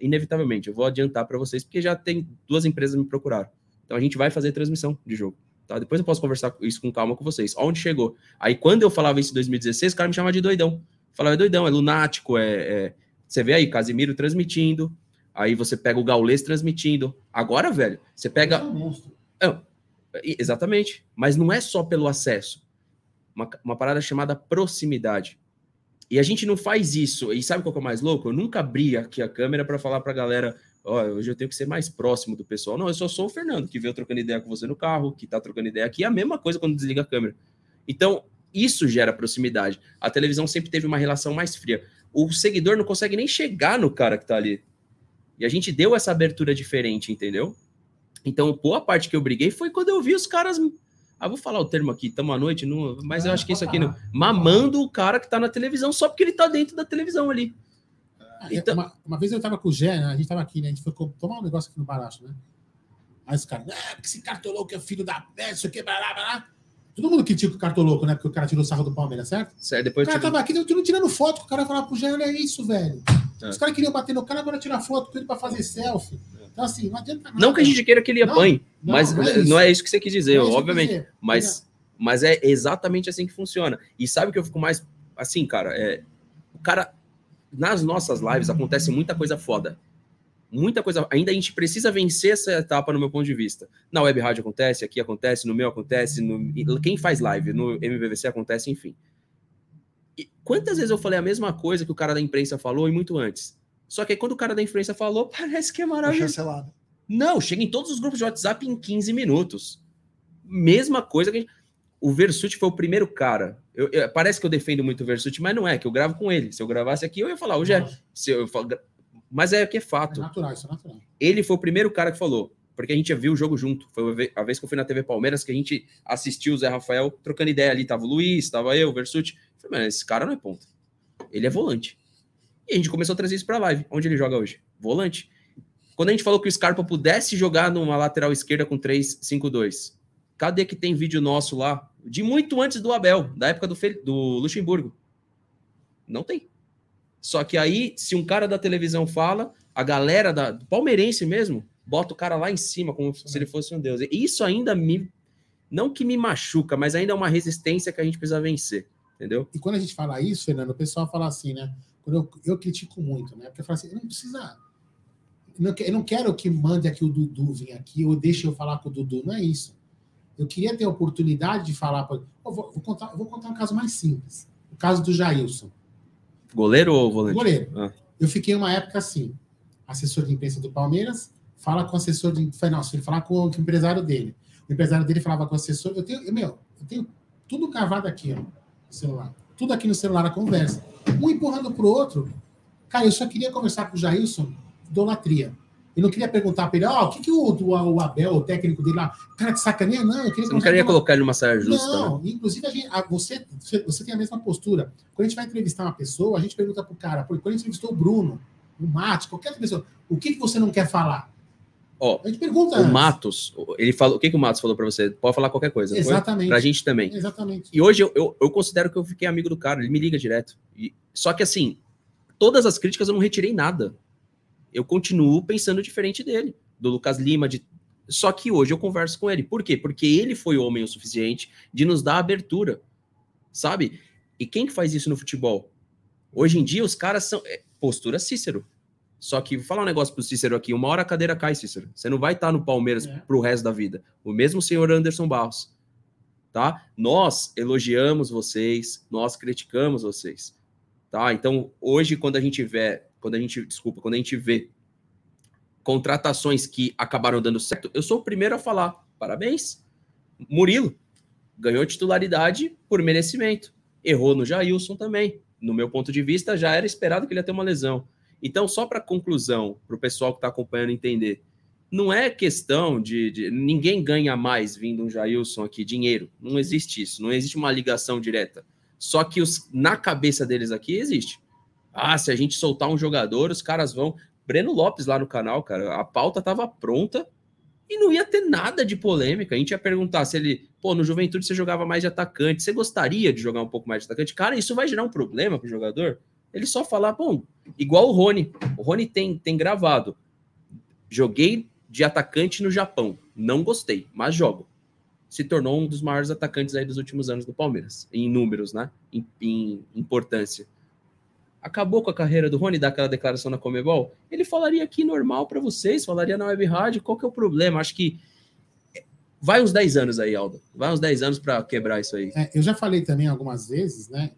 Inevitavelmente, eu vou adiantar para vocês, porque já tem duas empresas me procuraram. Então a gente vai fazer transmissão de jogo. Tá? Depois eu posso conversar isso com calma com vocês. Onde chegou? Aí quando eu falava isso em 2016, o cara me chamava de doidão. Falava, é doidão, é lunático, é, é... Você vê aí, Casimiro transmitindo, aí você pega o Gaulês transmitindo. Agora, velho, você pega... É, é exatamente. Mas não é só pelo acesso. Uma, uma parada chamada proximidade. E a gente não faz isso. E sabe qual que é o mais louco? Eu nunca abri aqui a câmera para falar para a galera ó, hoje eu tenho que ser mais próximo do pessoal. Não, eu só sou o Fernando, que veio trocando ideia com você no carro, que tá trocando ideia aqui, é a mesma coisa quando desliga a câmera. Então, isso gera proximidade. A televisão sempre teve uma relação mais fria. O seguidor não consegue nem chegar no cara que tá ali. E a gente deu essa abertura diferente, entendeu? Então, boa parte que eu briguei foi quando eu vi os caras. Ah, vou falar o termo aqui, tamo à noite, não... mas eu acho que isso aqui não. Mamando o cara que tá na televisão só porque ele tá dentro da televisão ali. Então... Uma, uma, vez eu tava com o Gé, né? a gente tava aqui, né? A gente foi tomar um negócio aqui no Baracho, né? Aí os caras, ah, esse cartoloco é filho da peste, isso aqui, blá, blá, blá. Todo mundo critica o cartoloco, né? Porque o cara tirou o sarro do Palmeiras, certo? Certo, depois. O cara tava aqui, tudo tirando foto, o cara falava pro Gé, olha isso, velho. É. Os caras queriam bater no cara, agora tirar foto com ele pra fazer selfie. Então, assim, não adianta nada. Não que a gente queira que ele apanhe, não, mas não é, não é, isso que você quis dizer, é obviamente. Dizer. Mas, mas é exatamente assim que funciona. E sabe que eu fico mais. Assim, cara, é, o cara nas nossas lives acontece muita coisa foda. Muita coisa. Ainda a gente precisa vencer essa etapa, no meu ponto de vista. Na web rádio acontece, aqui acontece, no meu acontece, no, quem faz live, no MVVC acontece, enfim. E quantas vezes eu falei a mesma coisa que o cara da imprensa falou e muito antes? Só que aí, quando o cara da imprensa falou, parece que é maravilhoso. Não, chega em todos os grupos de WhatsApp em 15 minutos. Mesma coisa que a gente o Versuti foi o primeiro cara. Eu, eu, parece que eu defendo muito o Versuti, mas não é, que eu gravo com ele. Se eu gravasse aqui, eu ia falar, hoje é. Se eu, mas é que é fato. É natural, isso é natural. Ele foi o primeiro cara que falou, porque a gente viu o jogo junto. Foi a vez que eu fui na TV Palmeiras que a gente assistiu o Zé Rafael trocando ideia ali. Tava o Luiz, tava eu, o Versuti. falei, mas esse cara não é ponta. Ele é volante. E a gente começou a trazer isso pra live. Onde ele joga hoje? Volante. Quando a gente falou que o Scarpa pudesse jogar numa lateral esquerda com 3-5-2, Cadê que tem vídeo nosso lá? De muito antes do Abel, da época do, Fe... do Luxemburgo. Não tem. Só que aí, se um cara da televisão fala, a galera da, palmeirense mesmo bota o cara lá em cima, como se ele fosse um deus. E isso ainda me. Não que me machuca, mas ainda é uma resistência que a gente precisa vencer. Entendeu? E quando a gente fala isso, Fernando, o pessoal fala assim, né? quando eu, eu critico muito, né? Porque eu falo assim, não precisa. Eu não quero que mande aqui o Dudu vir aqui ou deixe eu falar com o Dudu, não é isso. Eu queria ter a oportunidade de falar. Pra, eu vou, vou, contar, vou contar um caso mais simples. O caso do Jailson. Goleiro ou volante? Goleiro. Ah. Eu fiquei uma época assim, assessor de imprensa do Palmeiras, fala com o assessor de. Não, ele falar com o empresário dele. O empresário dele falava com o assessor. Eu tenho, eu, meu, eu tenho tudo cavado aqui, ó, no celular. Tudo aqui no celular, a conversa. Um empurrando pro outro. Cara, eu só queria conversar com o Jailson, idolatria. Eu não queria perguntar para ele, ó, oh, o que, que o, o, Abel, o técnico dele lá, cara, de sacaneia? Não, eu queria Você não queria colocar ele numa saia justa. Não, né? inclusive a gente, a, você, você tem a mesma postura. Quando a gente vai entrevistar uma pessoa, a gente pergunta pro cara, quando a gente entrevistou o Bruno, o Matos, qualquer outra pessoa, o que, que você não quer falar? Ó, a gente pergunta. O antes. Matos, ele falou, o que, que o Matos falou para você? Pode falar qualquer coisa. Exatamente. Para a gente também. Exatamente. E hoje eu, eu, eu, considero que eu fiquei amigo do cara, ele me liga direto. E, só que assim, todas as críticas eu não retirei nada. Eu continuo pensando diferente dele do Lucas Lima, de... só que hoje eu converso com ele. Por quê? Porque ele foi homem o suficiente de nos dar abertura, sabe? E quem que faz isso no futebol? Hoje em dia os caras são é, postura Cícero. Só que vou falar um negócio pro Cícero aqui, uma hora a cadeira cai, Cícero. Você não vai estar no Palmeiras é. pro resto da vida. O mesmo senhor Anderson Barros, tá? Nós elogiamos vocês, nós criticamos vocês, tá? Então, hoje quando a gente vê, quando a gente, desculpa, quando a gente vê contratações que acabaram dando certo, eu sou o primeiro a falar. Parabéns. Murilo ganhou titularidade por merecimento. Errou no Jailson também. No meu ponto de vista, já era esperado que ele ia ter uma lesão. Então, só para conclusão, para o pessoal que está acompanhando entender, não é questão de, de, ninguém ganha mais vindo um Jailson aqui dinheiro. Não existe isso. Não existe uma ligação direta. Só que os, na cabeça deles aqui existe. Ah, se a gente soltar um jogador, os caras vão. Breno Lopes lá no canal, cara, a pauta estava pronta e não ia ter nada de polêmica. A gente ia perguntar se ele, pô, no Juventude você jogava mais de atacante, você gostaria de jogar um pouco mais de atacante? Cara, isso vai gerar um problema para o jogador? Ele só falar, bom, igual o Rony. O Rony tem, tem gravado. Joguei de atacante no Japão. Não gostei, mas jogo. Se tornou um dos maiores atacantes aí dos últimos anos do Palmeiras, em números, né? Em, em importância acabou com a carreira do Rony, daquela declaração na Comebol, ele falaria aqui normal para vocês, falaria na web rádio, qual que é o problema? Acho que vai uns 10 anos aí, Aldo. Vai uns 10 anos para quebrar isso aí. É, eu já falei também algumas vezes, né?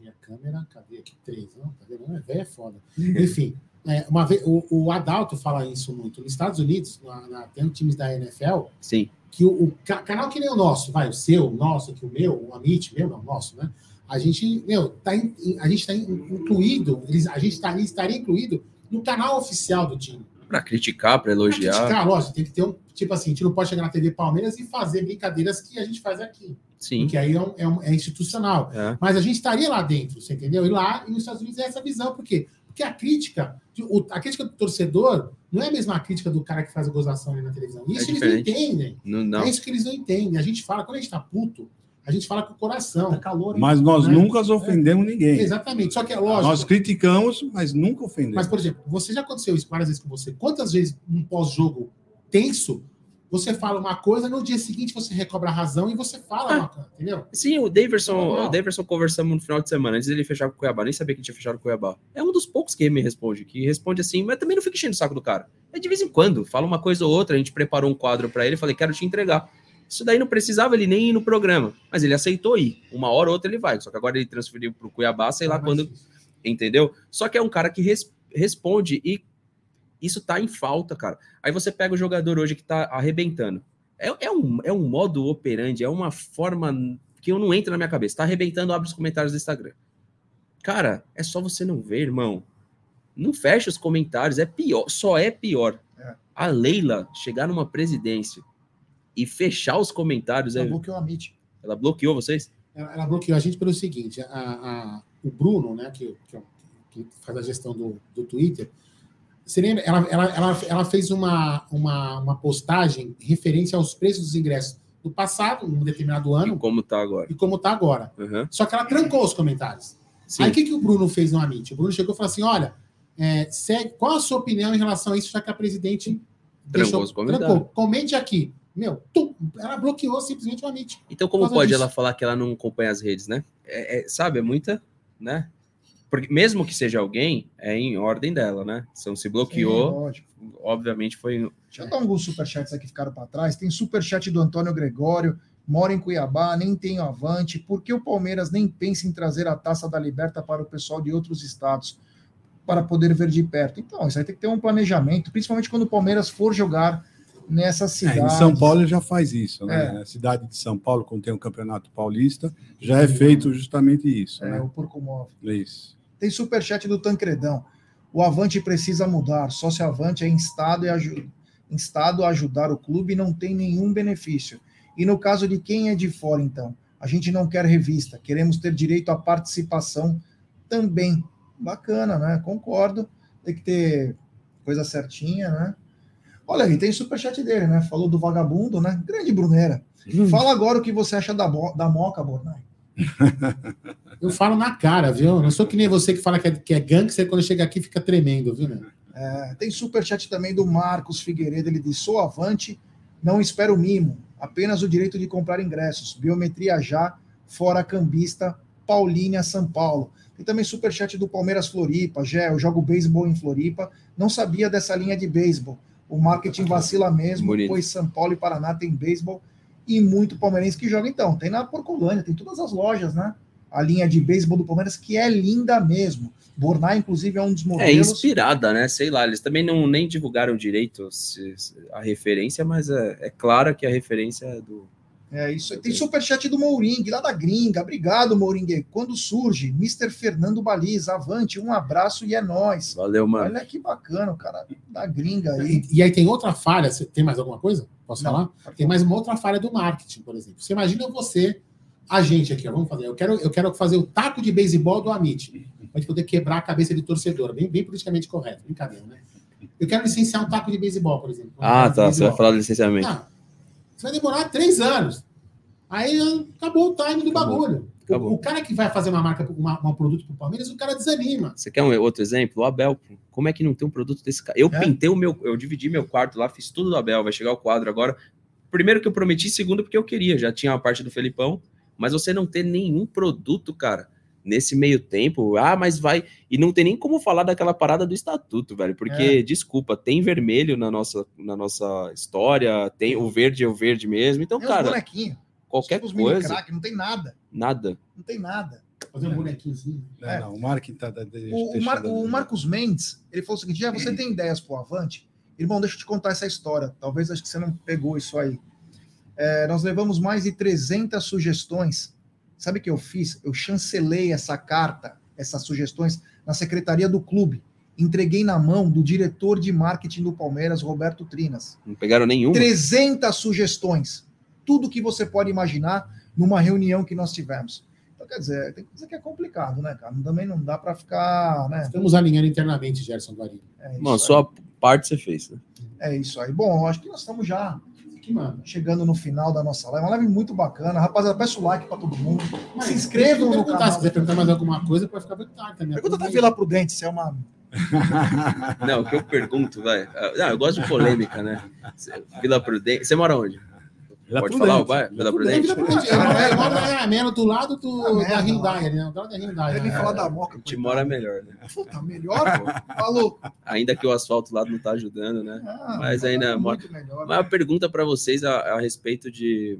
Minha câmera, cadê aqui? Três, não, cadê? Não, é velho, é foda. Enfim, é, uma vez, o, o, Adalto fala isso muito. Nos Estados Unidos, na, na, tem times da NFL, Sim. que o, o, canal que nem o nosso, vai, o seu, o nosso, que o meu, o Amit, meu, não, nosso, né? A gente, meu, tá in, a gente está incluído, a gente tá, estaria incluído no canal oficial do time. Para criticar, para elogiar. Pra criticar, lógico, tem que ter um, tipo assim, a gente não pode chegar na TV Palmeiras e fazer brincadeiras que a gente faz aqui. Sim. Porque aí é, um, é, um, é institucional. É. Mas a gente estaria lá dentro, você entendeu? E lá, e nos Estados Unidos é essa visão, por quê? Porque a crítica, a crítica do torcedor não é a mesma crítica do cara que faz a gozação ali na televisão. Isso é eles não entendem. Não, não. É isso que eles não entendem. A gente fala, quando a gente tá puto, a gente fala com o coração. Tá calor, mas nós né? nunca ofendemos é. ninguém. Exatamente. Só que é lógico. Nós criticamos, mas nunca ofendemos. Mas, por exemplo, você já aconteceu isso várias vezes com você. Quantas vezes, num pós-jogo tenso, você fala uma coisa, no dia seguinte você recobra a razão e você fala ah, uma coisa, entendeu? Sim, o Daverson, o Daverson conversamos no final de semana, antes dele fechar com o Cuiabá, nem sabia que tinha fechado com o Cuiabá. É um dos poucos que me responde, que responde assim, mas também não fica enchendo o saco do cara. É de vez em quando, fala uma coisa ou outra, a gente preparou um quadro para ele, falei, quero te entregar. Isso daí não precisava ele nem ir no programa, mas ele aceitou ir. Uma hora ou outra ele vai. Só que agora ele transferiu para o Cuiabá, sei lá ah, quando. Entendeu? Só que é um cara que res, responde e isso tá em falta, cara. Aí você pega o jogador hoje que tá arrebentando. É, é, um, é um modo operandi, é uma forma que eu não entra na minha cabeça. Tá arrebentando, abre os comentários do Instagram. Cara, é só você não ver, irmão. Não fecha os comentários, é pior, só é pior. É. A Leila chegar numa presidência e fechar os comentários. Ela é... bloqueou a Meet. Ela bloqueou vocês? Ela, ela, bloqueou a gente pelo seguinte: a, a, o Bruno, né, que, que, que, faz a gestão do, do Twitter, você lembra? Ela, ela, ela, ela fez uma, uma, uma postagem referente aos preços dos ingressos do passado, num determinado ano. E como está agora. E como está agora. Uhum. Só que ela trancou os comentários. Sim. Aí o que, que o Bruno fez no Amit? O Bruno chegou e falou assim: olha, é, segue, qual a sua opinião em relação a isso, já que a presidente trancou deixou, os comentários. Trancou. Comente aqui. Meu, tum, ela bloqueou simplesmente o Amit. Então, como pode disso. ela falar que ela não acompanha as redes, né? É, é, sabe, é muita, né? porque mesmo que seja alguém, é em ordem dela, né? Então se bloqueou, Sim, obviamente foi. Deixa eu dar alguns superchats aqui que ficaram para trás. Tem superchat do Antônio Gregório, mora em Cuiabá, nem tem avante. Por que o Palmeiras nem pensa em trazer a taça da Liberta para o pessoal de outros estados? Para poder ver de perto. Então, isso aí tem que ter um planejamento, principalmente quando o Palmeiras for jogar nessa cidade. É, em São Paulo já faz isso, né? É. A cidade de São Paulo, quando tem um campeonato paulista, já é feito justamente isso. É, né? o Porco Móvel. Isso. Tem superchat do Tancredão. O Avante precisa mudar. Só se Avante é instado, e instado a ajudar o clube não tem nenhum benefício. E no caso de quem é de fora, então? A gente não quer revista, queremos ter direito à participação também. Bacana, né? Concordo. Tem que ter coisa certinha, né? Olha aí, tem superchat dele, né? Falou do vagabundo, né? Grande Brunera. Hum. Fala agora o que você acha da, da Moca, Bornai. Eu falo na cara, viu? Não sou que nem você que fala que é, que é gangster, quando chega aqui fica tremendo, viu, né? É, tem superchat também do Marcos Figueiredo, ele diz, sou avante, não espero mimo, apenas o direito de comprar ingressos, biometria já, fora cambista, Paulínia, São Paulo. Tem também superchat do Palmeiras Floripa, Gé, eu jogo beisebol em Floripa, não sabia dessa linha de beisebol, o marketing vacila mesmo, Bonito. pois São Paulo e Paraná tem beisebol e muito palmeirense que joga então. Tem na Porcolândia, tem todas as lojas, né? A linha de beisebol do Palmeiras, que é linda mesmo. Bornai, inclusive, é um dos é modelos. É inspirada, né? Sei lá, eles também não nem divulgaram direito a referência, mas é, é claro que a referência é do, é isso. Tem superchat do Mouring, lá da gringa. Obrigado, Mouring. Quando surge, Mr. Fernando Baliza, avante, um abraço e é nós. Valeu, mano. Olha que bacana, o cara da gringa aí. E, e aí tem outra falha, você tem mais alguma coisa? Posso Não, falar? Tem mais uma outra falha do marketing, por exemplo. Você imagina você, a gente aqui, ó, vamos fazer. Eu quero, eu quero fazer o taco de beisebol do Amit. Pode poder quebrar a cabeça de torcedor, bem, bem politicamente correto. Brincadeira, né? Eu quero licenciar um taco de beisebol, por exemplo. Ah, tá. Você vai falar do licenciamento. Ah, isso vai demorar três anos. Aí acabou o time do acabou. bagulho. Acabou. O, cara que vai fazer uma marca, uma, um produto para o Palmeiras, o cara desanima. Você quer um outro exemplo? O Abel. Como é que não tem um produto desse cara? Eu é? pintei o meu, eu dividi meu quarto lá, fiz tudo do Abel. Vai chegar o quadro agora. Primeiro que eu prometi, segundo porque eu queria. Já tinha a parte do Felipão, mas você não ter nenhum produto, cara nesse meio tempo, ah, mas vai. E não tem nem como falar daquela parada do estatuto, velho, porque, é. desculpa, tem vermelho na nossa, na nossa história, tem o verde é o verde mesmo, então, tem cara. Qualquer coisa. Crack, não tem nada. Nada. Não tem nada. Fazer um bonequinhozinho. É. Não, o Mark tá. o, o, Mar, o Marcos Mendes, ele falou o seguinte: já você tem ideias pro Avante? Irmão, deixa eu te contar essa história. Talvez acho que você não pegou isso aí. É, nós levamos mais de 300 sugestões Sabe o que eu fiz? Eu chancelei essa carta, essas sugestões, na secretaria do clube. Entreguei na mão do diretor de marketing do Palmeiras, Roberto Trinas. Não pegaram nenhum? 300 sugestões. Tudo que você pode imaginar numa reunião que nós tivemos. Então, quer dizer, tem que dizer que é complicado, né, cara? Também não dá para ficar. Né? Estamos alinhando internamente, Gerson Guarino. É Mano, só a parte você fez, né? É isso aí. Bom, acho que nós estamos já que, mano, chegando no final da nossa live. Uma live muito bacana. Rapaziada, peço o like para todo mundo. Mas, se inscrevam no canal. Se quiser perguntar mais alguma coisa, pode ficar muito tarde também. Pergunta da Vila Prudente, se é uma. Não, o que eu pergunto, vai. Não, eu gosto de polêmica, né? Vila Prudente. Você mora onde? Vila Pode Prudente. falar o bairro? Vila Prudente? Vila Prudente. Eu moro na Ameno, do lado do, ah, da Hyundai, né? Do lado da Hyundai. Ele falar da Moca. A gente mora melhor, né? Puta, melhor, pô. Falou. Ainda que o asfalto lá não tá ajudando, né? Ah, Mas ainda é mora. Melhor, Uma né? pergunta para vocês a, a, respeito de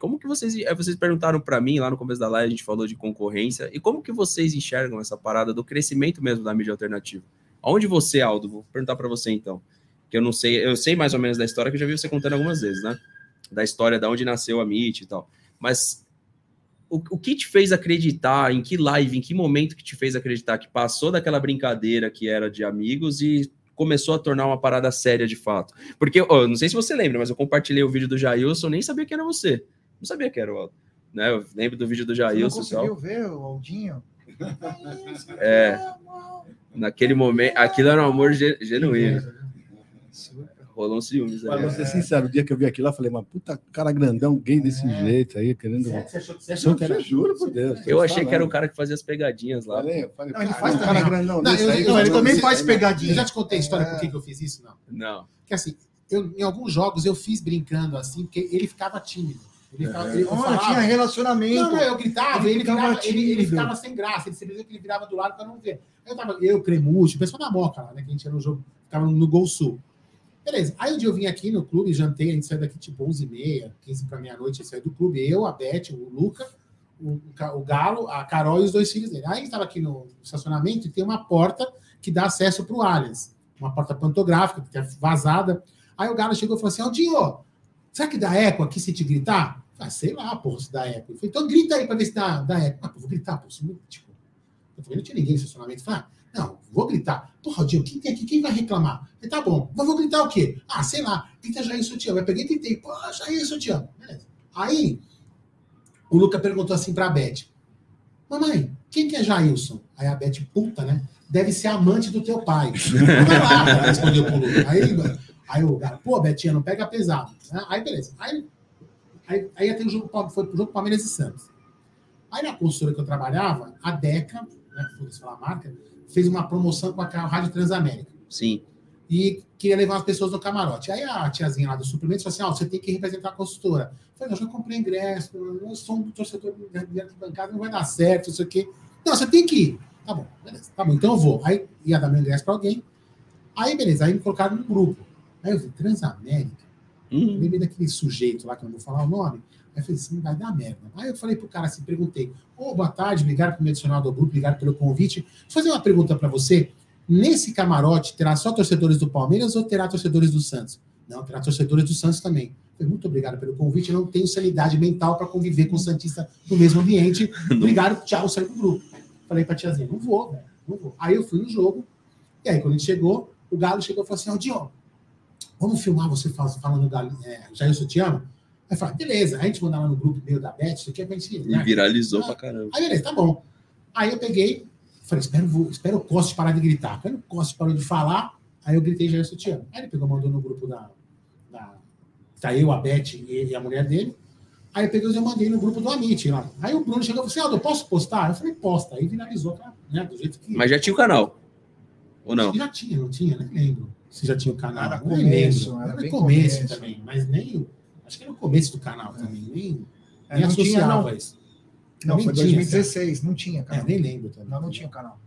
como que vocês é, vocês perguntaram para mim lá no começo da live a gente falou de concorrência e como que vocês enxergam essa parada do crescimento mesmo da mídia alternativa? Aonde você, Aldo? Vou perguntar para você então, que eu não sei, eu sei mais ou menos da história que eu já vi você contando algumas vezes, né? Da história de onde nasceu a MIT e tal. Mas o, o que te fez acreditar, em que live, em que momento que te fez acreditar que passou daquela brincadeira que era de amigos e começou a tornar uma parada séria de fato? Porque, oh, não sei se você lembra, mas eu compartilhei o vídeo do Jailson, nem sabia que era você. Não sabia que era o Aldo. Né? Eu lembro do vídeo do Jailson. Você não conseguiu ver o Aldinho? É. Naquele momento, aquilo era um amor genuíno rolou um ciúmes. Mas vou ser sincero, o dia que eu vi aquilo, eu falei, mas puta cara grandão, gay desse é. jeito aí, querendo. Você achou, você achou que era? Juro por Deus. Eu achei falando. que era o cara que fazia as pegadinhas lá. Falei, falei, não, ele faz cara grandão. Não, eu, aí, não ele também faz pegadinha. Eu já te contei a história é. por que eu fiz isso? Não. Não. Porque assim, eu, em alguns jogos eu fiz brincando assim, porque ele ficava tímido. Ele, é. ele, Olha, tinha relacionamento. Não, não, eu gritava, ele, ele, ficava, ele, ele, ficava sem graça, ele simplesmente que ele virava do lado para não ver. Eu tava, eu, Cremucci, o pessoal da Moca lá, né? Que a gente era no jogo, ficava no Gol Sul. Beleza. Aí um dia eu vim aqui no clube, jantei, a gente saiu daqui tipo 11h30, 15 para meia-noite, saiu do clube, eu, a Beth, o Luca, o, o Galo, a Carol e os dois filhos dele. Aí a gente estava aqui no estacionamento e tem uma porta que dá acesso para o Allianz, uma porta pantográfica, que é vazada. Aí o Galo chegou e falou assim: Aldinho, será que dá eco aqui se te gritar? Ah, sei lá, porra, se dá eco. Então grita aí para ver se dá, dá eco. Ah, vou gritar, pô. Tipo, eu não tinha ninguém no estacionamento. Falei, ah, não, vou gritar. Porra, Aldinho, quem tem aqui? Quem vai reclamar? Falei, tá bom, mas vou gritar o quê? Ah, sei lá, grita Jair Sutiã. Eu peguei e tentei, pô, Jair Sutiã. Beleza. Aí, o Luca perguntou assim pra Beth: Mamãe, quem que é Jailson? Aí a Beth, puta, né? Deve ser amante do teu pai. Vai lá, respondeu pro Luca. Aí, aí o cara, pô, Betinha, não pega pesado. Aí, beleza. Aí, aí, aí até o jogo, foi pro jogo Palmeiras e Santos. Aí na consultora que eu trabalhava, a Deca, né, foda-se falar a marca, fez uma promoção com a Rádio Transamérica. Sim. E queria levar as pessoas no camarote. Aí a tiazinha lá do suplemento falou assim: ó, oh, você tem que representar a consultora. Eu falei, eu já comprei ingresso, eu sou um torcedor de bancada, não vai dar certo, isso aqui. Não, você tem que ir. Tá bom, beleza. Tá bom, então eu vou. Aí ia dar meu ingresso para alguém. Aí, beleza, aí me colocaram no grupo. Aí eu falei, Transamérica. Uhum. Lembrei daquele sujeito lá, que eu não vou falar o nome. Aí eu falei assim, vai dar merda. Aí eu falei pro cara assim, perguntei, ô, oh, boa tarde, obrigado por me adicionar ao grupo, obrigado pelo convite. Vou fazer uma pergunta para você. Nesse camarote, terá só torcedores do Palmeiras ou terá torcedores do Santos? Não, terá torcedores do Santos também. Muito obrigado pelo convite. Eu não tenho sanidade mental para conviver com o Santista no mesmo ambiente. Obrigado, tchau, saí do grupo. Falei pra tiazinha, não vou, velho, não vou. Aí eu fui no jogo, e aí quando a gente chegou, o Galo chegou e falou assim: Aldinho, vamos filmar você falando Galo, é, Jair Sutiano? Aí eu falei, beleza, aí a gente mandar lá no grupo meio da Beth, isso aqui é pra gente. Né? Viralizou ah, pra caramba. Aí beleza, tá bom. Aí eu peguei, falei, espero, espero o Costa parar de gritar. Quando o Costa parou de falar, aí eu gritei Jair Sutiano. Aí ele pegou, mandou no grupo da. da tá eu, a Beth e, e a mulher dele. Aí eu peguei e eu mandei no grupo do Amit lá. Aí o Bruno chegou e falou assim: Aldo, posso postar? Eu falei, posta. Aí finalizou, né? Do jeito que. Mas já tinha o canal. Ou não? Já tinha, não tinha, nem lembro se já tinha o canal. Era começo, era, era começo, começo, também, mas nem. Acho que era o começo do canal é. também, nem, é, nem associava tinha, isso. Não, foi 2016, tinha, não tinha canal. É, nem lembro também. Não, não tinha canal.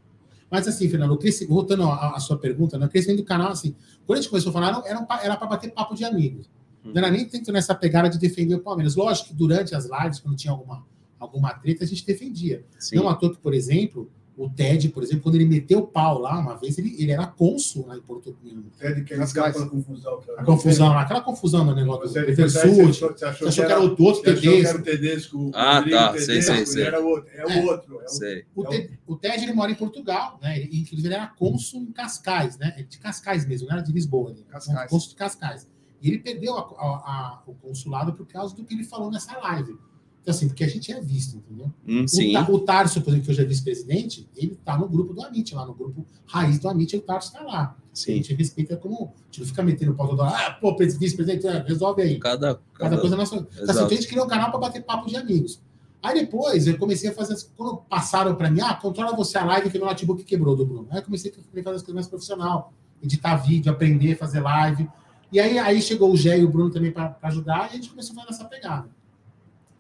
Mas assim, Fernando, voltando à, sua pergunta, no crescimento do canal, assim, quando a gente começou a falar, era para bater papo de amigos. Não era nem tanto nessa pegada de defender o Palmeiras. Lógico que durante as lives, quando tinha alguma, alguma treta, a gente defendia. Sim. Não à toa que, por exemplo, o Ted, por exemplo, quando ele meteu o pau lá uma vez, ele, ele era cônsul lá em Porto Rico. Ted que escapa a confusão. A confusão lá, aquela confusão no negócio você, do Eversud. Você, você achou, que era o outro Tedesco. Tedesco. Ah, tá, Tedesco, sei, sei, sei. Era o outro, é, o outro. É sei. O, Ted, o Ted, ele mora em Portugal, né? Ele, inclusive, ele era cônsul em Cascais, né? De Cascais mesmo, não era de Lisboa. Ele, Cascais. Cônsul de Cascais. E ele perdeu a, a, a, o consulado por causa do que ele falou nessa live. Então, assim, porque a gente é visto, entendeu? Hum, o, o Tarso, por exemplo, que hoje é vice-presidente, ele está no grupo do Amit, lá no grupo raiz do Amit, o Tarso está lá. Sim. A gente respeita como. A gente não fica metendo o pau toda hora, ah, pô, vice-presidente, é, resolve aí. Cada, cada, cada coisa nossa. Então, assim, a gente criou um canal para bater papo de amigos. Aí depois eu comecei a fazer. Quando passaram para mim, ah, controla você a live que meu notebook quebrou do Bruno. Aí eu comecei a fazer as coisas mais profissional, editar vídeo, aprender, fazer live. E aí, aí chegou o Gé e o Bruno também para ajudar, e a gente começou a fazer essa pegada.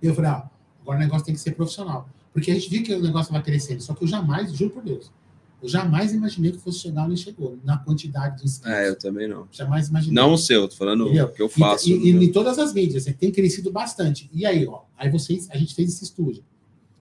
E eu falei, ah, Agora o negócio tem que ser profissional. Porque a gente viu que o negócio vai crescendo. Só que eu jamais, juro por Deus, eu jamais imaginei que fosse chegar onde chegou, na quantidade de inscritos. É, eu também não. Jamais imaginei. Não o seu, tô falando o que eu faço. E, e, e em todas as mídias, tem crescido bastante. E aí, ó, aí vocês, a gente fez esse estúdio.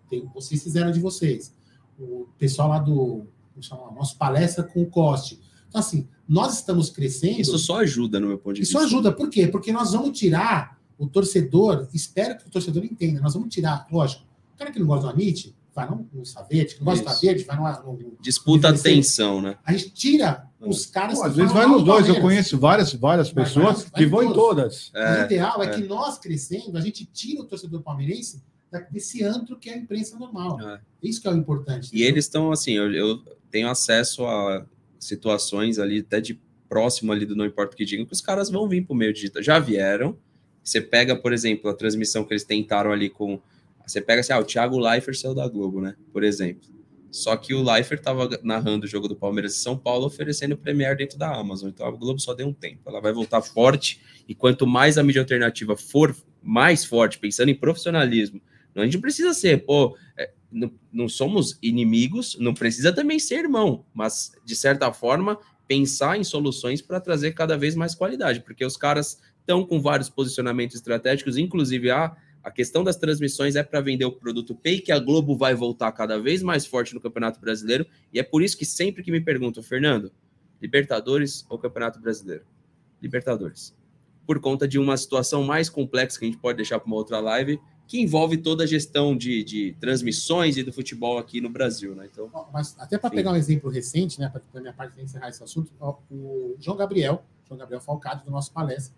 Tem, vocês fizeram de vocês. O pessoal lá do, chama, nosso palestra com o Coste. Então, assim, nós estamos crescendo. Isso só ajuda, no meu ponto de vista. Isso ajuda, por quê? Porque nós vamos tirar o torcedor, espero que o torcedor entenda, nós vamos tirar, lógico, o cara que não gosta do Amit, vai no, no Savete, que não gosta do Savete, vai no, no Disputa a atenção, né? A gente tira os caras Pô, Às vezes vai nos dois, eu conheço várias, várias pessoas vai, vai, que vão em todas. É, o ideal é, é, que nós crescendo, a gente tira o torcedor palmeirense desse antro que é a imprensa normal. É. Isso que é o importante. E eles estão assim, eu, eu, tenho acesso a situações ali até de próximo ali do não importa o que digam, que os caras vão vir para o meio digital. Já vieram, você pega, por exemplo, a transmissão que eles tentaram ali com. Você pega assim, ah, o Thiago Leifert saiu da Globo, né? Por exemplo. Só que o Leifert estava narrando o jogo do Palmeiras e São Paulo, oferecendo o Premier dentro da Amazon. Então a Globo só deu um tempo. Ela vai voltar forte e quanto mais a mídia alternativa for mais forte, pensando em profissionalismo, a gente precisa ser, pô, é, não, não somos inimigos, não precisa também ser irmão, mas de certa forma pensar em soluções para trazer cada vez mais qualidade, porque os caras estão com vários posicionamentos estratégicos, inclusive a, a questão das transmissões é para vender o produto Pay, que a Globo vai voltar cada vez mais forte no Campeonato Brasileiro, e é por isso que sempre que me perguntam, Fernando, Libertadores ou Campeonato Brasileiro? Libertadores. Por conta de uma situação mais complexa que a gente pode deixar para uma outra live, que envolve toda a gestão de, de transmissões e do futebol aqui no Brasil, né? Então, Mas até para pegar um exemplo recente, né, para minha parte encerrar esse assunto, o João Gabriel, João Gabriel Falcado, do nosso palestra,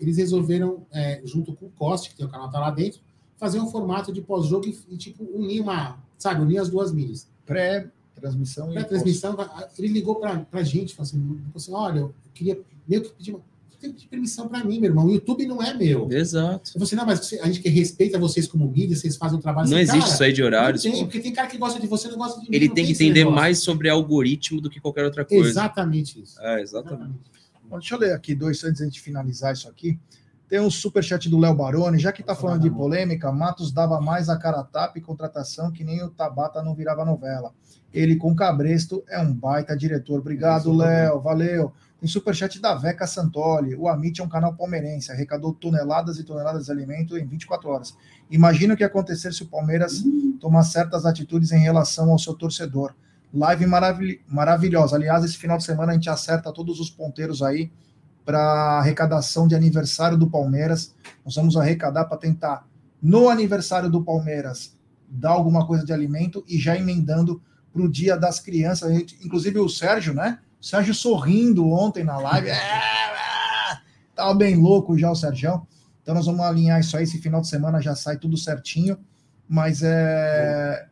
eles resolveram, é, junto com o Coste, que tem o canal tá lá dentro, fazer um formato de pós-jogo e, e, tipo, unir uma, sabe, unir as duas mídias. Pré-transmissão Pré-transmissão, ele ligou para a gente, falou assim, assim, olha, eu queria meio que pedir uma tem que pedir permissão para mim, meu irmão. O YouTube não é meu. Exato. Eu falei assim, não, mas a gente que respeita vocês como mídia, vocês fazem um trabalho Não assim, existe cara, isso aí de horários. Tem, porque tem cara que gosta de você não gosta de mim. Ele tem que entender mais sobre algoritmo do que qualquer outra coisa. Exatamente isso. É, exatamente. Bom, deixa eu ler aqui dois antes de finalizar isso aqui. Tem um superchat do Léo Baroni. Já que tá falando de polêmica, Matos dava mais a cara tapa e contratação que nem o Tabata não virava novela. Ele com Cabresto é um baita diretor. Obrigado, Léo. Valeu. Tem superchat da Veca Santoli. O Amit é um canal palmeirense. Arrecadou toneladas e toneladas de alimento em 24 horas. Imagina o que acontecer se o Palmeiras tomar certas atitudes em relação ao seu torcedor. Live maravil maravilhosa. Aliás, esse final de semana a gente acerta todos os ponteiros aí para arrecadação de aniversário do Palmeiras. Nós vamos arrecadar para tentar, no aniversário do Palmeiras, dar alguma coisa de alimento e já emendando para o Dia das Crianças. A gente, inclusive o Sérgio, né? O Sérgio sorrindo ontem na live. É, é, tava bem louco já o Sérgio. Então nós vamos alinhar isso aí. Esse final de semana já sai tudo certinho. Mas é.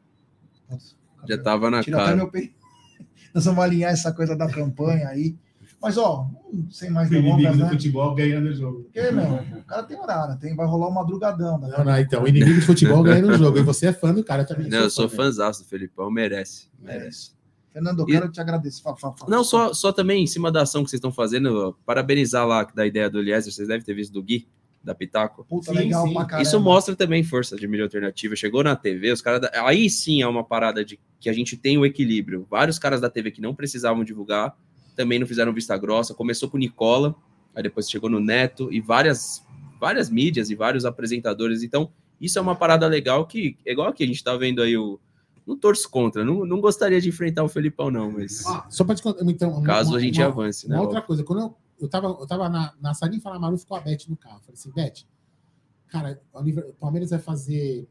Já tava na Tira cara. Meu... Nós vamos alinhar essa coisa da campanha aí. Mas, ó, sem mais delongas, né? do futebol ganhando o jogo. Porque, meu, o cara tem horário, tem, vai rolar um madrugadão. Né? Não, não, então, o inimigo do futebol ganhando o jogo. E você é fã do cara também. Não, eu sou fãzão do Felipão, merece. Merece. Fernando, eu quero e... te agradecer. Fala, fala, fala. Não, só, só também em cima da ação que vocês estão fazendo, parabenizar lá da ideia do Eliezer, vocês devem ter visto do Gui, da Pitaco. Puta, sim, legal sim. pra caramba. Isso mostra também força de mídia alternativa. Chegou na TV, os caras. Da... Aí sim é uma parada de que a gente tem o equilíbrio. Vários caras da TV que não precisavam divulgar também não fizeram vista grossa. Começou com o Nicola, aí depois chegou no Neto e várias, várias mídias e vários apresentadores. Então, isso é uma parada legal que, é igual que a gente tá vendo aí o. Não torço contra, não, não gostaria de enfrentar o Felipão, não, mas. Ah, só para te contar, então. Caso uma, a gente uma, avance, uma né? outra coisa, quando eu, eu tava, eu tava na, na salinha Falamaru, ficou a Beth no carro. falei assim, Beth, cara, o Palmeiras vai fazer.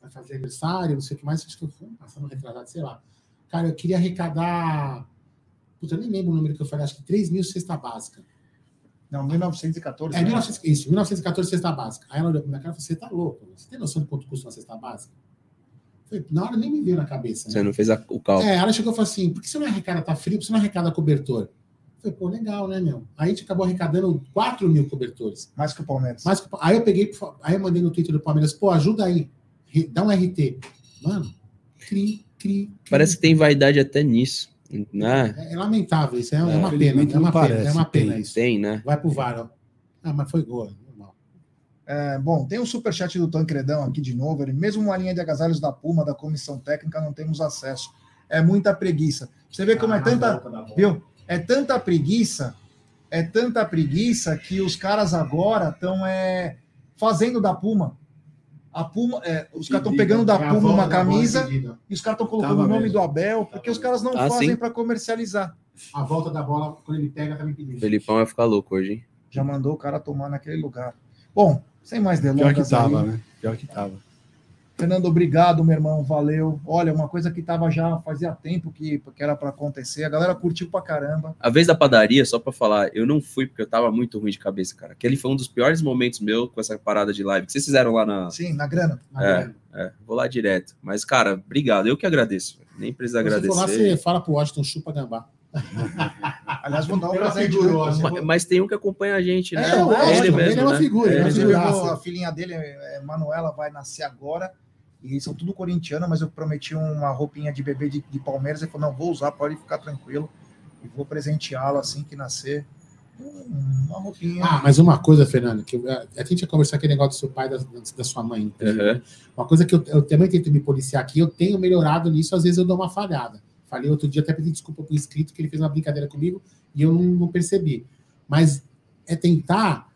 Vai fazer aniversário, não sei o que mais, acho que eu fui passando retrasado, sei lá. Cara, eu queria arrecadar Puta, eu nem lembro o número que eu falei, acho que 3 mil cesta básica. Não, 1914. É, né? 19, isso, 1914 cesta básica. Aí ela olhou pra minha cara e falou: Você tá louco? Você tem noção de quanto custa uma cesta básica? Falei, na hora nem me veio na cabeça. Né? Você não fez a, o cálculo. É, ela chegou e falou assim: Por que você não arrecada, tá frio, por que você não arrecada cobertor? Falei, pô, legal, né, meu? Aí a gente acabou arrecadando 4 mil cobertores. Mais que o Palmeiras. Mais que, aí eu peguei, aí eu mandei no Twitter do Palmeiras, pô, ajuda aí, dá um RT. Mano, cri, cri, cri. Parece que tem vaidade até nisso. Né? É, é lamentável isso, é, é uma pena. É uma pena, é uma pena isso. Tem, né? Vai pro VAR, ó. Ah, mas foi gol, normal. É, bom, tem um superchat do Tancredão aqui de novo. Ele, mesmo uma linha de agasalhos da Puma, da comissão técnica, não temos acesso. É muita preguiça. Você vê como é ah, é tanta. Viu? É tanta preguiça, é tanta preguiça que os caras agora estão é, fazendo da Puma. A Puma, é, os caras estão pegando da Puma uma camisa e os caras estão colocando Tava o nome mesmo. do Abel, porque Tava os caras não ah, fazem para comercializar. A volta da bola, quando ele pega, tá me pedindo. Felipão vai ficar louco hoje, hein? Já mandou o cara tomar naquele lugar. Bom, sem mais delongas. Pior que tava, aí, né? Pior que tava. Fernando, obrigado, meu irmão, valeu. Olha, uma coisa que tava já fazia tempo que, que era para acontecer, a galera curtiu pra caramba. A vez da padaria, só para falar, eu não fui porque eu tava muito ruim de cabeça, cara. Aquele foi um dos piores momentos meu com essa parada de live que vocês fizeram lá na. Sim, na grana. Na é, grana. é, vou lá direto. Mas, cara, obrigado, eu que agradeço. Nem precisa agradecer. Se for lá, você fala pro Washington chupa gambá. Aliás, vou dar um presente. Mas, mas, tem um que acompanha a gente, né? É, é, ele, mesmo, ele é uma né? figura. É, é uma a filhinha dele, é, Manuela, vai nascer agora. E são tudo corintiano, mas eu prometi uma roupinha de bebê de, de Palmeiras. Ele falou: não, vou usar, pode ficar tranquilo. E vou presenteá-lo assim que nascer. uma roupinha. Ah, mas uma coisa, Fernando, que a, a gente ia conversar aquele negócio do seu pai, da, da sua mãe. Uhum. Uma coisa que eu, eu, também tento me policiar aqui, eu tenho melhorado nisso, às vezes eu dou uma falhada. Falei outro dia, até pedi desculpa pro inscrito, que ele fez uma brincadeira comigo e eu não, não percebi. Mas é tentar,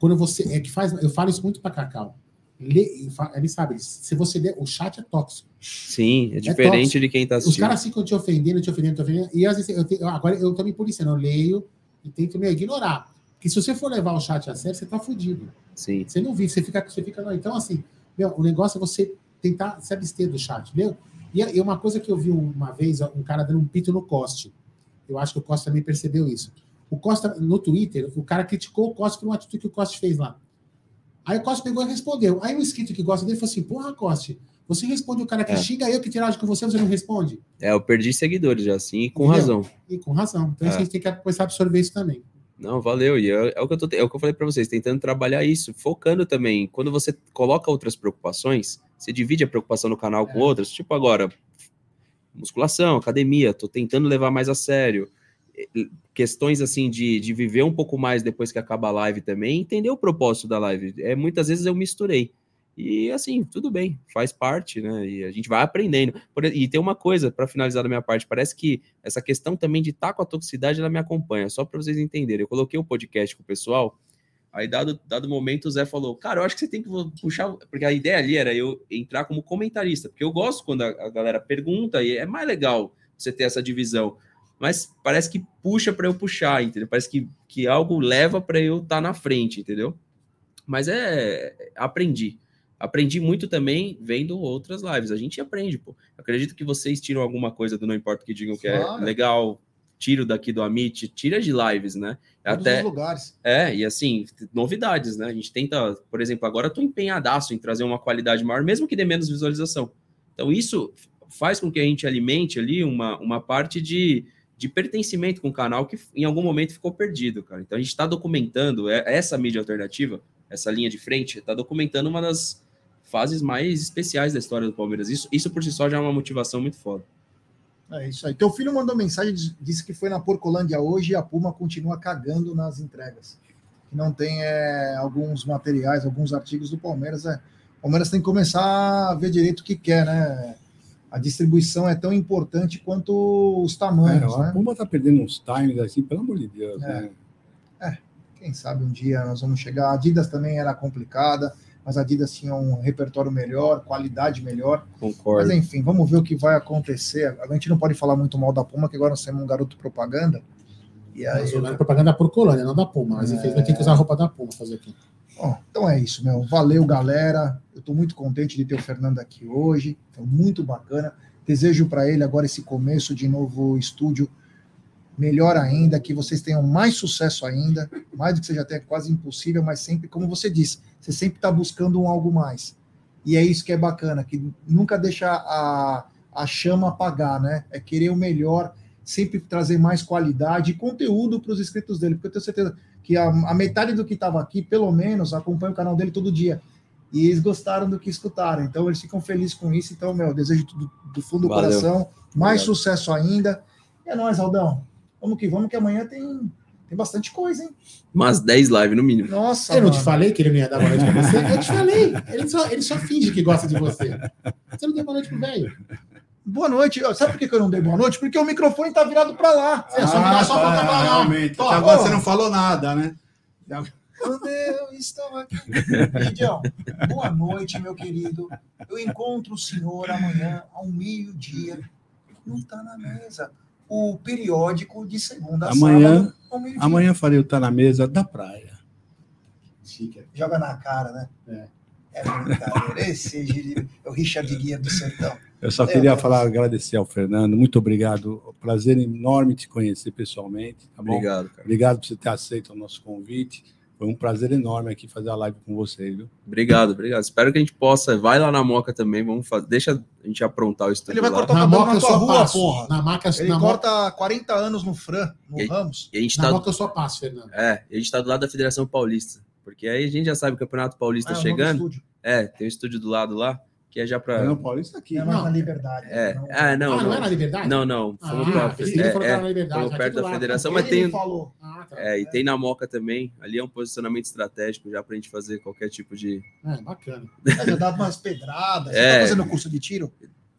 quando você. É que faz. Eu falo isso muito para Cacau. Ele, ele sabe, se você der, o chat é tóxico. Sim, é, é diferente é de quem está assistindo. Os caras ficam te ofendendo, te ofendendo, te ofendendo. E às vezes eu tenho, agora eu tô me policiando, eu leio e tento me ignorar. Porque se você for levar o chat a sério, você tá fudido. Sim. Você não vive, você fica, você fica. Não. Então, assim, meu, o negócio é você tentar se abster do chat, entendeu? E uma coisa que eu vi uma vez, um cara dando um pito no Coste. Eu acho que o Costa também percebeu isso. O Costa, no Twitter, o cara criticou o Costa por uma atitude que o Costa fez lá. Aí o Costa pegou e respondeu. Aí o inscrito que gosta dele falou assim: Porra, Costa, você responde o cara que é. xinga eu que tiragem com você, você não responde? É, eu perdi seguidores já, assim, e com Entendeu? razão. E com razão. Então é. a gente tem que começar a absorver isso também. Não, valeu. E é, é, o que eu tô, é o que eu falei para vocês, tentando trabalhar isso, focando também. Quando você coloca outras preocupações, você divide a preocupação no canal com é. outras, tipo agora, musculação, academia, tô tentando levar mais a sério questões assim de, de viver um pouco mais depois que acaba a live também, entender o propósito da live. É, muitas vezes eu misturei. E assim, tudo bem, faz parte, né? E a gente vai aprendendo. E tem uma coisa para finalizar da minha parte, parece que essa questão também de estar tá com a toxicidade ela me acompanha, só para vocês entenderem. Eu coloquei um podcast com o pessoal, aí dado dado momento o Zé falou: "Cara, eu acho que você tem que puxar, porque a ideia ali era eu entrar como comentarista, porque eu gosto quando a, a galera pergunta e é mais legal você ter essa divisão mas parece que puxa para eu puxar, entendeu? Parece que, que algo leva para eu estar tá na frente, entendeu? Mas é. Aprendi. Aprendi muito também vendo outras lives. A gente aprende, pô. Acredito que vocês tiram alguma coisa do Não Importa o que digam que é claro. é legal. Tiro daqui do Amit, tira de lives, né? Todos Até lugares. É, e assim, novidades, né? A gente tenta, por exemplo, agora eu tô empenhadaço em trazer uma qualidade maior, mesmo que dê menos visualização. Então, isso faz com que a gente alimente ali uma, uma parte de, de pertencimento com o canal que em algum momento ficou perdido, cara. Então a gente está documentando é, essa mídia alternativa, essa linha de frente, está documentando uma das fases mais especiais da história do Palmeiras. Isso, isso por si só já é uma motivação muito foda. É isso aí. Teu filho mandou mensagem, disse que foi na Porcolândia hoje e a Puma continua cagando nas entregas. Que não tem é, alguns materiais, alguns artigos do Palmeiras. É, o Palmeiras tem que começar a ver direito o que quer, né? a distribuição é tão importante quanto os tamanhos. É, a né? Puma está perdendo uns times assim, pelo amor de Deus. É. Né? é, quem sabe um dia nós vamos chegar. A Adidas também era complicada, mas a Adidas tinha um repertório melhor, qualidade melhor. Concordo. Mas enfim, vamos ver o que vai acontecer. A gente não pode falar muito mal da Puma, que agora nós temos um garoto propaganda. E aí, mas o propaganda por colônia, não da Puma. Mas é... infelizmente tem que usar a roupa da Puma fazer aqui. Bom, então é isso, meu. Valeu, galera. Eu estou muito contente de ter o Fernando aqui hoje. Foi muito bacana. Desejo para ele agora esse começo de novo estúdio melhor ainda, que vocês tenham mais sucesso ainda, mais do que seja até quase impossível, mas sempre, como você disse, você sempre está buscando um algo mais. E é isso que é bacana, que nunca deixa a, a chama apagar, né? É querer o melhor, sempre trazer mais qualidade e conteúdo para os inscritos dele, porque eu tenho certeza que a, a metade do que estava aqui, pelo menos, acompanha o canal dele todo dia. E eles gostaram do que escutaram. Então, eles ficam felizes com isso. Então, meu, desejo do, do fundo do Valeu. coração mais sucesso ainda. E é nóis, Aldão. Vamos que vamos, que amanhã tem, tem bastante coisa, hein? Umas 10 lives no mínimo. Nossa. Eu não te falei que ele não ia dar boa noite pra você? Eu te falei. Ele só, ele só finge que gosta de você. Você não deu boa noite pro velho. Boa noite. Sabe por que eu não dei boa noite? Porque o microfone tá virado para lá. É só virar só tá, realmente. Tó, agora ó. você não falou nada, né? Quando eu estou aqui. Gideão, boa noite, meu querido. Eu encontro o senhor amanhã ao meio-dia. Não tá na mesa. O periódico de segunda amanhã, sábado, Amanhã farei o Tá na Mesa da praia. Chique. Joga na cara, né? É. É brincadeira. Esse é o Richard Guia do Sertão. Eu só queria falar, agradecer ao Fernando, muito obrigado. Prazer enorme te conhecer pessoalmente. Tá obrigado, cara. Obrigado por você ter aceito o nosso convite. Foi um prazer enorme aqui fazer a live com vocês, viu? Obrigado, obrigado. Espero que a gente possa. Vai lá na Moca também, vamos fazer. Deixa a gente aprontar o estúdio. Ele vai lá. cortar o cabelo na, na tua rua, passo. porra. Na Maca, Ele na corta Moca... 40 anos no Fran, no e, Ramos. E a gente na tá... Moca eu só passo, Fernando. É, a gente tá do lado da Federação Paulista. Porque aí a gente já sabe o Campeonato Paulista ah, é chegando. É, tem o estúdio do lado lá que é já para. Não, Paulista aqui. É não, na Liberdade. É. Não... Ah, não. Ah, não, não é na Liberdade? Não, não. Fomos ah, para é, é, perto da federação, mas tem. Falou. Ah, tá. É, e tem na Moca também. Ali é um posicionamento estratégico já para a gente fazer qualquer tipo de. É, bacana. É, já dá umas pedradas. É. Você tá fazendo curso de tiro?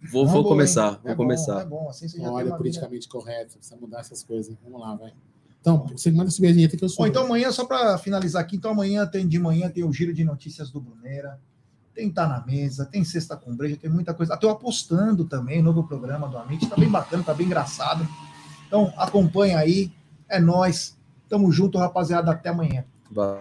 Vou, vou começar, vou é começar. Bom, é bom. Assim você já Olha, politicamente vida. correto, precisa mudar essas coisas. Vamos lá, vai. Então, você manda subir a vinheta que eu sou. Bom, então amanhã, só para finalizar aqui, então amanhã tem de manhã tem o giro de notícias do Brunera, tem Tá na Mesa, tem Sexta com Breja, tem muita coisa. Até apostando também, novo programa do Amit, tá bem bacana, tá bem engraçado. Então, acompanha aí, é nós. Tamo junto, rapaziada, até amanhã. Bye.